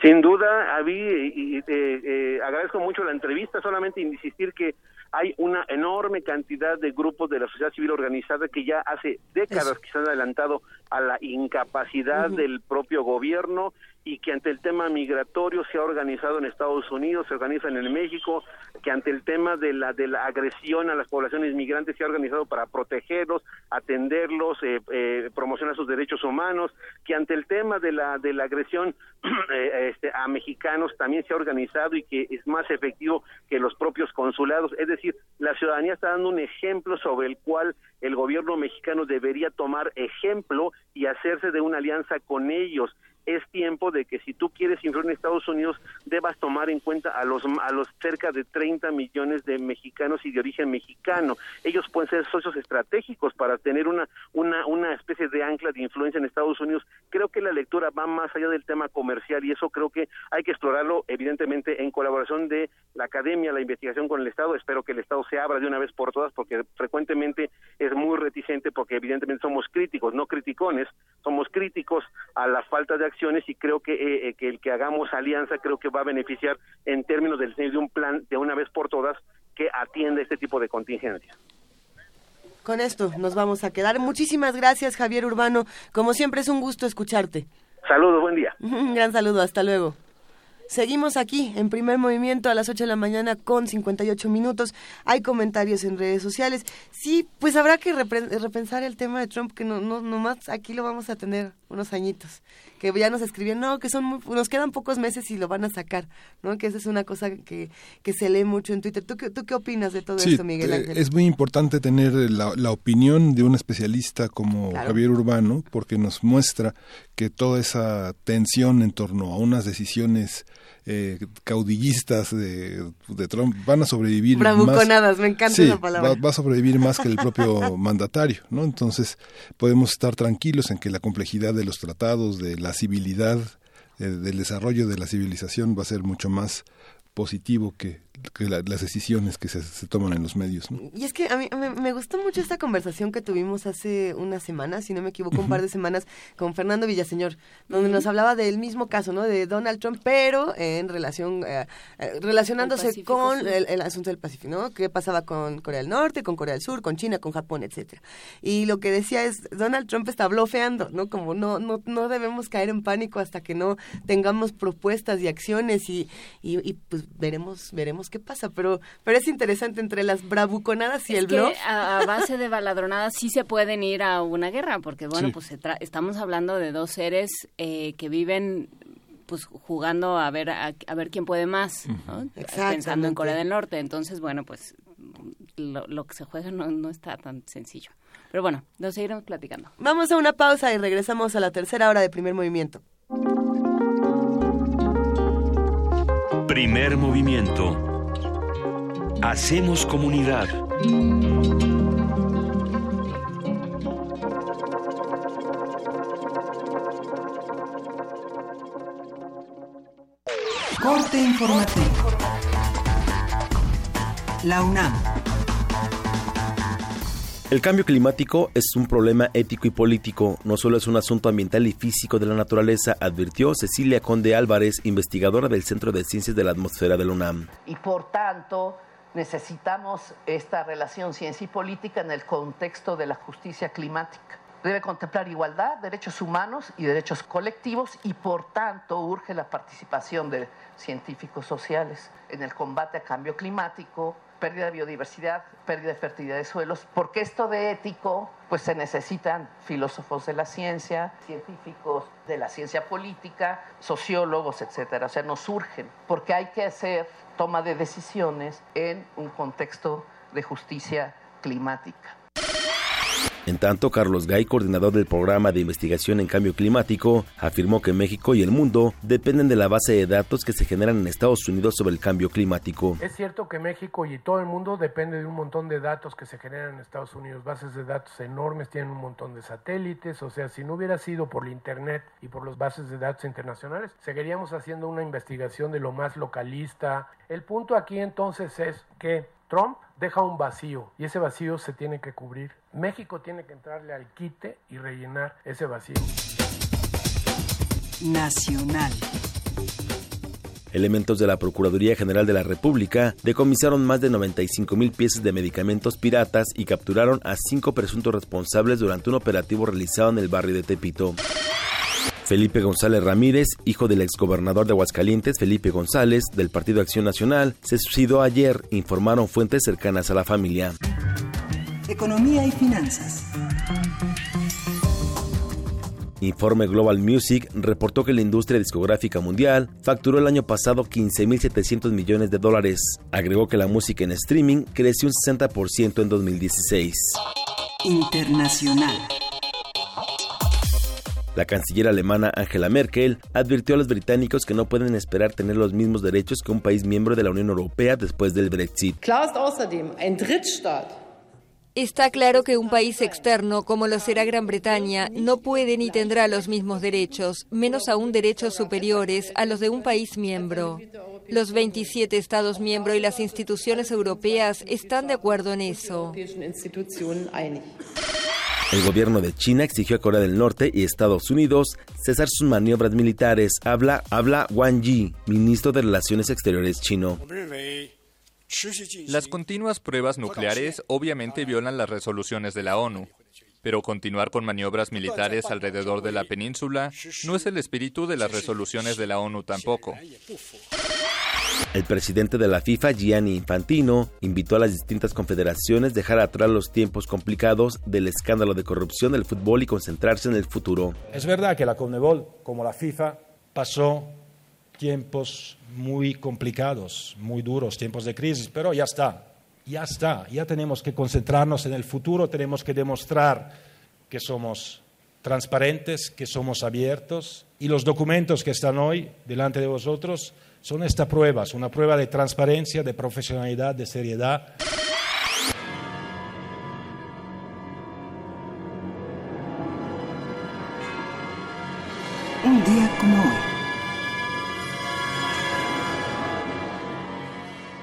Speaker 29: Sin duda, Avi, y, eh, eh, agradezco mucho la entrevista, solamente insistir que hay una enorme cantidad de grupos de la sociedad civil organizada que ya hace décadas que se han adelantado a la incapacidad del propio gobierno y que ante el tema migratorio se ha organizado en Estados Unidos, se organiza en México, que ante el tema de la de la agresión a las poblaciones migrantes se ha organizado para protegerlos, atenderlos, eh, eh, promocionar sus derechos humanos, que ante el tema de la de la agresión eh, este, a mexicanos también se ha organizado y que es más efectivo que los propios consulados, es decir, la ciudadanía está dando un ejemplo sobre el cual el gobierno mexicano debería tomar ejemplo y hacerse de una alianza con ellos es tiempo de que si tú quieres influir en Estados Unidos, debas tomar en cuenta a los, a los cerca de 30 millones de mexicanos y de origen mexicano. Ellos pueden ser socios estratégicos para tener una, una, una especie de ancla de influencia en Estados Unidos. Creo que la lectura va más allá del tema comercial y eso creo que hay que explorarlo, evidentemente, en colaboración de la academia, la investigación con el Estado. Espero que el Estado se abra de una vez por todas, porque frecuentemente es muy reticente, porque evidentemente somos críticos, no criticones, somos críticos a la falta de acciones y creo que, eh, eh, que el que hagamos alianza creo que va a beneficiar en términos del de un plan de una vez por todas que atienda este tipo de contingencias.
Speaker 2: Con esto nos vamos a quedar. Muchísimas gracias, Javier Urbano. Como siempre es un gusto escucharte.
Speaker 29: Saludos, buen día.
Speaker 2: Un gran saludo, hasta luego. Seguimos aquí en primer movimiento a las 8 de la mañana con 58 minutos. Hay comentarios en redes sociales. Sí, pues habrá que repensar el tema de Trump, que no, no, más aquí lo vamos a tener unos añitos. Que ya nos escribían, no, que son nos quedan pocos meses y lo van a sacar, ¿no? Que esa es una cosa que, que se lee mucho en Twitter. ¿Tú, qué, ¿Tú qué opinas de todo esto, Miguel Ángel?
Speaker 3: Es muy importante tener la, la opinión de un especialista como Javier Urbano, porque nos muestra que toda esa tensión en torno a unas decisiones eh, caudillistas de, Trump van a sobrevivir
Speaker 2: Bravuconadas, me encanta esa palabra.
Speaker 3: Va, a sobrevivir más que el propio mandatario, ¿no? Entonces podemos estar tranquilos en que la complejidad de los tratados, de la civilidad, eh, del desarrollo de la civilización va a ser mucho más positivo que que las decisiones que se, toman en los medios.
Speaker 2: Y es que a mí me, gustó mucho esta conversación que tuvimos hace unas semanas, si no me equivoco, un par de semanas con Fernando Villaseñor, donde nos hablaba del mismo caso, ¿no? De Donald Trump, pero en relación, eh, eh, relacionándose con el, asunto del Pacífico, ¿no? ¿Qué pasaba con Corea del Norte, con Corea del Sur, con China, con Japón, etcétera? Y lo que decía es, Donald Trump está blofeando, ¿no? Como no, no, no debemos caer en pánico hasta que no tengamos propuestas y acciones y, y, y pues veremos, veremos qué pasa, pero, pero es interesante entre las bravuconadas y el
Speaker 4: que A, base de baladronadas sí se pueden ir a una guerra, porque bueno, pues estamos hablando de dos seres eh, que viven pues jugando a ver a, ver quién puede más, pensando en Corea del Norte. Entonces, bueno, pues lo, que se juega no, no está tan sencillo. Pero bueno, nos seguiremos platicando.
Speaker 2: Vamos a una pausa y regresamos a la tercera hora de primer movimiento.
Speaker 1: Primer movimiento. Hacemos comunidad.
Speaker 20: Corte informativo. La UNAM.
Speaker 8: El cambio climático es un problema ético y político, no solo es un asunto ambiental y físico de la naturaleza, advirtió Cecilia Conde Álvarez, investigadora del Centro de Ciencias de la Atmósfera de la UNAM.
Speaker 30: Y por tanto, necesitamos esta relación ciencia y política en el contexto de la justicia climática. Debe contemplar igualdad, derechos humanos y derechos colectivos y por tanto urge la participación de científicos sociales en el combate al cambio climático, pérdida de biodiversidad, pérdida de fertilidad de suelos, porque esto de ético, pues se necesitan filósofos de la ciencia, científicos de la ciencia política, sociólogos, etcétera. O sea, nos surgen, porque hay que hacer toma de decisiones en un contexto de justicia climática.
Speaker 8: En tanto, Carlos Gay, coordinador del programa de investigación en cambio climático, afirmó que México y el mundo dependen de la base de datos que se generan en Estados Unidos sobre el cambio climático.
Speaker 31: Es cierto que México y todo el mundo depende de un montón de datos que se generan en Estados Unidos, bases de datos enormes, tienen un montón de satélites, o sea, si no hubiera sido por la Internet y por las bases de datos internacionales, seguiríamos haciendo una investigación de lo más localista. El punto aquí entonces es que Trump deja un vacío y ese vacío se tiene que cubrir. México tiene que entrarle al quite y rellenar ese vacío.
Speaker 20: Nacional.
Speaker 8: Elementos de la Procuraduría General de la República decomisaron más de 95 mil piezas de medicamentos piratas y capturaron a cinco presuntos responsables durante un operativo realizado en el barrio de Tepito. Felipe González Ramírez, hijo del exgobernador de Aguascalientes, Felipe González, del Partido Acción Nacional, se suicidó ayer, informaron fuentes cercanas a la familia.
Speaker 20: Economía y finanzas.
Speaker 8: Informe Global Music reportó que la industria discográfica mundial facturó el año pasado 15.700 millones de dólares. Agregó que la música en streaming creció un 60% en 2016.
Speaker 20: Internacional.
Speaker 8: La canciller alemana Angela Merkel advirtió a los británicos que no pueden esperar tener los mismos derechos que un país miembro de la Unión Europea después del Brexit.
Speaker 32: Está claro que un país externo, como lo será Gran Bretaña, no puede ni tendrá los mismos derechos, menos aún derechos superiores a los de un país miembro. Los 27 Estados miembros y las instituciones europeas están de acuerdo en eso.
Speaker 8: El gobierno de China exigió a Corea del Norte y Estados Unidos cesar sus maniobras militares. Habla, habla Wang Yi, ministro de Relaciones Exteriores chino.
Speaker 33: Las continuas pruebas nucleares obviamente violan las resoluciones de la ONU, pero continuar con maniobras militares alrededor de la península no es el espíritu de las resoluciones de la ONU tampoco.
Speaker 8: El presidente de la FIFA, Gianni Infantino, invitó a las distintas confederaciones a dejar atrás los tiempos complicados del escándalo de corrupción del fútbol y concentrarse en el futuro.
Speaker 34: Es verdad que la CONMEBOL, como la FIFA, pasó tiempos muy complicados, muy duros, tiempos de crisis, pero ya está, ya está, ya tenemos que concentrarnos en el futuro, tenemos que demostrar que somos transparentes, que somos abiertos y los documentos que están hoy delante de vosotros son estas pruebas, una prueba de transparencia, de profesionalidad, de seriedad.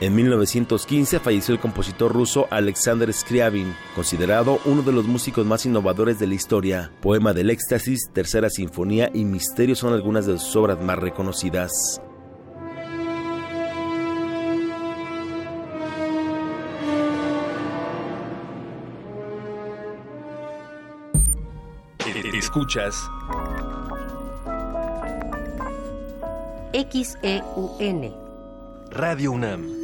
Speaker 8: En 1915 falleció el compositor ruso Alexander Scriabin, considerado uno de los músicos más innovadores de la historia. Poema del Éxtasis, Tercera Sinfonía y Misterio son algunas de sus obras más reconocidas.
Speaker 1: Escuchas
Speaker 12: XEUN
Speaker 1: Radio UNAM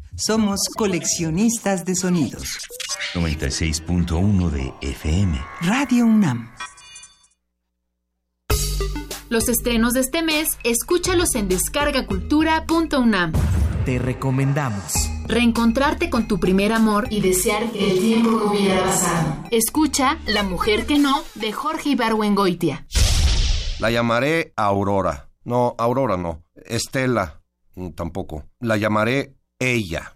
Speaker 20: Somos coleccionistas de sonidos.
Speaker 1: 96.1 de FM.
Speaker 20: Radio UNAM.
Speaker 31: Los estrenos de este mes, escúchalos en descargacultura.unam.
Speaker 35: Te recomendamos.
Speaker 31: Reencontrarte con tu primer amor y desear que el tiempo no hubiera pasado. Escucha La mujer que no, de Jorge Ibargüengoitia.
Speaker 36: La llamaré Aurora. No, Aurora no. Estela. mm, Tampoco. La llamaré ella.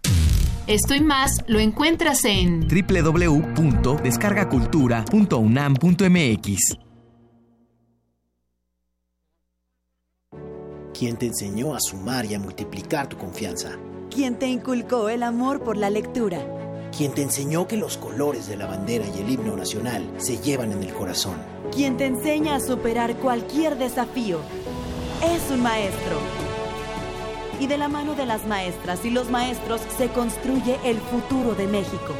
Speaker 31: Esto y más lo encuentras en
Speaker 35: www.descargacultura.unam.mx
Speaker 37: ¿Quién te enseñó a sumar y a multiplicar tu confianza?
Speaker 38: quien te inculcó el amor por la lectura,
Speaker 37: ¿Quién te enseñó que los colores de la bandera y el himno nacional se llevan en el corazón?
Speaker 38: quien te enseña a superar cualquier desafío. Es un maestro. Y de la mano de las maestras y los maestros se construye el futuro de México.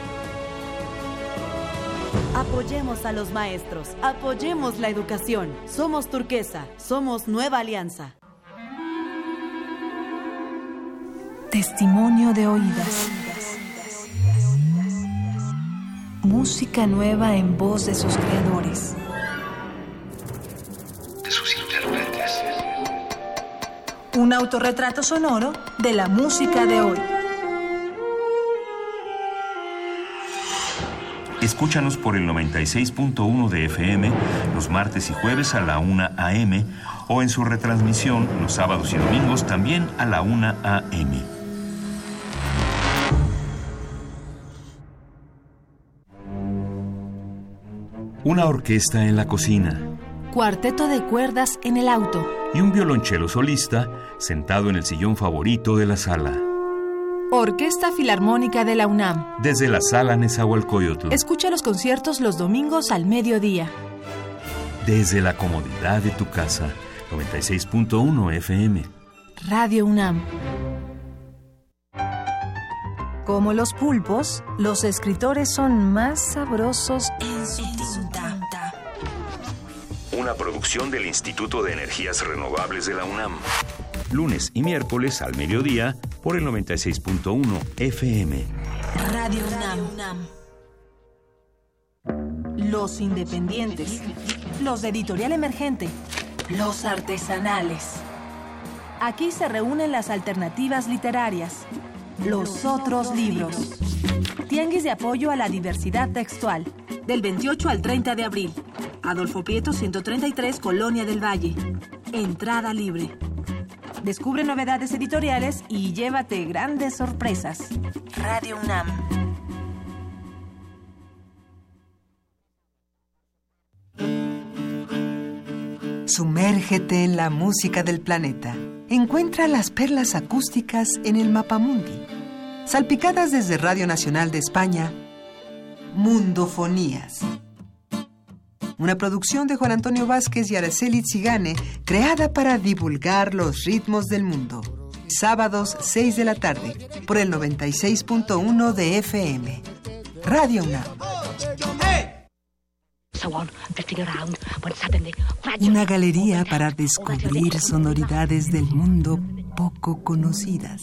Speaker 38: Apoyemos a los maestros, apoyemos la educación. Somos turquesa, somos nueva alianza.
Speaker 39: Testimonio de oídas. Música nueva en voz de sus creadores. un autorretrato sonoro de la música de hoy.
Speaker 1: Escúchanos por el 96.1 de FM los martes y jueves a la 1 a.m. o en su retransmisión los sábados y domingos también a la 1 a.m. Una orquesta en la cocina.
Speaker 39: Cuarteto de cuerdas en el auto.
Speaker 1: Y un violonchelo solista sentado en el sillón favorito de la sala.
Speaker 39: Orquesta Filarmónica de la UNAM.
Speaker 1: Desde la sala Nezahualcóyotl.
Speaker 39: Escucha los conciertos los domingos al mediodía.
Speaker 1: Desde la comodidad de tu casa. 96.1 FM.
Speaker 39: Radio UNAM. Como los pulpos, los escritores son más sabrosos en su tinta.
Speaker 1: Una producción del Instituto de Energías Renovables de la UNAM. Lunes y miércoles al mediodía por el 96.1 FM.
Speaker 39: Radio UNAM. Los independientes. Los de editorial emergente. Los artesanales. Aquí se reúnen las alternativas literarias. Los otros libros. Tianguis de apoyo a la diversidad textual. Del 28 al 30 de abril. Adolfo Prieto 133, Colonia del Valle. Entrada libre. Descubre novedades editoriales y llévate grandes sorpresas. Radio UNAM.
Speaker 20: Sumérgete en la música del planeta. Encuentra las perlas acústicas en el Mapamundi. Salpicadas desde Radio Nacional de España, Mundofonías. Una producción de Juan Antonio Vázquez y Araceli Zigane, creada para divulgar los ritmos del mundo. Sábados 6 de la tarde, por el 96.1 de FM. Radio UNAM. Una galería para descubrir sonoridades del mundo poco conocidas.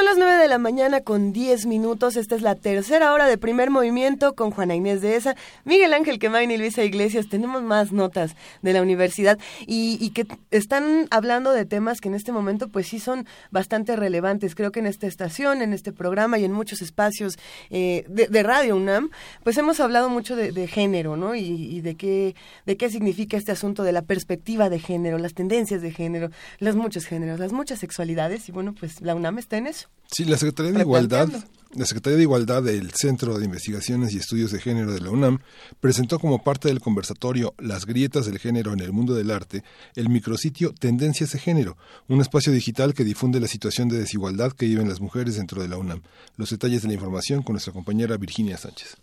Speaker 2: son las 9 de la mañana con 10 minutos. Esta es la tercera hora de primer movimiento con Juana Inés de esa, Miguel Ángel Quemain y Luisa Iglesias. Tenemos más notas de la universidad y, que están hablando de temas que en este momento pues sí son bastante relevantes. Creo que en esta estación, en este programa y en muchos espacios eh, de, Radio UNAM, pues hemos hablado mucho de, género, ¿no? Y, y, de qué de qué significa este asunto de la perspectiva de género, las tendencias de género, los muchos géneros, las muchas sexualidades. Y bueno, pues la UNAM está en
Speaker 3: Sí, la Secretaría de Igualdad, la Secretaría de Igualdad del Centro de Investigaciones y Estudios de Género de la UNAM presentó como parte del conversatorio Las grietas del género en el mundo del arte el micrositio Tendencias de Género, un espacio digital que difunde la situación de desigualdad que viven las mujeres dentro de la UNAM. Los detalles de la información con nuestra compañera Virginia Sánchez.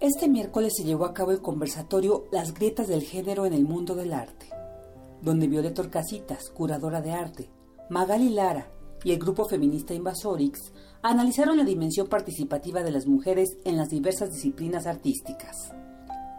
Speaker 40: Este miércoles se llevó a cabo el conversatorio Las grietas del género en el mundo del arte donde Violeta Orcasitas, curadora de arte, Magali Lara y el grupo feminista Invasorix analizaron la dimensión participativa de las mujeres en las diversas disciplinas artísticas.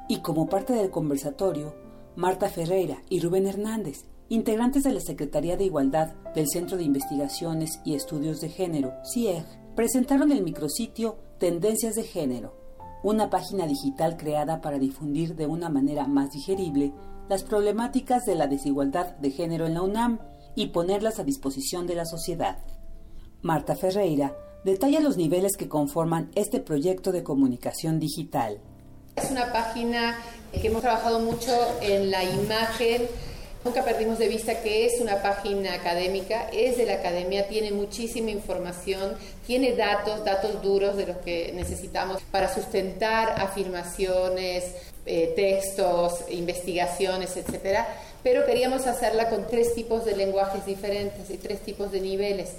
Speaker 40: Y como parte del conversatorio, Marta Ferreira y Rubén Hernández, integrantes de la Secretaría de Igualdad del Centro de Investigaciones y Estudios de Género, CIEG, presentaron el micrositio Tendencias de Género, una página digital creada para difundir de una manera más digerible las problemáticas de la desigualdad de género en la UNAM y ponerlas a disposición de la sociedad. Marta Ferreira detalla los niveles que conforman este proyecto de comunicación digital.
Speaker 41: Es una página que hemos trabajado mucho en la imagen. Nunca perdimos de vista que es una página académica, es de la academia, tiene muchísima información, tiene datos, datos duros de los que necesitamos para sustentar afirmaciones, eh, textos, investigaciones, etcétera, pero queríamos hacerla con tres tipos de lenguajes diferentes y tres tipos de niveles.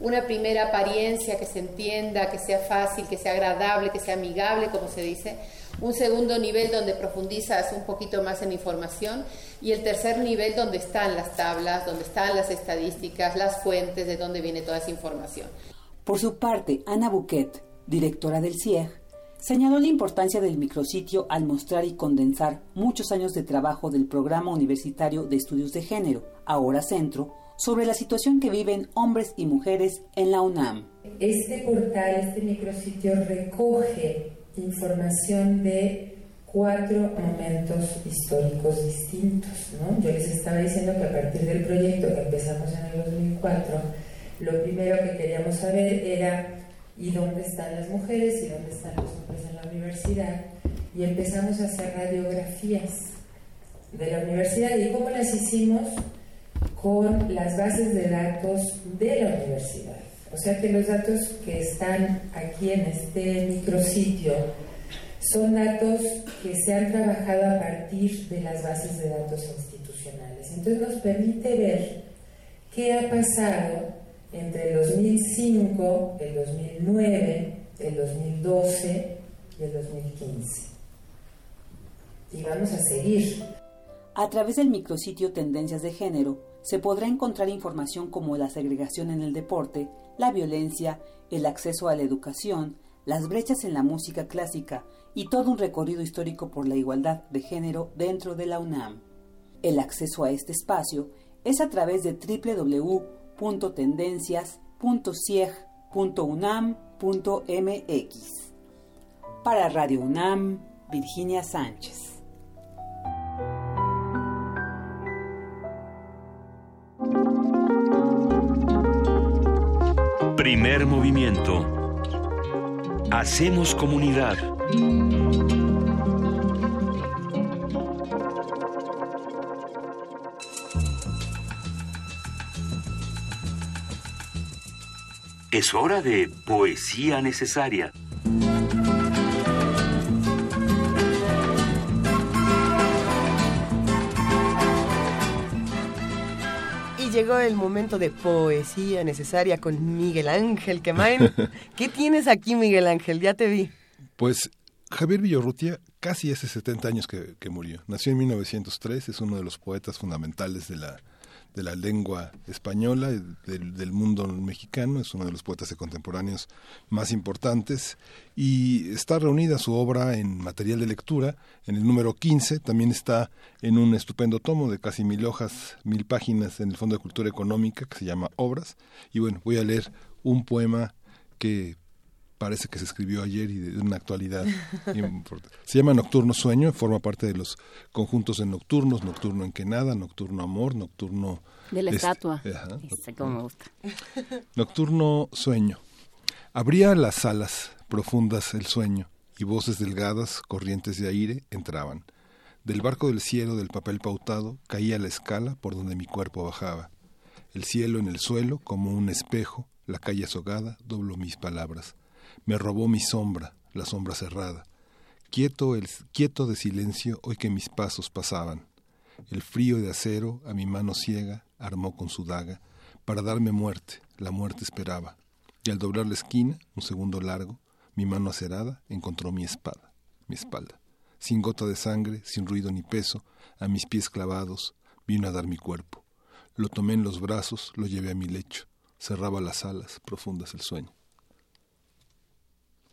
Speaker 41: Una primera apariencia que se entienda, que sea fácil, que sea agradable, que sea amigable, como se dice. Un segundo nivel donde profundizas un poquito más en información y el tercer nivel donde están las tablas, donde están las estadísticas, las fuentes de dónde viene toda esa información.
Speaker 40: Por su parte, Ana Bouquet, directora del CIEG, señaló la importancia del micrositio al mostrar y condensar muchos años de trabajo del Programa Universitario de Estudios de Género, ahora Centro, sobre la situación que viven hombres y mujeres en la UNAM.
Speaker 42: Este portal, este micrositio recoge información de cuatro momentos históricos distintos. ¿no? Yo les estaba diciendo que a partir del proyecto que empezamos en el 2004, lo primero que queríamos saber era y dónde están las mujeres y dónde están los hombres en la universidad. Y empezamos a hacer radiografías de la universidad y cómo las hicimos con las bases de datos de la universidad. O sea que los datos que están aquí en este micrositio son datos que se han trabajado a partir de las bases de datos institucionales. Entonces nos permite ver qué ha pasado entre el 2005, el 2009, el 2012 y el 2015. Y vamos a seguir.
Speaker 40: A través del micrositio Tendencias de Género se podrá encontrar información como la segregación en el deporte, la violencia, el acceso a la educación, las brechas en la música clásica y todo un recorrido histórico por la igualdad de género dentro de la UNAM. El acceso a este espacio es a través de www www.tendencias.cieg.unam.mx. Para Radio UNAM, Virginia Sánchez.
Speaker 1: Primer movimiento. Hacemos comunidad. Es hora de poesía necesaria.
Speaker 2: Y llegó el momento de poesía necesaria con Miguel Ángel Quemain. ¿Qué tienes aquí, Miguel Ángel? Ya te vi.
Speaker 3: Pues Javier Villorrutia casi hace 70 años que, que murió. Nació en 1903, es uno de los poetas fundamentales de la de la lengua española, del, del, mundo mexicano, es uno de los poetas contemporáneos más importantes y está reunida su obra en material de lectura, en el número 15, también está en un estupendo tomo de casi mil hojas, mil páginas en el Fondo de Cultura Económica que se llama Obras y bueno, voy a leer un poema que parece que se escribió ayer y de una actualidad Se llama Nocturno Sueño, forma parte de los conjuntos de nocturnos, Nocturno en que nada, Nocturno Amor, Nocturno...
Speaker 43: De la estatua.
Speaker 3: Nocturno Sueño. Abría las alas profundas el sueño y voces delgadas, corrientes de aire, entraban. Del barco del cielo del papel pautado caía la escala por donde mi cuerpo bajaba. El cielo en el suelo como un espejo, la calle azogada dobló mis palabras me robó mi sombra, la sombra cerrada. Quieto, el, quieto de silencio hoy que mis pasos pasaban. El frío de acero a mi mano ciega armó con su daga para darme muerte, la muerte esperaba. Y al doblar la esquina, un segundo largo, mi mano acerada encontró mi espada, mi espalda. Sin gota de sangre, sin ruido ni peso, a mis pies clavados, vino a dar mi cuerpo. Lo tomé en los brazos, lo llevé a mi lecho. Cerraba las alas, profundas el sueño.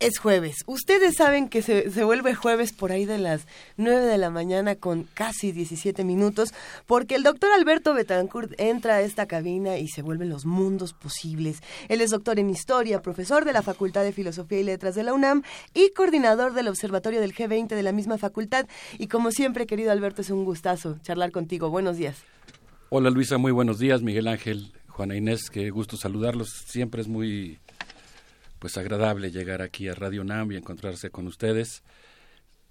Speaker 2: Es jueves. Ustedes saben que se, vuelve jueves por ahí de las 9 de la mañana con casi 17 minutos, porque el doctor Alberto Betancourt entra a esta cabina y se vuelven los mundos posibles. Él es doctor en historia, profesor de la Facultad de Filosofía y Letras de la UNAM y coordinador del Observatorio del G20 de la misma facultad. Y como siempre, querido Alberto, es un gustazo charlar contigo. Buenos días.
Speaker 44: Hola Luisa, muy buenos días. Miguel Ángel, Juana Inés, qué gusto saludarlos. Siempre es muy pues agradable llegar aquí a Radio NAM y encontrarse con ustedes.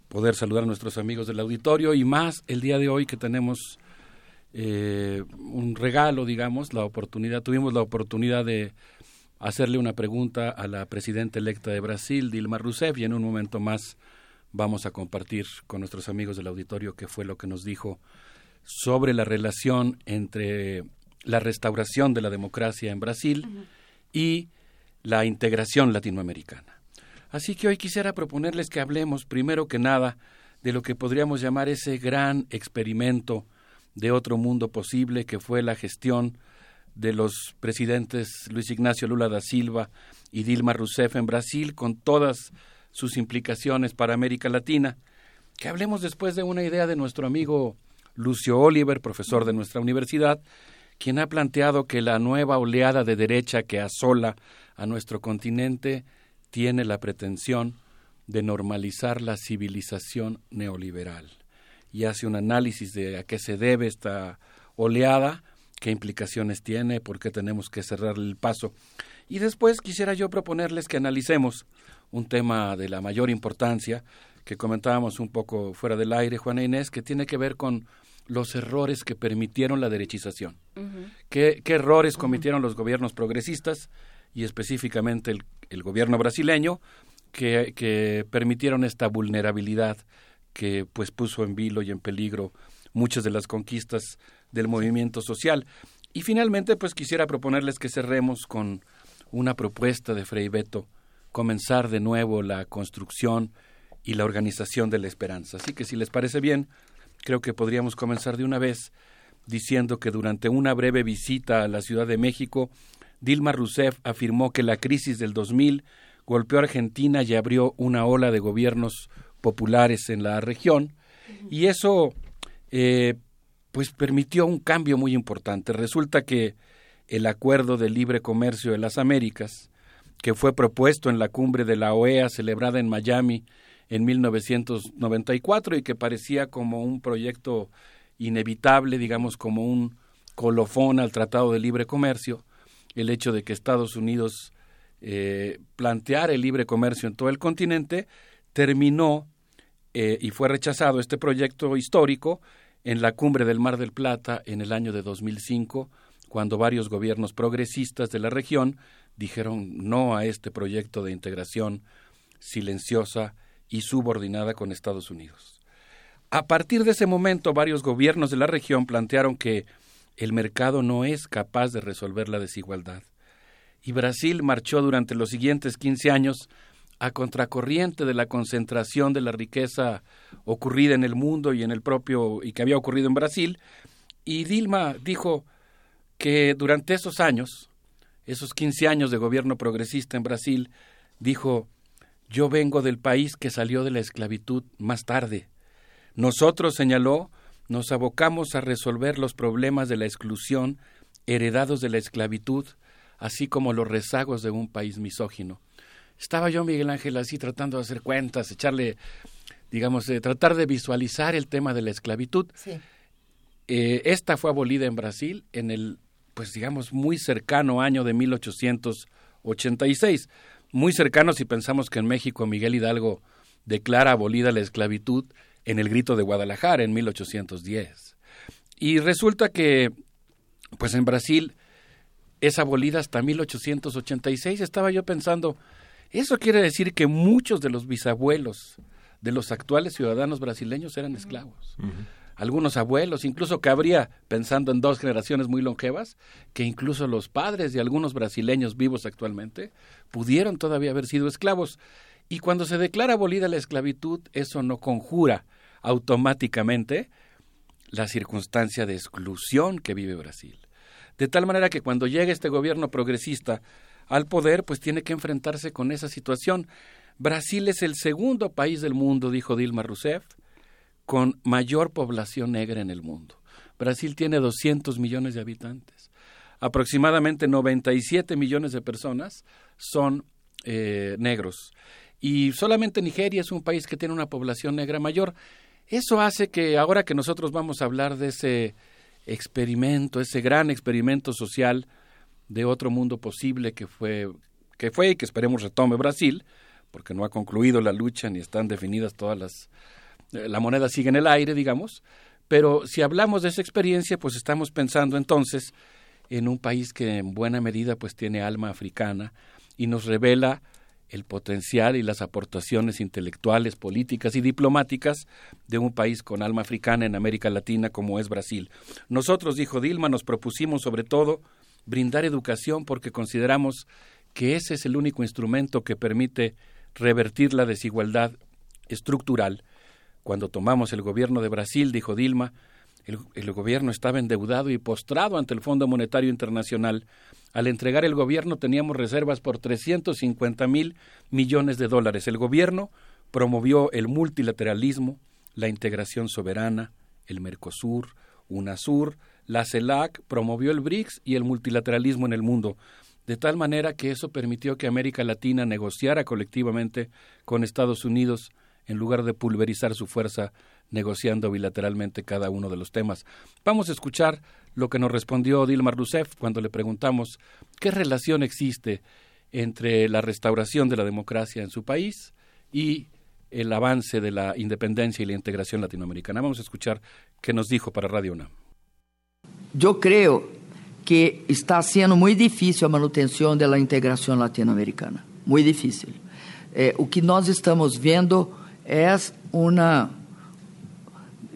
Speaker 44: poder saludar a nuestros amigos del auditorio y más el día de hoy que tenemos eh, un regalo, digamos, la oportunidad, tuvimos la oportunidad de hacerle una pregunta a la presidenta electa de Brasil, Dilma Rousseff, y en un momento más vamos a compartir con nuestros amigos del auditorio qué fue lo que nos dijo sobre la relación entre la restauración de la democracia en Brasil y la integración latinoamericana. Así que hoy quisiera proponerles que hablemos primero que nada de lo que podríamos llamar ese gran experimento de otro mundo posible que fue la gestión de los presidentes Luis Ignacio Lula da Silva y Dilma Rousseff en Brasil con todas sus implicaciones para América Latina. Que hablemos después de una idea de nuestro amigo Lucio Oliver, profesor de nuestra universidad, quien ha planteado que la nueva oleada de derecha que asola a nuestro continente tiene la pretensión de normalizar la civilización neoliberal y hace un análisis de a qué se debe esta oleada, qué implicaciones tiene, por qué tenemos que cerrar el paso. Y después quisiera yo proponerles que analicemos un tema de la mayor importancia que comentábamos un poco fuera del aire, Juana Inés, que tiene que ver con los errores que permitieron la derechización. ¿Qué, errores cometieron los gobiernos progresistas y específicamente el, gobierno brasileño que, que, permitieron esta vulnerabilidad que pues puso en vilo y en peligro muchas de las conquistas del movimiento social? Y finalmente pues quisiera proponerles que cerremos con una propuesta de Frei Beto, comenzar de nuevo la construcción y la organización de la esperanza. Así que si les parece bien, creo que podríamos comenzar de una vez diciendo que durante una breve visita a la Ciudad de México, Dilma Rousseff afirmó que la crisis del 2000 golpeó a Argentina y abrió una ola de gobiernos populares en la región y eso eh, pues permitió un cambio muy importante. Resulta que el acuerdo de libre comercio de las Américas, que fue propuesto en la cumbre de la OEA celebrada en Miami en 1994 y que parecía como un proyecto inevitable, digamos como un colofón al Tratado de Libre Comercio, el hecho de que Estados Unidos eh, planteara el libre comercio en todo el continente, terminó eh, y fue rechazado este proyecto histórico en la cumbre del Mar del Plata en el año de 2005, cuando varios gobiernos progresistas de la región dijeron no a este proyecto de integración silenciosa y subordinada con Estados Unidos. A partir de ese momento, varios gobiernos de la región plantearon que el mercado no es capaz de resolver la desigualdad. Y Brasil marchó durante los siguientes 15 años a contracorriente de la concentración de la riqueza ocurrida en el mundo y en el propio y que había ocurrido en Brasil. Y Dilma dijo que durante esos años, esos 15 años de gobierno progresista en Brasil, dijo yo vengo del país que salió de la esclavitud más tarde. Nosotros, señaló, nos abocamos a resolver los problemas de la exclusión heredados de la esclavitud, así como los rezagos de un país misógino. Estaba yo, Miguel Ángel, así tratando de hacer cuentas, echarle, digamos, de tratar de visualizar el tema de la esclavitud. Eh, esta fue abolida en Brasil en el, pues digamos, muy cercano año de 1886 muy cercanos si pensamos que en México Miguel Hidalgo declara abolida la esclavitud en el grito de Guadalajara en 1810. Y resulta que, pues en Brasil es abolida hasta 1886. Estaba yo pensando, eso quiere decir que muchos de los bisabuelos de los actuales ciudadanos brasileños eran esclavos algunos abuelos, incluso cabría, pensando en dos generaciones muy longevas, que incluso los padres de algunos brasileños vivos actualmente pudieron todavía haber sido esclavos. Y cuando se declara abolida la esclavitud, eso no conjura automáticamente la circunstancia de exclusión que vive Brasil. De tal manera que cuando llega este gobierno progresista al poder, pues tiene que enfrentarse con esa situación. Brasil es el segundo país del mundo, dijo Dilma Rousseff, con mayor población negra en el mundo. Brasil tiene 200 millones de habitantes. Aproximadamente 97 millones de personas son eh, negros. Y solamente Nigeria es un país que tiene una población negra mayor. Eso hace que ahora que nosotros vamos a hablar de ese experimento, ese gran experimento social de otro mundo posible que fue, que fue y que esperemos retome Brasil, porque no ha concluido la lucha ni están definidas todas las eh, la moneda sigue en el aire, digamos, pero si hablamos de esa experiencia, pues estamos pensando entonces en un país que en buena medida pues tiene alma africana y nos revela el potencial y las aportaciones intelectuales, políticas y diplomáticas de un país con alma africana en América Latina como es Brasil. Nosotros, dijo Dilma, nos propusimos sobre todo brindar educación porque consideramos que ese es el único instrumento que permite revertir la desigualdad estructural. Cuando tomamos el gobierno de Brasil, dijo Dilma, el, gobierno estaba endeudado y postrado ante el Fondo Monetario Internacional. Al entregar el gobierno teníamos reservas por 350 mil millones de dólares. El gobierno promovió el multilateralismo, la integración soberana, el Mercosur, UNASUR, la CELAC, promovió el BRICS y el multilateralismo en el mundo, de tal manera que eso permitió que América Latina negociara colectivamente con Estados Unidos en lugar de pulverizar su fuerza negociando bilateralmente cada uno de los temas. Vamos a escuchar lo que nos respondió Dilma Rousseff cuando le preguntamos qué relación existe entre la restauración de la democracia en su país y el avance de la independencia y la integración latinoamericana. Vamos a escuchar qué nos dijo para Radio UNAM.
Speaker 43: Yo creo que está siendo muy difícil la manutención de la integración latinoamericana. Muy difícil. Eh, o que nós estamos vendo é uma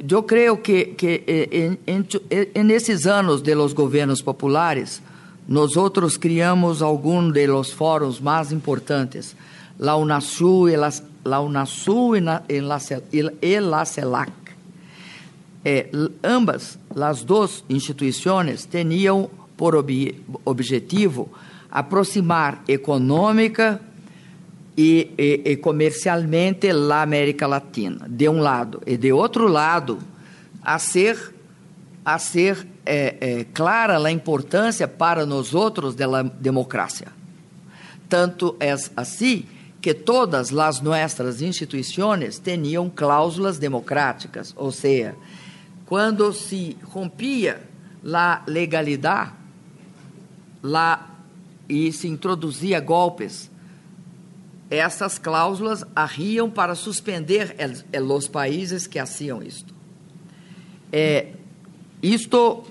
Speaker 43: eu creio que, que em, em, em, nesses anos de los governos populares, nós outros criamos algum de los fóruns mais importantes, la UNASUR e la, la UNASUR e, la, e, la, e la CELAC. Eh, ambas, as duas instituições, tinham por ob, objetivo aproximar econômica e, e, e, comercialmente a América Latina, de um lado, e de outro lado, a ser, a ser é, é, clara a importância para nós outros da democracia. Tanto é assim que todas as nossas instituições tinham cláusulas democráticas, ou seja, quando se rompia a legalidade lá e se introduzia golpes essas cláusulas arriam para suspender os países que haciam isto. É, isto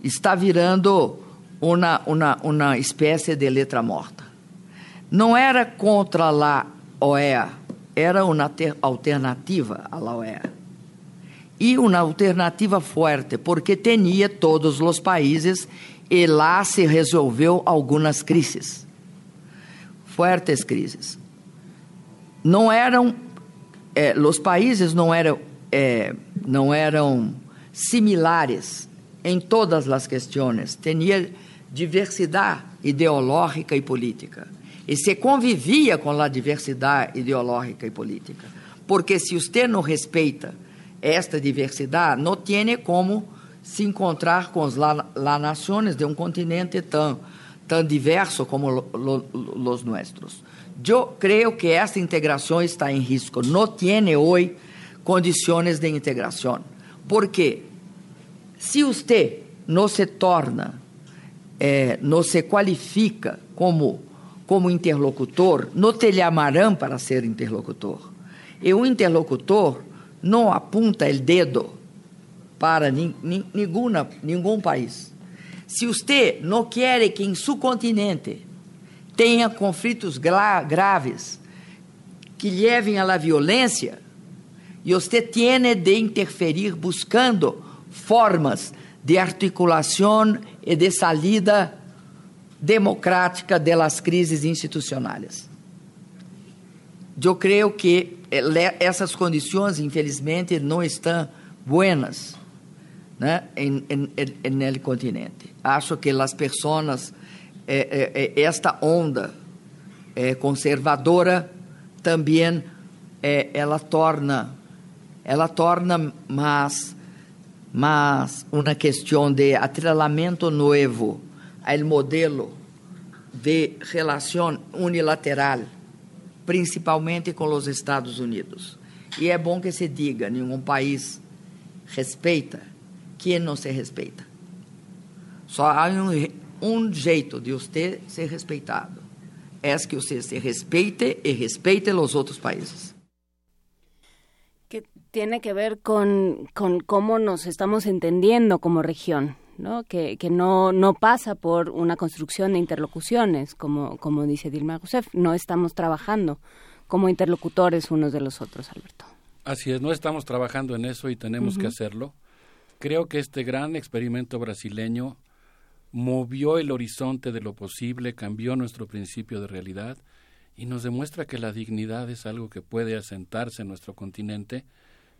Speaker 43: está virando uma, uma, uma espécie de letra morta. Não era contra a OEA, era uma alternativa à OEA. E uma alternativa forte, porque tinha todos os países e lá se resolveu algumas crises, fortes crises não eram é, os países não eram é, não eram similares em todas as questões. Tinha diversidade ideológica e política. E se convivia com a diversidade ideológica e política. Porque se você não respeita esta diversidade não tem como se encontrar com as nações de um continente tão tão diverso como os nossos Eu creio que esta integração está em risco. Não tem hoje condições de integração. Porque se você não se torna, eh, não se qualifica como, como interlocutor, não te chamarão para ser interlocutor. E o interlocutor não apunta o dedo para nenhuma, nenhum país. Se você não quer que em seu continente tenha conflitos gra graves que levem à violência, e você tem de interferir buscando formas de articulação e de salida democrática das crises institucionais. Eu creio que essas condições, infelizmente, não estão buenas né, em, em, em, continente. Acho que as pessoas é, é, é, esta onda é, conservadora também é, ela torna ela torna mais mais uma questão de atrelamento novo ao modelo de relação unilateral, principalmente com os Estados Unidos. E é bom que se diga: nenhum país respeita quem não se respeita. Só há um um jeito de você ser respeitado é que você se respeite e respeite os outros países.
Speaker 4: Que tiene que ver con, con cómo nos estamos entendiendo como región, ¿no? Que, que no, no pasa por una construcción de interlocuciones, como, como dice Dilma Rousseff. No estamos trabajando como interlocutores unos de los otros, Alberto.
Speaker 44: Así es, no estamos trabajando en eso y tenemos que hacerlo. Creo que este gran experimento brasileño movió el horizonte de lo posible, cambió nuestro principio de realidad y nos demuestra que la dignidad es algo que puede asentarse en nuestro continente,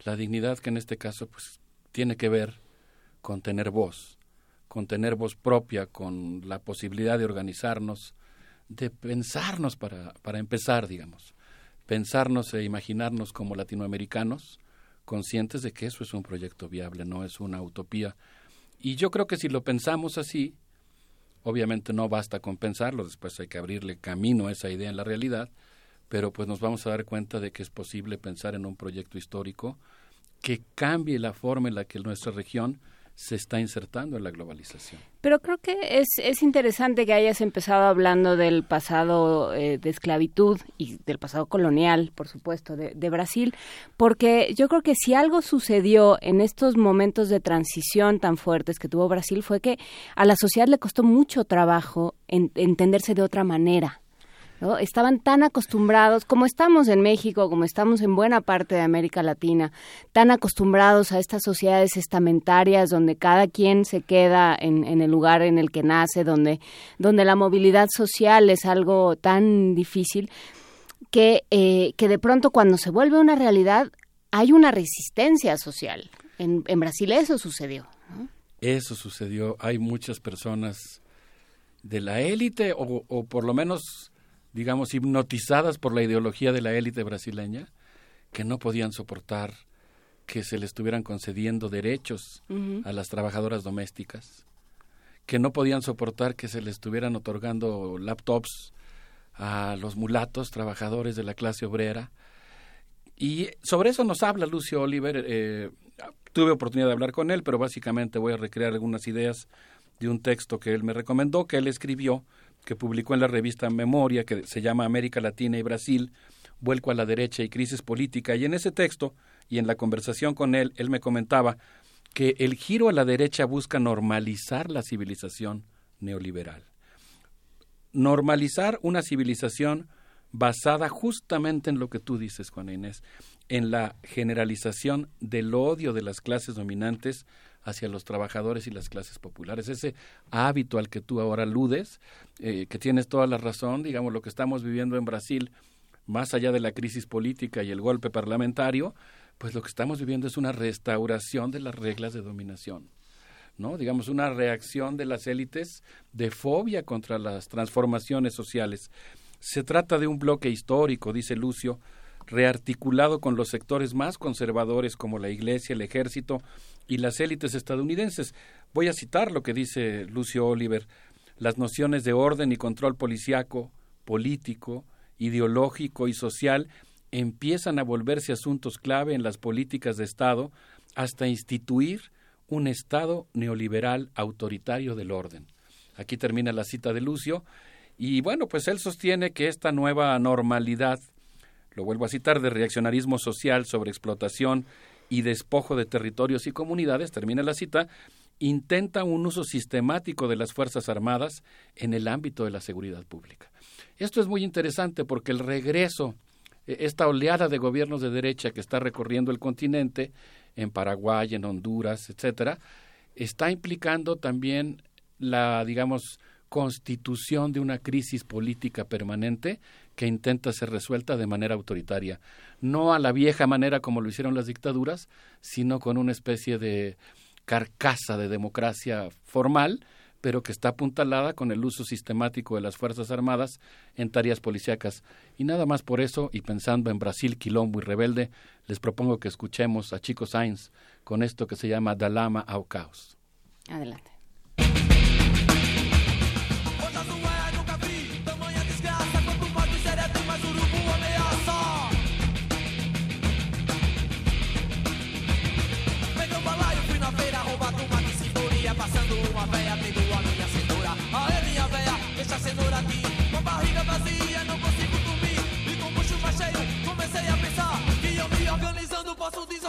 Speaker 44: la dignidad que en este caso pues tiene que ver con tener voz, con tener voz propia, con la posibilidad de organizarnos, de pensarnos para, para empezar, digamos pensarnos e imaginarnos como latinoamericanos, conscientes de que eso es un proyecto viable, no es una utopía. Y yo creo que si lo pensamos así, obviamente no basta con pensarlo, después hay que abrirle camino a esa idea en la realidad, pero pues nos vamos a dar cuenta de que es posible pensar en un proyecto histórico que cambie la forma en la que nuestra región se está insertando en la globalización.
Speaker 4: Pero creo que es, es interesante que hayas empezado hablando del pasado eh, de esclavitud y del pasado colonial, por supuesto, de, Brasil, porque yo creo que si algo sucedió en estos momentos de transición tan fuertes que tuvo Brasil fue que a la sociedad le costó mucho trabajo entenderse de otra manera. Estaban tan acostumbrados, como estamos en México, como estamos en buena parte de América Latina, tan acostumbrados a estas sociedades estamentarias donde cada quien se queda en, el lugar en el que nace, donde, donde la movilidad social es algo tan difícil, que, eh, que de pronto cuando se vuelve una realidad hay una resistencia social. En, en Brasil eso sucedió.
Speaker 44: Eso sucedió. Hay muchas personas de la élite o, o por lo menos digamos, hipnotizadas por la ideología de la élite brasileña, que no podían soportar que se le estuvieran concediendo derechos a las trabajadoras domésticas, que no podían soportar que se le estuvieran otorgando laptops a los mulatos, trabajadores de la clase obrera. Y sobre eso nos habla Lucio Oliver. Eh, tuve oportunidad de hablar con él, pero básicamente voy a recrear algunas ideas de un texto que él me recomendó, que él escribió que publicó en la revista Memoria, que se llama América Latina y Brasil, Vuelco a la derecha y crisis política, y en ese texto y en la conversación con él, él me comentaba que el giro a la derecha busca normalizar la civilización neoliberal. Normalizar una civilización basada justamente en lo que tú dices, Juan Inés, en la generalización del odio de las clases dominantes hacia los trabajadores y las clases populares. Ese hábito al que tú ahora aludes, eh, que tienes toda la razón, digamos, lo que estamos viviendo en Brasil, más allá de la crisis política y el golpe parlamentario, pues lo que estamos viviendo es una restauración de las reglas de dominación. ¿no? digamos, una reacción de las élites de fobia contra las transformaciones sociales. Se trata de un bloque histórico, dice Lucio, rearticulado con los sectores más conservadores como la Iglesia, el Ejército y las élites estadounidenses. Voy a citar lo que dice Lucio Oliver. Las nociones de orden y control policiaco, político, ideológico y social empiezan a volverse asuntos clave en las políticas de Estado hasta instituir un Estado neoliberal autoritario del orden. Aquí termina la cita de Lucio. Y bueno, pues él sostiene que esta nueva normalidad, lo vuelvo a citar, de reaccionarismo social sobre explotación y despojo de territorios y comunidades, termina la cita, intenta un uso sistemático de las Fuerzas Armadas en el ámbito de la seguridad pública. Esto es muy interesante porque el regreso, e, esta oleada de gobiernos de derecha que está recorriendo el continente, en Paraguay, en Honduras, etcétera, está implicando también la, digamos, constitución de una crisis política permanente que intenta ser resuelta de manera autoritaria, no a la vieja manera como lo hicieron las dictaduras, sino con una especie de carcasa de democracia formal, pero que está apuntalada con el uso sistemático de las Fuerzas Armadas en tareas policíacas. Y nada más por eso, y pensando en Brasil, quilombo y rebelde, les propongo que escuchemos a Chico Sainz con esto que se llama Dalama ao Caos.
Speaker 4: Adelante.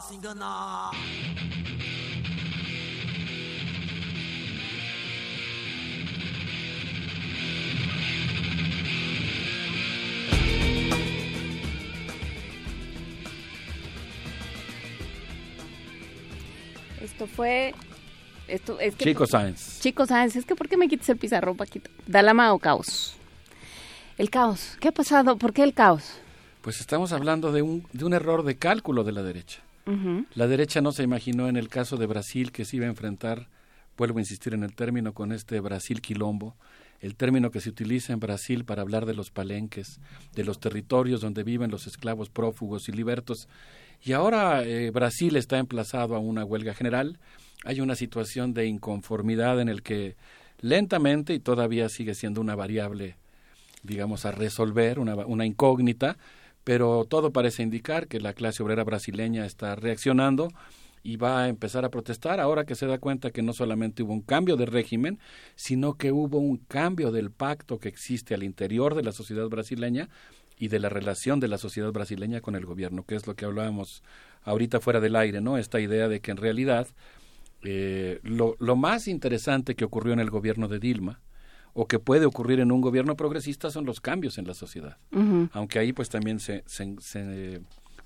Speaker 45: se enganar.
Speaker 46: Esto fue esto, es que,
Speaker 44: Chico Sáenz.
Speaker 46: Chico Sáenz, es que ¿por qué me quites el pizarrón, Paquito? ¿Dalama o caos? El caos. ¿Qué ha pasado? ¿Por qué el caos?
Speaker 44: Pues estamos hablando de un, de un error de cálculo de la derecha. La derecha no se imaginó en el caso de Brasil que se iba a enfrentar, vuelvo a insistir en el término, con este Brasil quilombo, el término que se utiliza en Brasil para hablar de los palenques, de los territorios donde viven los esclavos prófugos y libertos. Y ahora eh, Brasil está emplazado a una huelga general, hay una situación de inconformidad en el que lentamente, y todavía sigue siendo una variable, digamos, a resolver, una, una incógnita, pero todo parece indicar que la clase obrera brasileña está reaccionando y va a empezar a protestar ahora que se da cuenta que no solamente hubo un cambio de régimen, sino que hubo un cambio del pacto que existe al interior de la sociedad brasileña y de la relación de la sociedad brasileña con el gobierno, que es lo que hablábamos ahorita fuera del aire, ¿no? Esta idea de que en realidad eh, lo, lo más interesante que ocurrió en el gobierno de Dilma, o que puede ocurrir en un gobierno progresista son los cambios en la sociedad. Aunque ahí pues también se, se,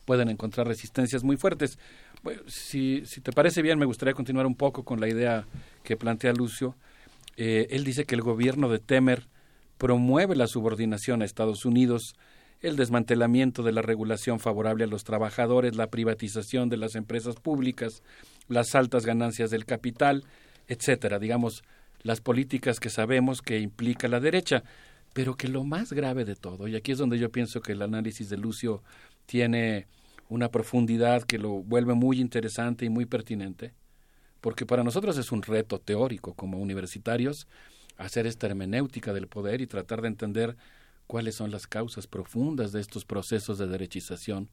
Speaker 44: pueden encontrar resistencias muy fuertes. si, si, te parece bien, me gustaría continuar un poco con la idea que plantea Lucio. Eh, él dice que el gobierno de Temer promueve la subordinación a Estados Unidos, el desmantelamiento de la regulación favorable a los trabajadores, la privatización de las empresas públicas, las altas ganancias del capital, etcétera. Digamos, las políticas que sabemos que implica la derecha, pero que lo más grave de todo, y aquí es donde yo pienso que el análisis de Lucio tiene una profundidad que lo vuelve muy interesante y muy pertinente, porque para nosotros es un reto teórico como universitarios hacer esta hermenéutica del poder y tratar de entender cuáles son las causas profundas de estos procesos de derechización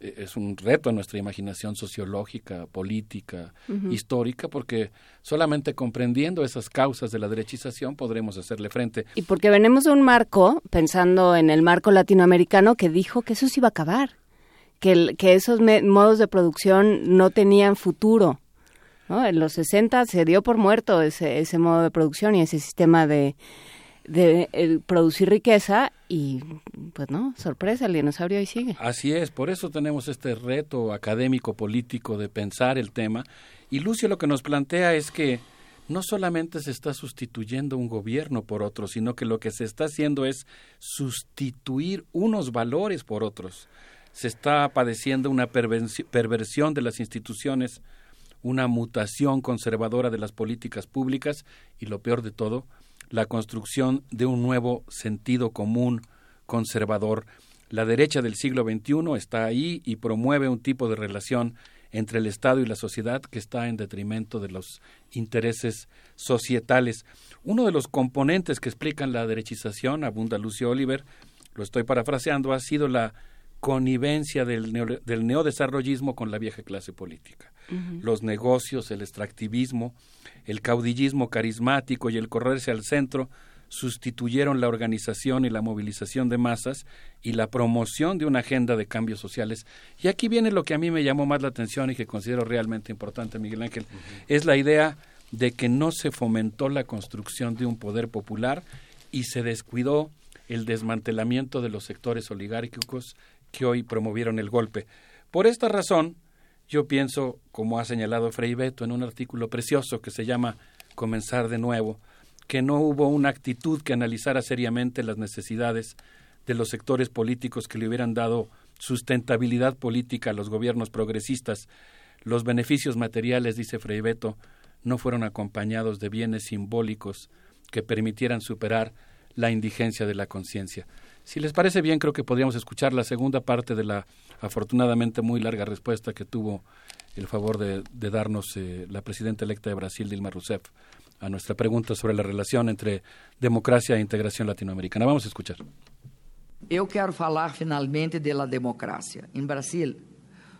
Speaker 44: es un reto a nuestra imaginación sociológica, política, histórica, porque solamente comprendiendo esas causas de la derechización podremos hacerle frente.
Speaker 46: Y porque venimos de un marco, pensando en el marco latinoamericano, que dijo que eso se iba a acabar, que, que esos modos de producción no tenían futuro. ¿no? En los 60 se dio por muerto ese, ese modo de producción y ese sistema de, de producir riqueza y pues no, sorpresa, el dinosaurio ahí sigue.
Speaker 44: Así es, por eso tenemos este reto académico político de pensar el tema y Lucio lo que nos plantea es que no solamente se está sustituyendo un gobierno por otro, sino que lo que se está haciendo es sustituir unos valores por otros. Se está padeciendo una perversión de las instituciones, una mutación conservadora de las políticas públicas y lo peor de todo, la construcción de un nuevo sentido común conservador. La derecha del siglo XXI está ahí y promueve un tipo de relación entre el Estado y la sociedad que está en detrimento de los intereses societales. Uno de los componentes que explican la derechización, abunda Lucio Oliver, lo estoy parafraseando, ha sido la connivencia del, del neodesarrollismo con la vieja clase política. Los negocios, el extractivismo, el caudillismo carismático y el correrse al centro sustituyeron la organización y la movilización de masas y la promoción de una agenda de cambios sociales. Y aquí viene lo que a mí me llamó más la atención y que considero realmente importante, Miguel Ángel, es la idea de que no se fomentó la construcción de un poder popular y se descuidó el desmantelamiento de los sectores oligárquicos que hoy promovieron el golpe. Por esta razón, yo pienso, como ha señalado Frei Beto en un artículo precioso que se llama Comenzar de nuevo, que no hubo una actitud que analizara seriamente las necesidades de los sectores políticos que le hubieran dado sustentabilidad política a los gobiernos progresistas, los beneficios materiales, dice Frei Beto, no fueron acompañados de bienes simbólicos que permitieran superar la indigencia de la conciencia. Si les parece bien, creo que podríamos escuchar la segunda parte de la afortunadamente muy larga respuesta que tuvo el favor de, de darnos eh, la presidenta electa de Brasil, Dilma Rousseff, a nuestra pregunta sobre la relación entre democracia e integración latinoamericana. Vamos a escuchar.
Speaker 43: Eu quero falar finalmente da democracia. Em Brasil,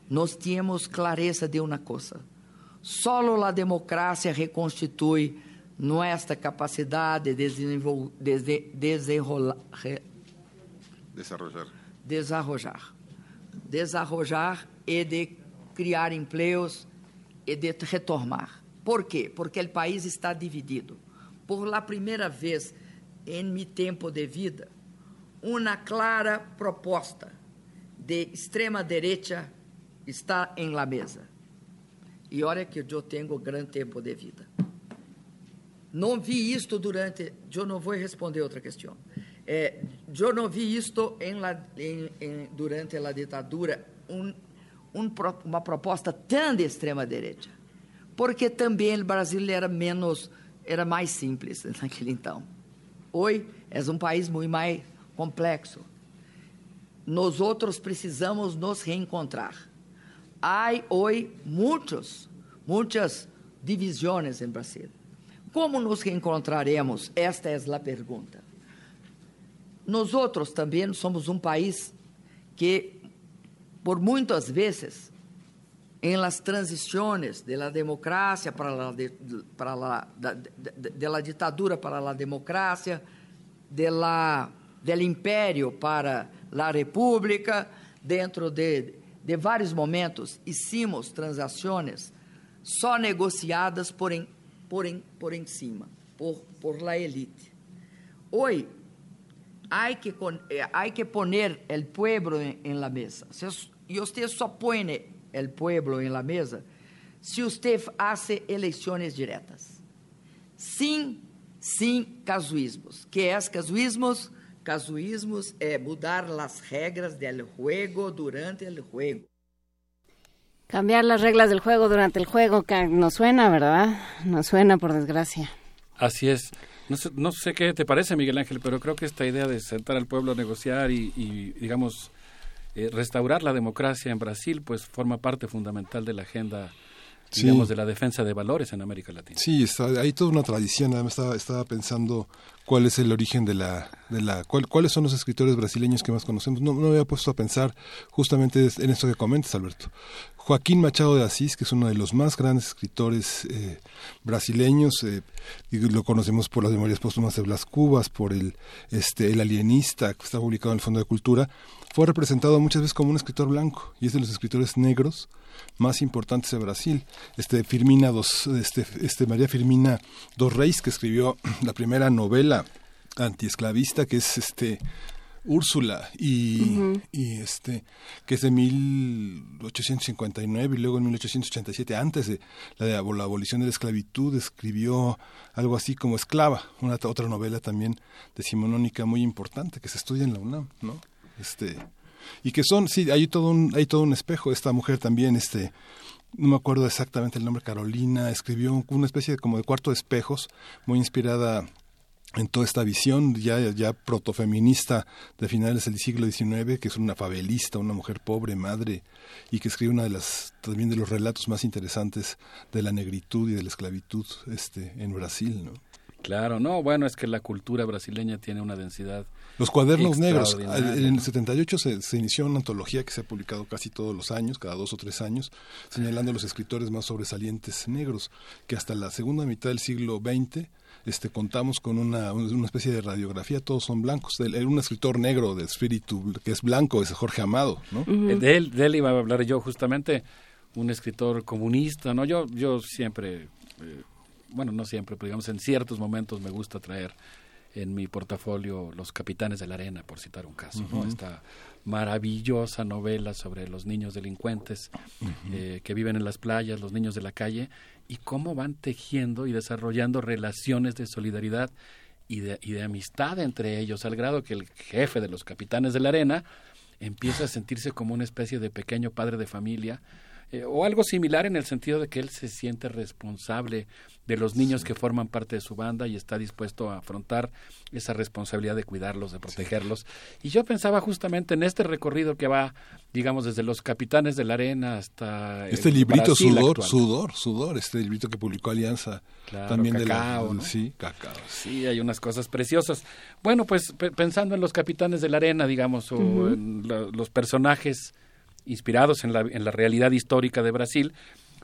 Speaker 43: nós temos clareza de uma coisa: só a democracia reconstitui nossa capacidade de desenvolver, de, desenrolar,
Speaker 47: desarrollar.
Speaker 43: desarrollar, desarrollar e de criar empregos e de retomar. Por quê? Porque o país está dividido. Por la primeira vez em meu tempo de vida, uma clara proposta de extrema direita está em la mesa. E olha que eu tenho grande tempo de vida. Não vi isto durante. Eu não vou responder outra questão. É, eu não vi isto em em, em, durante a ditadura um, um, uma proposta tão de extrema direita porque também o Brasil era menos, era mais simples naquele então. Hoje é um país muito mais complexo. Nós outros precisamos nos reencontrar. Há hoje muitos, muitas divisões em Brasil. Como nos reencontraremos? Esta é a pergunta. Nós outros também somos um país que, por muitas vezes, en las transiciones de la democracia para la, de, para la, de, de, de, la ditadura para la democracia, de la, del império para la república, dentro de, de vários momentos, hicimos transações só negociadas por em, por em, por em cima, por, por la elite. Hoy hay que, hay que poner el pueblo en, en la mesa. E você só põe el pueblo en la mesa se usted hace eleições diretas. Sim, sim, casuísmos. Que é casuísmos? Casuísmos é mudar as regras del juego durante el juego.
Speaker 46: Cambiar las reglas del juego durante el juego, que nos suena, ¿verdad? Nos suena, por desgracia.
Speaker 44: Así es. No sé, no sé qué te parece, Miguel Ángel, pero creo que esta idea de sentar al pueblo a negociar y, y digamos, eh, restaurar la democracia en Brasil pues forma parte fundamental de la agenda digamos, de la defensa de valores en América Latina.
Speaker 3: Sí, está, hay toda una tradición. Además, estaba, estaba pensando cuál es el origen de la, de la cuál, cuáles son los escritores brasileños que más conocemos. No, no me había puesto a pensar justamente en esto que comentas, Alberto. Joaquín Machado de Asís, que es uno de los más grandes escritores eh, brasileños, eh, lo conocemos por las memorias póstumas de Blas Cubas, por el, este, el alienista, que está publicado en el Fondo de Cultura, fue representado muchas veces como un escritor blanco, y es de los escritores negros más importantes de Brasil. Este Firmina dos, este, este María Firmina dos Reis, que escribió la primera novela antiesclavista, que es este Úrsula y, y, este que es de 1859 y luego en 1887 antes de la, de la abolición de la esclavitud escribió algo así como Esclava, una otra novela también decimonónica muy importante que se estudia en la UNAM, ¿no? Este y que son sí hay todo un hay todo un espejo esta mujer también este no me acuerdo exactamente el nombre Carolina escribió una especie de, como de cuarto de espejos muy inspirada en toda esta visión ya, ya protofeminista de finales del siglo XIX, que es una fabelista, una mujer pobre, madre, y que escribe una de las también de los relatos más interesantes de la negritud y de la esclavitud este, en Brasil, ¿no?
Speaker 44: Claro, no, bueno, es que la cultura brasileña tiene una densidad
Speaker 3: los cuadernos negros. En el 78 se, se, inició una antología que se ha publicado casi todos los años, cada dos o tres años, señalando los escritores más sobresalientes negros, que hasta la segunda mitad del siglo XX este, contamos con una, una especie de radiografía, todos son blancos. El, un escritor negro de espíritu que es blanco es Jorge Amado. ¿no?
Speaker 44: de, él, de él iba a hablar yo justamente, un escritor comunista. no Yo, yo siempre, eh, bueno, no siempre, pero digamos en ciertos momentos me gusta traer en mi portafolio Los Capitanes de la Arena, por citar un caso, ¿no? Esta maravillosa novela sobre los niños delincuentes eh, que viven en las playas, los niños de la calle, y cómo van tejiendo y desarrollando relaciones de solidaridad y de, y de amistad entre ellos, al grado que el jefe de los capitanes de la arena empieza a sentirse como una especie de pequeño padre de familia eh, o algo similar en el sentido de que él se siente responsable de los niños que forman parte de su banda y está dispuesto a afrontar esa responsabilidad de cuidarlos, de protegerlos. Y yo pensaba justamente en este recorrido que va, digamos, desde los capitanes de la arena hasta...
Speaker 3: Este librito Sudor, Sudor, Sudor, este librito que publicó Alianza también
Speaker 44: cacao,
Speaker 3: de la... Sí, cacao.
Speaker 44: Sí, hay unas cosas preciosas. Bueno, pues pensando en los capitanes de la arena, digamos, o en los personajes inspirados en la, en la realidad histórica de Brasil,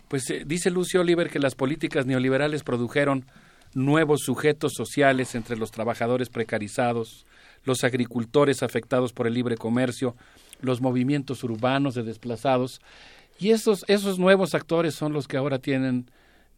Speaker 44: pues eh, dice Lucio Oliver que las políticas neoliberales produjeron nuevos sujetos sociales entre los trabajadores precarizados, los agricultores afectados por el libre comercio, los movimientos urbanos de desplazados, y esos, esos nuevos actores son los que ahora tienen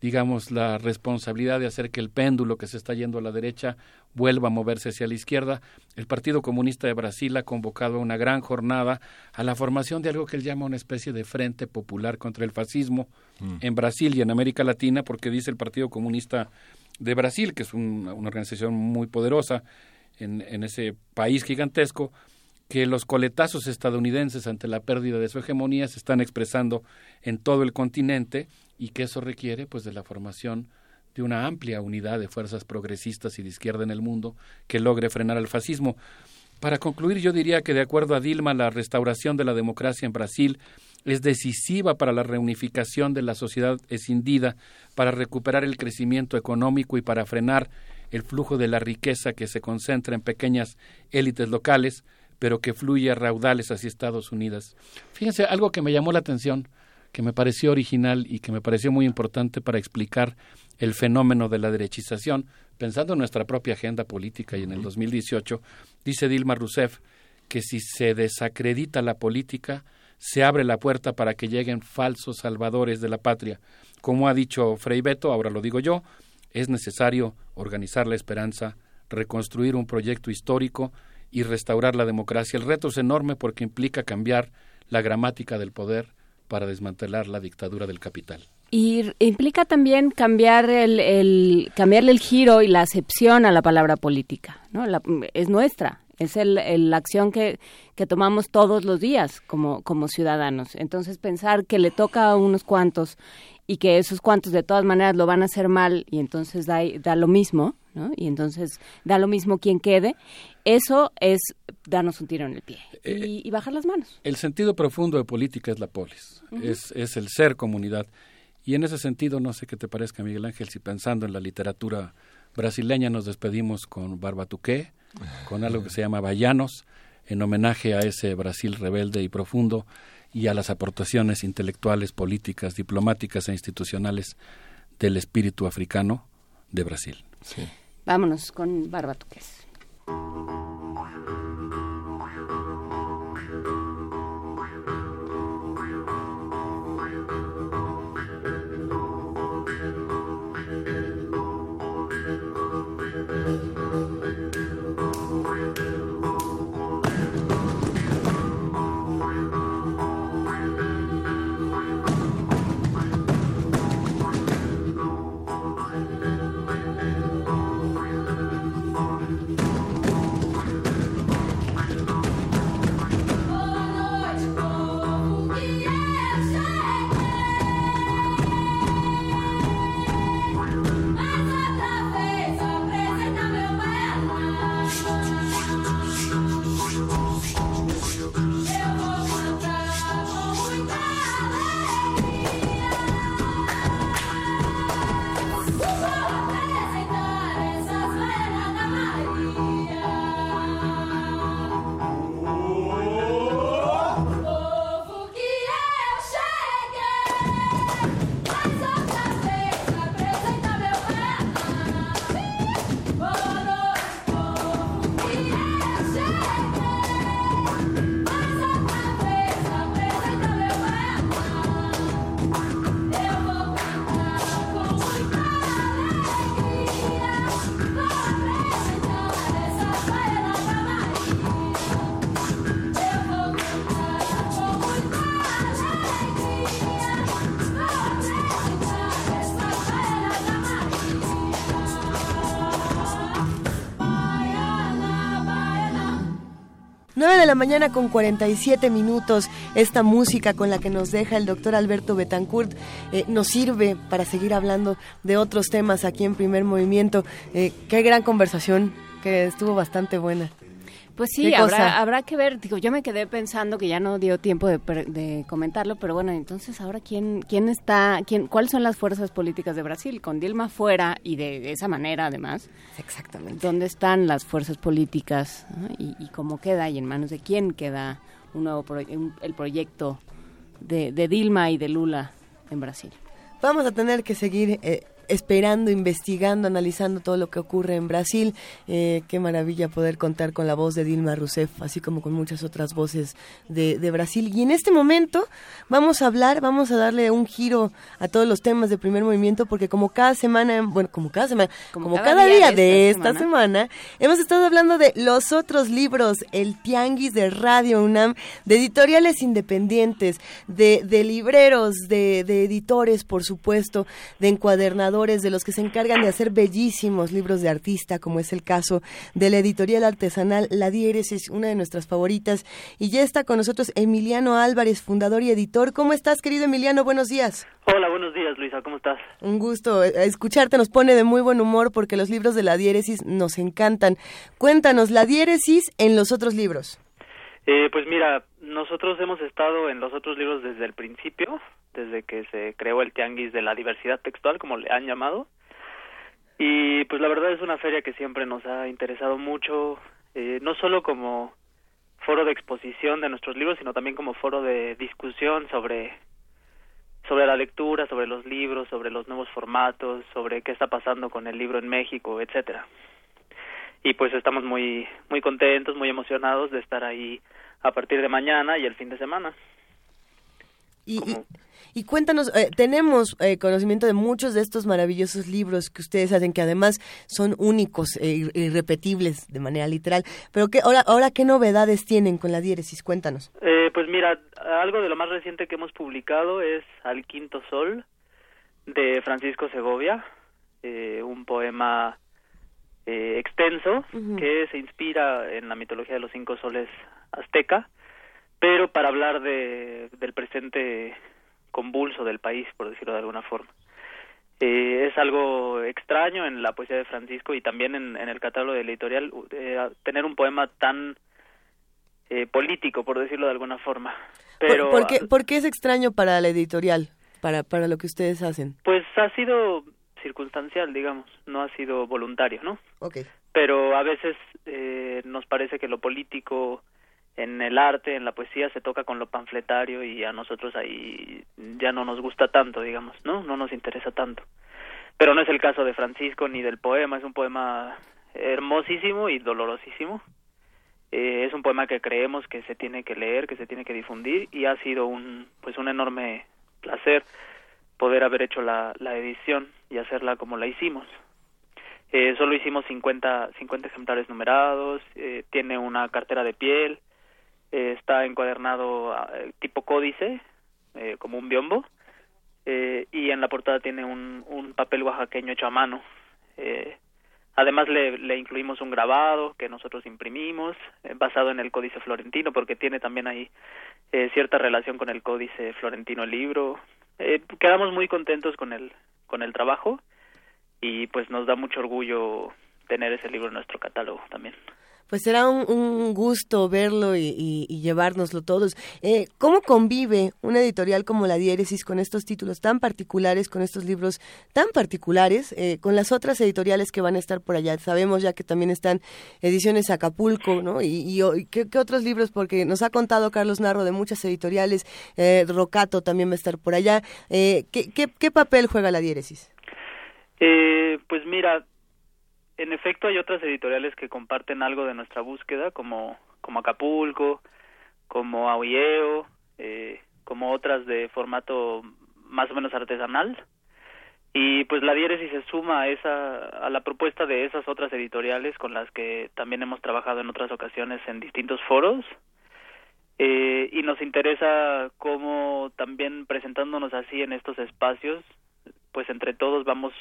Speaker 44: digamos, la responsabilidad de hacer que el péndulo que se está yendo a la derecha vuelva a moverse hacia la izquierda. El Partido Comunista de Brasil ha convocado una gran jornada a la formación de algo que él llama una especie de frente popular contra el fascismo mm. en Brasil y en América Latina, porque dice el Partido Comunista de Brasil, que es una organización muy poderosa en, en ese país gigantesco, que los coletazos estadounidenses ante la pérdida de su hegemonía se están expresando en todo el continente y que eso requiere pues de la formación de una amplia unidad de fuerzas progresistas y de izquierda en el mundo que logre frenar al fascismo. Para concluir, yo diría que de acuerdo a Dilma, la restauración de la democracia en Brasil es decisiva para la reunificación de la sociedad escindida, para recuperar el crecimiento económico y para frenar el flujo de la riqueza que se concentra en pequeñas élites locales, pero que fluye a raudales hacia Estados Unidos. Fíjense, algo que me llamó la atención que me pareció original y que me pareció muy importante para explicar el fenómeno de la derechización, pensando en nuestra propia agenda política y en el 2018, dice Dilma Rousseff que si se desacredita la política, se abre la puerta para que lleguen falsos salvadores de la patria. Como ha dicho Frei Beto, ahora lo digo yo, es necesario organizar la esperanza, reconstruir un proyecto histórico y restaurar la democracia. El reto es enorme porque implica cambiar la gramática del poder, para desmantelar la dictadura del capital.
Speaker 46: Y implica también cambiar el, cambiarle el giro y la acepción a la palabra política, ¿no? es nuestra, es el, la acción que, que, tomamos todos los días como, como ciudadanos. Entonces pensar que le toca a unos cuantos y que esos cuantos de todas maneras lo van a hacer mal y entonces da, da lo mismo, ¿no? Y entonces da lo mismo quien quede, eso es darnos un tiro en el pie y, eh, bajar las manos.
Speaker 44: El sentido profundo de política es la polis, es, es el ser comunidad. Y en ese sentido, no sé qué te parezca, Miguel Ángel, si pensando en la literatura brasileña nos despedimos con Barbatuqué, con algo que se llama Bayanos, en homenaje a ese Brasil rebelde y profundo y a las aportaciones intelectuales, políticas, diplomáticas e institucionales del espíritu africano de Brasil.
Speaker 46: Vámonos con Barbatuques.
Speaker 2: Mañana con 47 minutos, esta música con la que nos deja el doctor Alberto Betancourt eh, nos sirve para seguir hablando de otros temas aquí en Primer Movimiento. Eh, qué gran conversación, que estuvo bastante buena.
Speaker 46: Pues sí, habrá, habrá que ver. Digo, yo me quedé pensando que ya no dio tiempo de, comentarlo, pero bueno, entonces ahora quién quién está, quién, cuáles son las fuerzas políticas de Brasil con Dilma fuera y de, esa manera además.
Speaker 2: Exactamente.
Speaker 46: ¿Dónde están las fuerzas políticas y, cómo queda y en manos de quién queda un nuevo el proyecto de, de Dilma y de Lula en Brasil?
Speaker 2: Vamos a tener que seguir eh, esperando, investigando, analizando todo lo que ocurre en Brasil. Eh, qué maravilla poder contar con la voz de Dilma Rousseff, así como con muchas otras voces de, Brasil. Y en este momento vamos a hablar, vamos a darle un giro a todos los temas de primer movimiento, porque como cada semana, bueno, como cada semana, como, cada, día, de esta, semana. hemos estado hablando de los otros libros, el Tianguis de Radio UNAM, de editoriales independientes, de, de libreros, de, de editores, por supuesto, de encuadernadores de los que se encargan de hacer bellísimos libros de artista, como es el caso de la editorial artesanal La Diéresis, una de nuestras favoritas. Y ya está con nosotros Emiliano Álvarez, fundador y editor. ¿Cómo estás, querido Emiliano? Buenos días.
Speaker 48: Hola, buenos días, Luisa. ¿Cómo estás?
Speaker 2: Un gusto. Eh, escucharte nos pone de muy buen humor porque los libros de La Diéresis nos encantan. Cuéntanos, La Diéresis en los otros libros.
Speaker 48: Eh, pues mira, nosotros hemos estado en los otros libros desde el principio desde que se creó el Tianguis de la Diversidad Textual, como le han llamado. Y pues la verdad es una feria que siempre nos ha interesado mucho, eh, no solo como foro de exposición de nuestros libros, sino también como foro de discusión sobre sobre la lectura, sobre los libros, sobre los nuevos formatos, sobre qué está pasando con el libro en México, etcétera. Y pues estamos muy muy contentos, muy emocionados de estar ahí a partir de mañana y el fin de semana.
Speaker 2: Y, y cuéntanos, eh, tenemos eh, conocimiento de muchos de estos maravillosos libros que ustedes hacen, que además son únicos e irrepetibles de manera literal. Pero qué, ahora, ahora, ¿qué novedades tienen con la diéresis? Cuéntanos.
Speaker 48: Eh, pues mira, algo de lo más reciente que hemos publicado es Al Quinto Sol, de Francisco Segovia, un poema extenso que se inspira en la mitología de los cinco soles azteca, pero para hablar de, del presente convulso del país, por decirlo de alguna forma. Eh, es algo extraño en la poesía de Francisco y también en, el catálogo de editorial eh, tener un poema tan eh, político, por decirlo de alguna forma. Pero,
Speaker 2: ¿Por, qué, ¿Por, qué, es extraño para la editorial, para, para lo que ustedes hacen?
Speaker 48: Pues ha sido circunstancial, digamos, no ha sido voluntario, ¿no?
Speaker 2: Okay.
Speaker 48: Pero a veces nos parece que lo político en el arte, en la poesía se toca con lo panfletario y a nosotros ahí ya no nos gusta tanto, digamos, ¿no? No nos interesa tanto. Pero no es el caso de Francisco ni del poema, es un poema hermosísimo y dolorosísimo. Eh, es un poema que creemos que se tiene que leer, que se tiene que difundir y ha sido un pues un enorme placer poder haber hecho la, la edición y hacerla como la hicimos. Eh, solo hicimos 50, 50 ejemplares numerados, eh, tiene una cartera de piel, eh, está encuadernado ah, tipo códice, eh, como un biombo, eh, y en la portada tiene un, un papel oaxaqueño hecho a mano. además le, le, incluimos un grabado que nosotros imprimimos, basado en el códice florentino, porque tiene también ahí cierta relación con el códice florentino el libro. quedamos muy contentos con el, con el trabajo y pues nos da mucho orgullo tener ese libro en nuestro catálogo también
Speaker 2: pues será un, gusto verlo y, llevárnoslo todos. Eh, ¿Cómo convive una editorial como la Diéresis con estos títulos tan particulares, con estos libros tan particulares, eh, con las otras editoriales que van a estar por allá? Sabemos ya que también están ediciones Acapulco, ¿no? Y, ¿qué, otros libros? Porque nos ha contado Carlos Narro de muchas editoriales, eh, Rocato también va a estar por allá. ¿qué, qué, qué papel juega la Diéresis?
Speaker 48: pues mira, en efecto hay otras editoriales que comparten algo de nuestra búsqueda, como, como Acapulco, como Aulleo, eh, como otras de formato más o menos artesanal. Y pues la diéresis se suma a, esa, a la propuesta de esas otras editoriales con las que también hemos trabajado en otras ocasiones en distintos foros. Eh, y nos interesa cómo también presentándonos así en estos espacios, pues entre todos vamos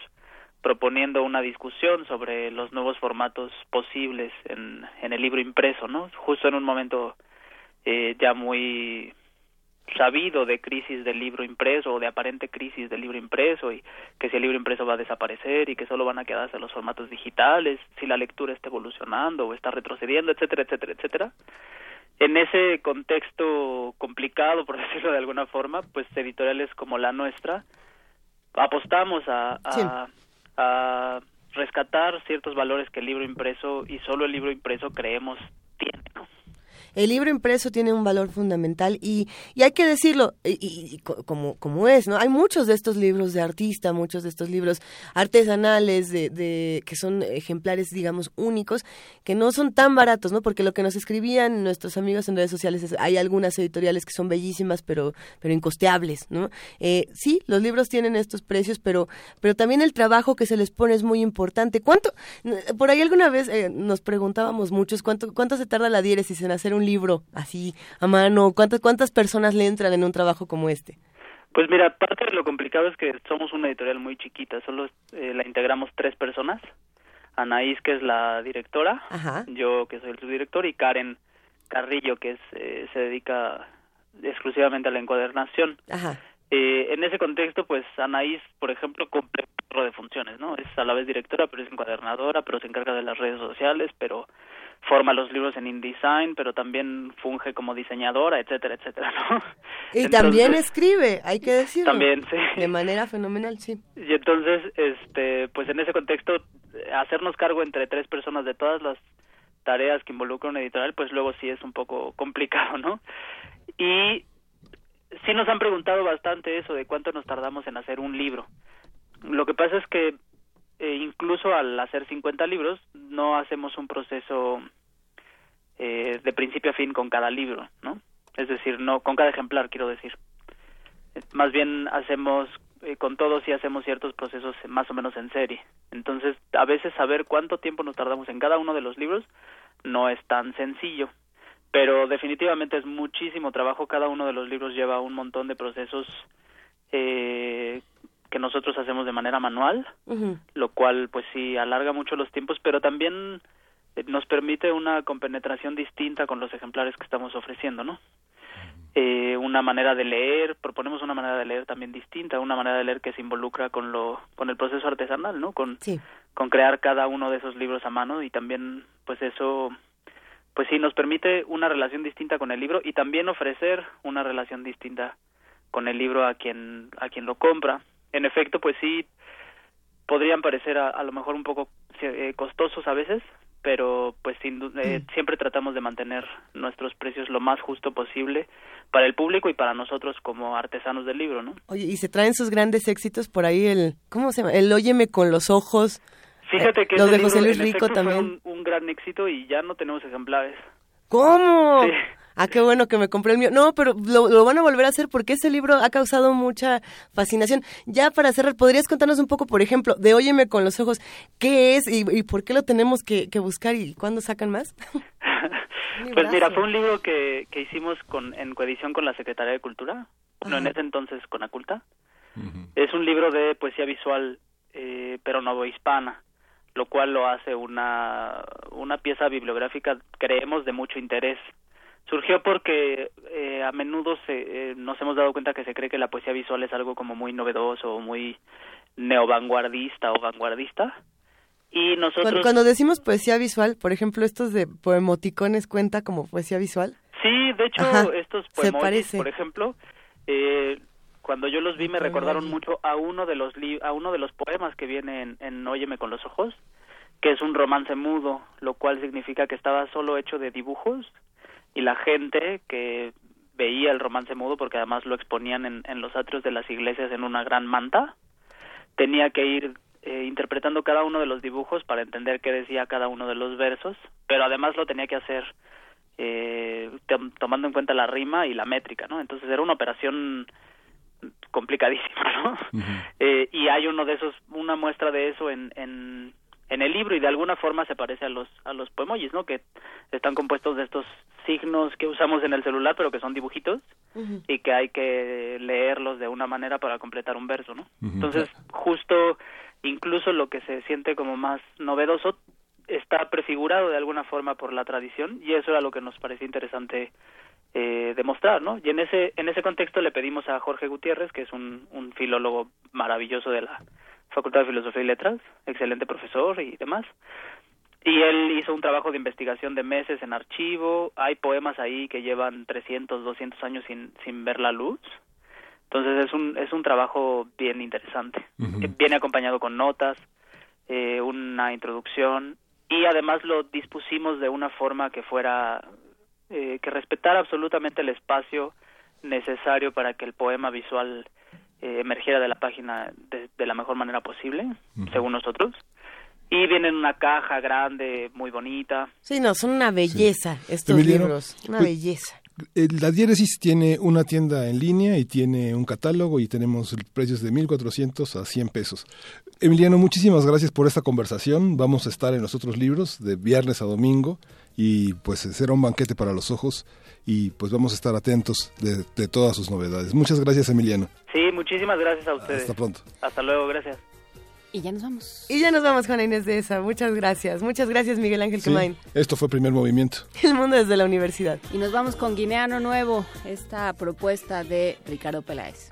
Speaker 48: proponiendo una discusión sobre los nuevos formatos posibles en, en el libro impreso, ¿no? Justo en un momento eh, ya muy sabido de crisis del libro impreso o de aparente crisis del libro impreso y que si el libro impreso va a desaparecer y que solo van a quedarse los formatos digitales, si la lectura está evolucionando o está retrocediendo, etcétera, etcétera, etcétera. En ese contexto complicado, por decirlo de alguna forma, pues editoriales como la nuestra apostamos a, a, a rescatar ciertos valores que el libro impreso y solo el libro impreso creemos tiene. ¿no?
Speaker 2: El libro impreso tiene un valor fundamental y, y hay que decirlo, y, como, como es, ¿no? Hay muchos de estos libros de artista, muchos de estos libros artesanales, de, de, que son ejemplares, digamos, únicos, que no son tan baratos, ¿no? Porque lo que nos escribían nuestros amigos en redes sociales es, hay algunas editoriales que son bellísimas, pero, pero incosteables, ¿no? Eh, sí, los libros tienen estos precios, pero, pero también el trabajo que se les pone es muy importante. ¿Cuánto? Por ahí alguna vez eh, nos preguntábamos muchos, ¿cuánto, cuánto se tarda la diéresis en hacer un libro así a mano? ¿Cuántas, ¿Cuántas personas le entran en un trabajo como este?
Speaker 48: Pues mira, parte de lo complicado es que somos una editorial muy chiquita, solo eh, la integramos tres personas. Anaís, que es la directora, yo que soy el subdirector, y Karen Carrillo, que es, eh, se dedica exclusivamente a la encuadernación. Eh, en ese contexto, pues Anaís, por ejemplo, cumple de funciones, ¿no? Es a la vez directora, pero es encuadernadora, pero se encarga de las redes sociales, pero forma los libros en InDesign, pero también funge como diseñadora, etcétera, etcétera, ¿no?
Speaker 2: Y también escribe, hay que decirlo.
Speaker 48: También, sí.
Speaker 2: De manera fenomenal, sí.
Speaker 48: Y entonces, este, pues en ese contexto, hacernos cargo entre tres personas de todas las tareas que involucra un editorial, pues luego sí es un poco complicado, ¿no? Y sí nos han preguntado bastante eso de cuánto nos tardamos en hacer un libro. Lo que pasa es que eh, incluso al hacer 50 libros no hacemos un proceso eh, de principio a fin con cada libro, ¿no? Es decir, no con cada ejemplar, quiero decir. Más bien hacemos eh, con todos y hacemos ciertos procesos más o menos en serie. Entonces, a veces saber cuánto tiempo nos tardamos en cada uno de los libros no es tan sencillo, pero definitivamente es muchísimo trabajo. Cada uno de los libros lleva un montón de procesos eh, que nosotros hacemos de manera manual, lo cual pues sí alarga mucho los tiempos, pero también eh, nos permite una compenetración distinta con los ejemplares que estamos ofreciendo, ¿no? Eh, una manera de leer, proponemos una manera de leer también distinta, una manera de leer que se involucra con lo, con el proceso artesanal, ¿no? Con, con crear cada uno de esos libros a mano y también, pues eso, pues sí nos permite una relación distinta con el libro y también ofrecer una relación distinta con el libro a quien, a quien lo compra en efecto, pues sí, podrían parecer a, lo mejor un poco eh, costosos a veces, pero pues sin, eh, mm. siempre tratamos de mantener nuestros precios lo más justo posible para el público y para nosotros como artesanos del libro, ¿no?
Speaker 2: Oye, y se traen sus grandes éxitos por ahí el, ¿cómo se llama? El Óyeme con los ojos.
Speaker 48: Fíjate que
Speaker 2: los de José Luis Rico también.
Speaker 48: Fue un, un, gran éxito y ya no tenemos ejemplares.
Speaker 2: ¿Cómo? Sí ah, qué bueno que me compré el mío. No, pero lo, van a volver a hacer porque ese libro ha causado mucha fascinación. Ya para cerrar, ¿podrías contarnos un poco, por ejemplo, de Óyeme con los ojos, qué es y, por qué lo tenemos que, buscar y cuándo sacan más?
Speaker 48: pues mira, fue un libro que, que hicimos con, en coedición con la Secretaría de Cultura, no en ese entonces con Aculta. Es un libro de poesía visual, eh, pero hispana lo cual lo hace una, una pieza bibliográfica, creemos, de mucho interés surgió porque eh, a menudo se, eh, nos hemos dado cuenta que se cree que la poesía visual es algo como muy novedoso o muy neovanguardista o vanguardista. Y nosotros...
Speaker 2: Cuando, decimos poesía visual, por ejemplo, estos de poemoticones cuenta como poesía visual.
Speaker 48: Sí, de hecho, estos poemas, por ejemplo, eh, cuando yo los vi me recordaron mucho a uno de los a uno de los poemas que viene en, en Óyeme con los ojos, que es un romance mudo, lo cual significa que estaba solo hecho de dibujos y la gente que veía el romance mudo, porque además lo exponían en, en los atrios de las iglesias en una gran manta, tenía que ir eh, interpretando cada uno de los dibujos para entender qué decía cada uno de los versos, pero además lo tenía que hacer eh, tomando en cuenta la rima y la métrica, ¿no? Entonces era una operación complicadísima, ¿no? eh, y hay uno de esos, una muestra de eso en, en en el libro y de alguna forma se parece a los a los poemojis, ¿no? Que están compuestos de estos signos que usamos en el celular, pero que son dibujitos y que hay que leerlos de una manera para completar un verso, ¿no? Entonces, justo incluso lo que se siente como más novedoso está prefigurado de alguna forma por la tradición y eso era lo que nos parecía interesante eh, demostrar, ¿no? Y en ese en ese contexto le pedimos a Jorge Gutiérrez, que es un, un filólogo maravilloso de la Facultad de Filosofía y Letras, excelente profesor y demás, y él hizo un trabajo de investigación de meses en archivo, hay poemas ahí que llevan 300, 200 años sin, sin ver la luz, entonces es un, es un trabajo bien interesante. Viene acompañado con notas, eh, una introducción. Y además lo dispusimos de una forma que fuera, eh, que respetara absolutamente el espacio necesario para que el poema visual eh, emergiera de la página de, la mejor manera posible, según nosotros. Y viene en una caja grande, muy bonita.
Speaker 2: Sí, no, son una belleza estos libros, una pues, belleza.
Speaker 3: Eh, la diéresis tiene una tienda en línea y tiene un catálogo y tenemos precios de 1.400 a 100 pesos. Emiliano, muchísimas gracias por esta conversación. Vamos a estar en los otros libros de viernes a domingo y pues será un banquete para los ojos y pues vamos a estar atentos de, de todas sus novedades. Muchas gracias, Emiliano.
Speaker 48: Sí, muchísimas gracias a ustedes.
Speaker 3: Hasta pronto.
Speaker 48: Hasta luego, gracias.
Speaker 46: Y ya nos vamos.
Speaker 2: Y ya nos vamos, Juana Inés de esa. Muchas gracias. Muchas gracias, Miguel Ángel sí,
Speaker 3: Esto fue Primer Movimiento.
Speaker 2: El mundo desde la universidad.
Speaker 46: Y nos vamos con Guineano Nuevo, esta propuesta de Ricardo Peláez.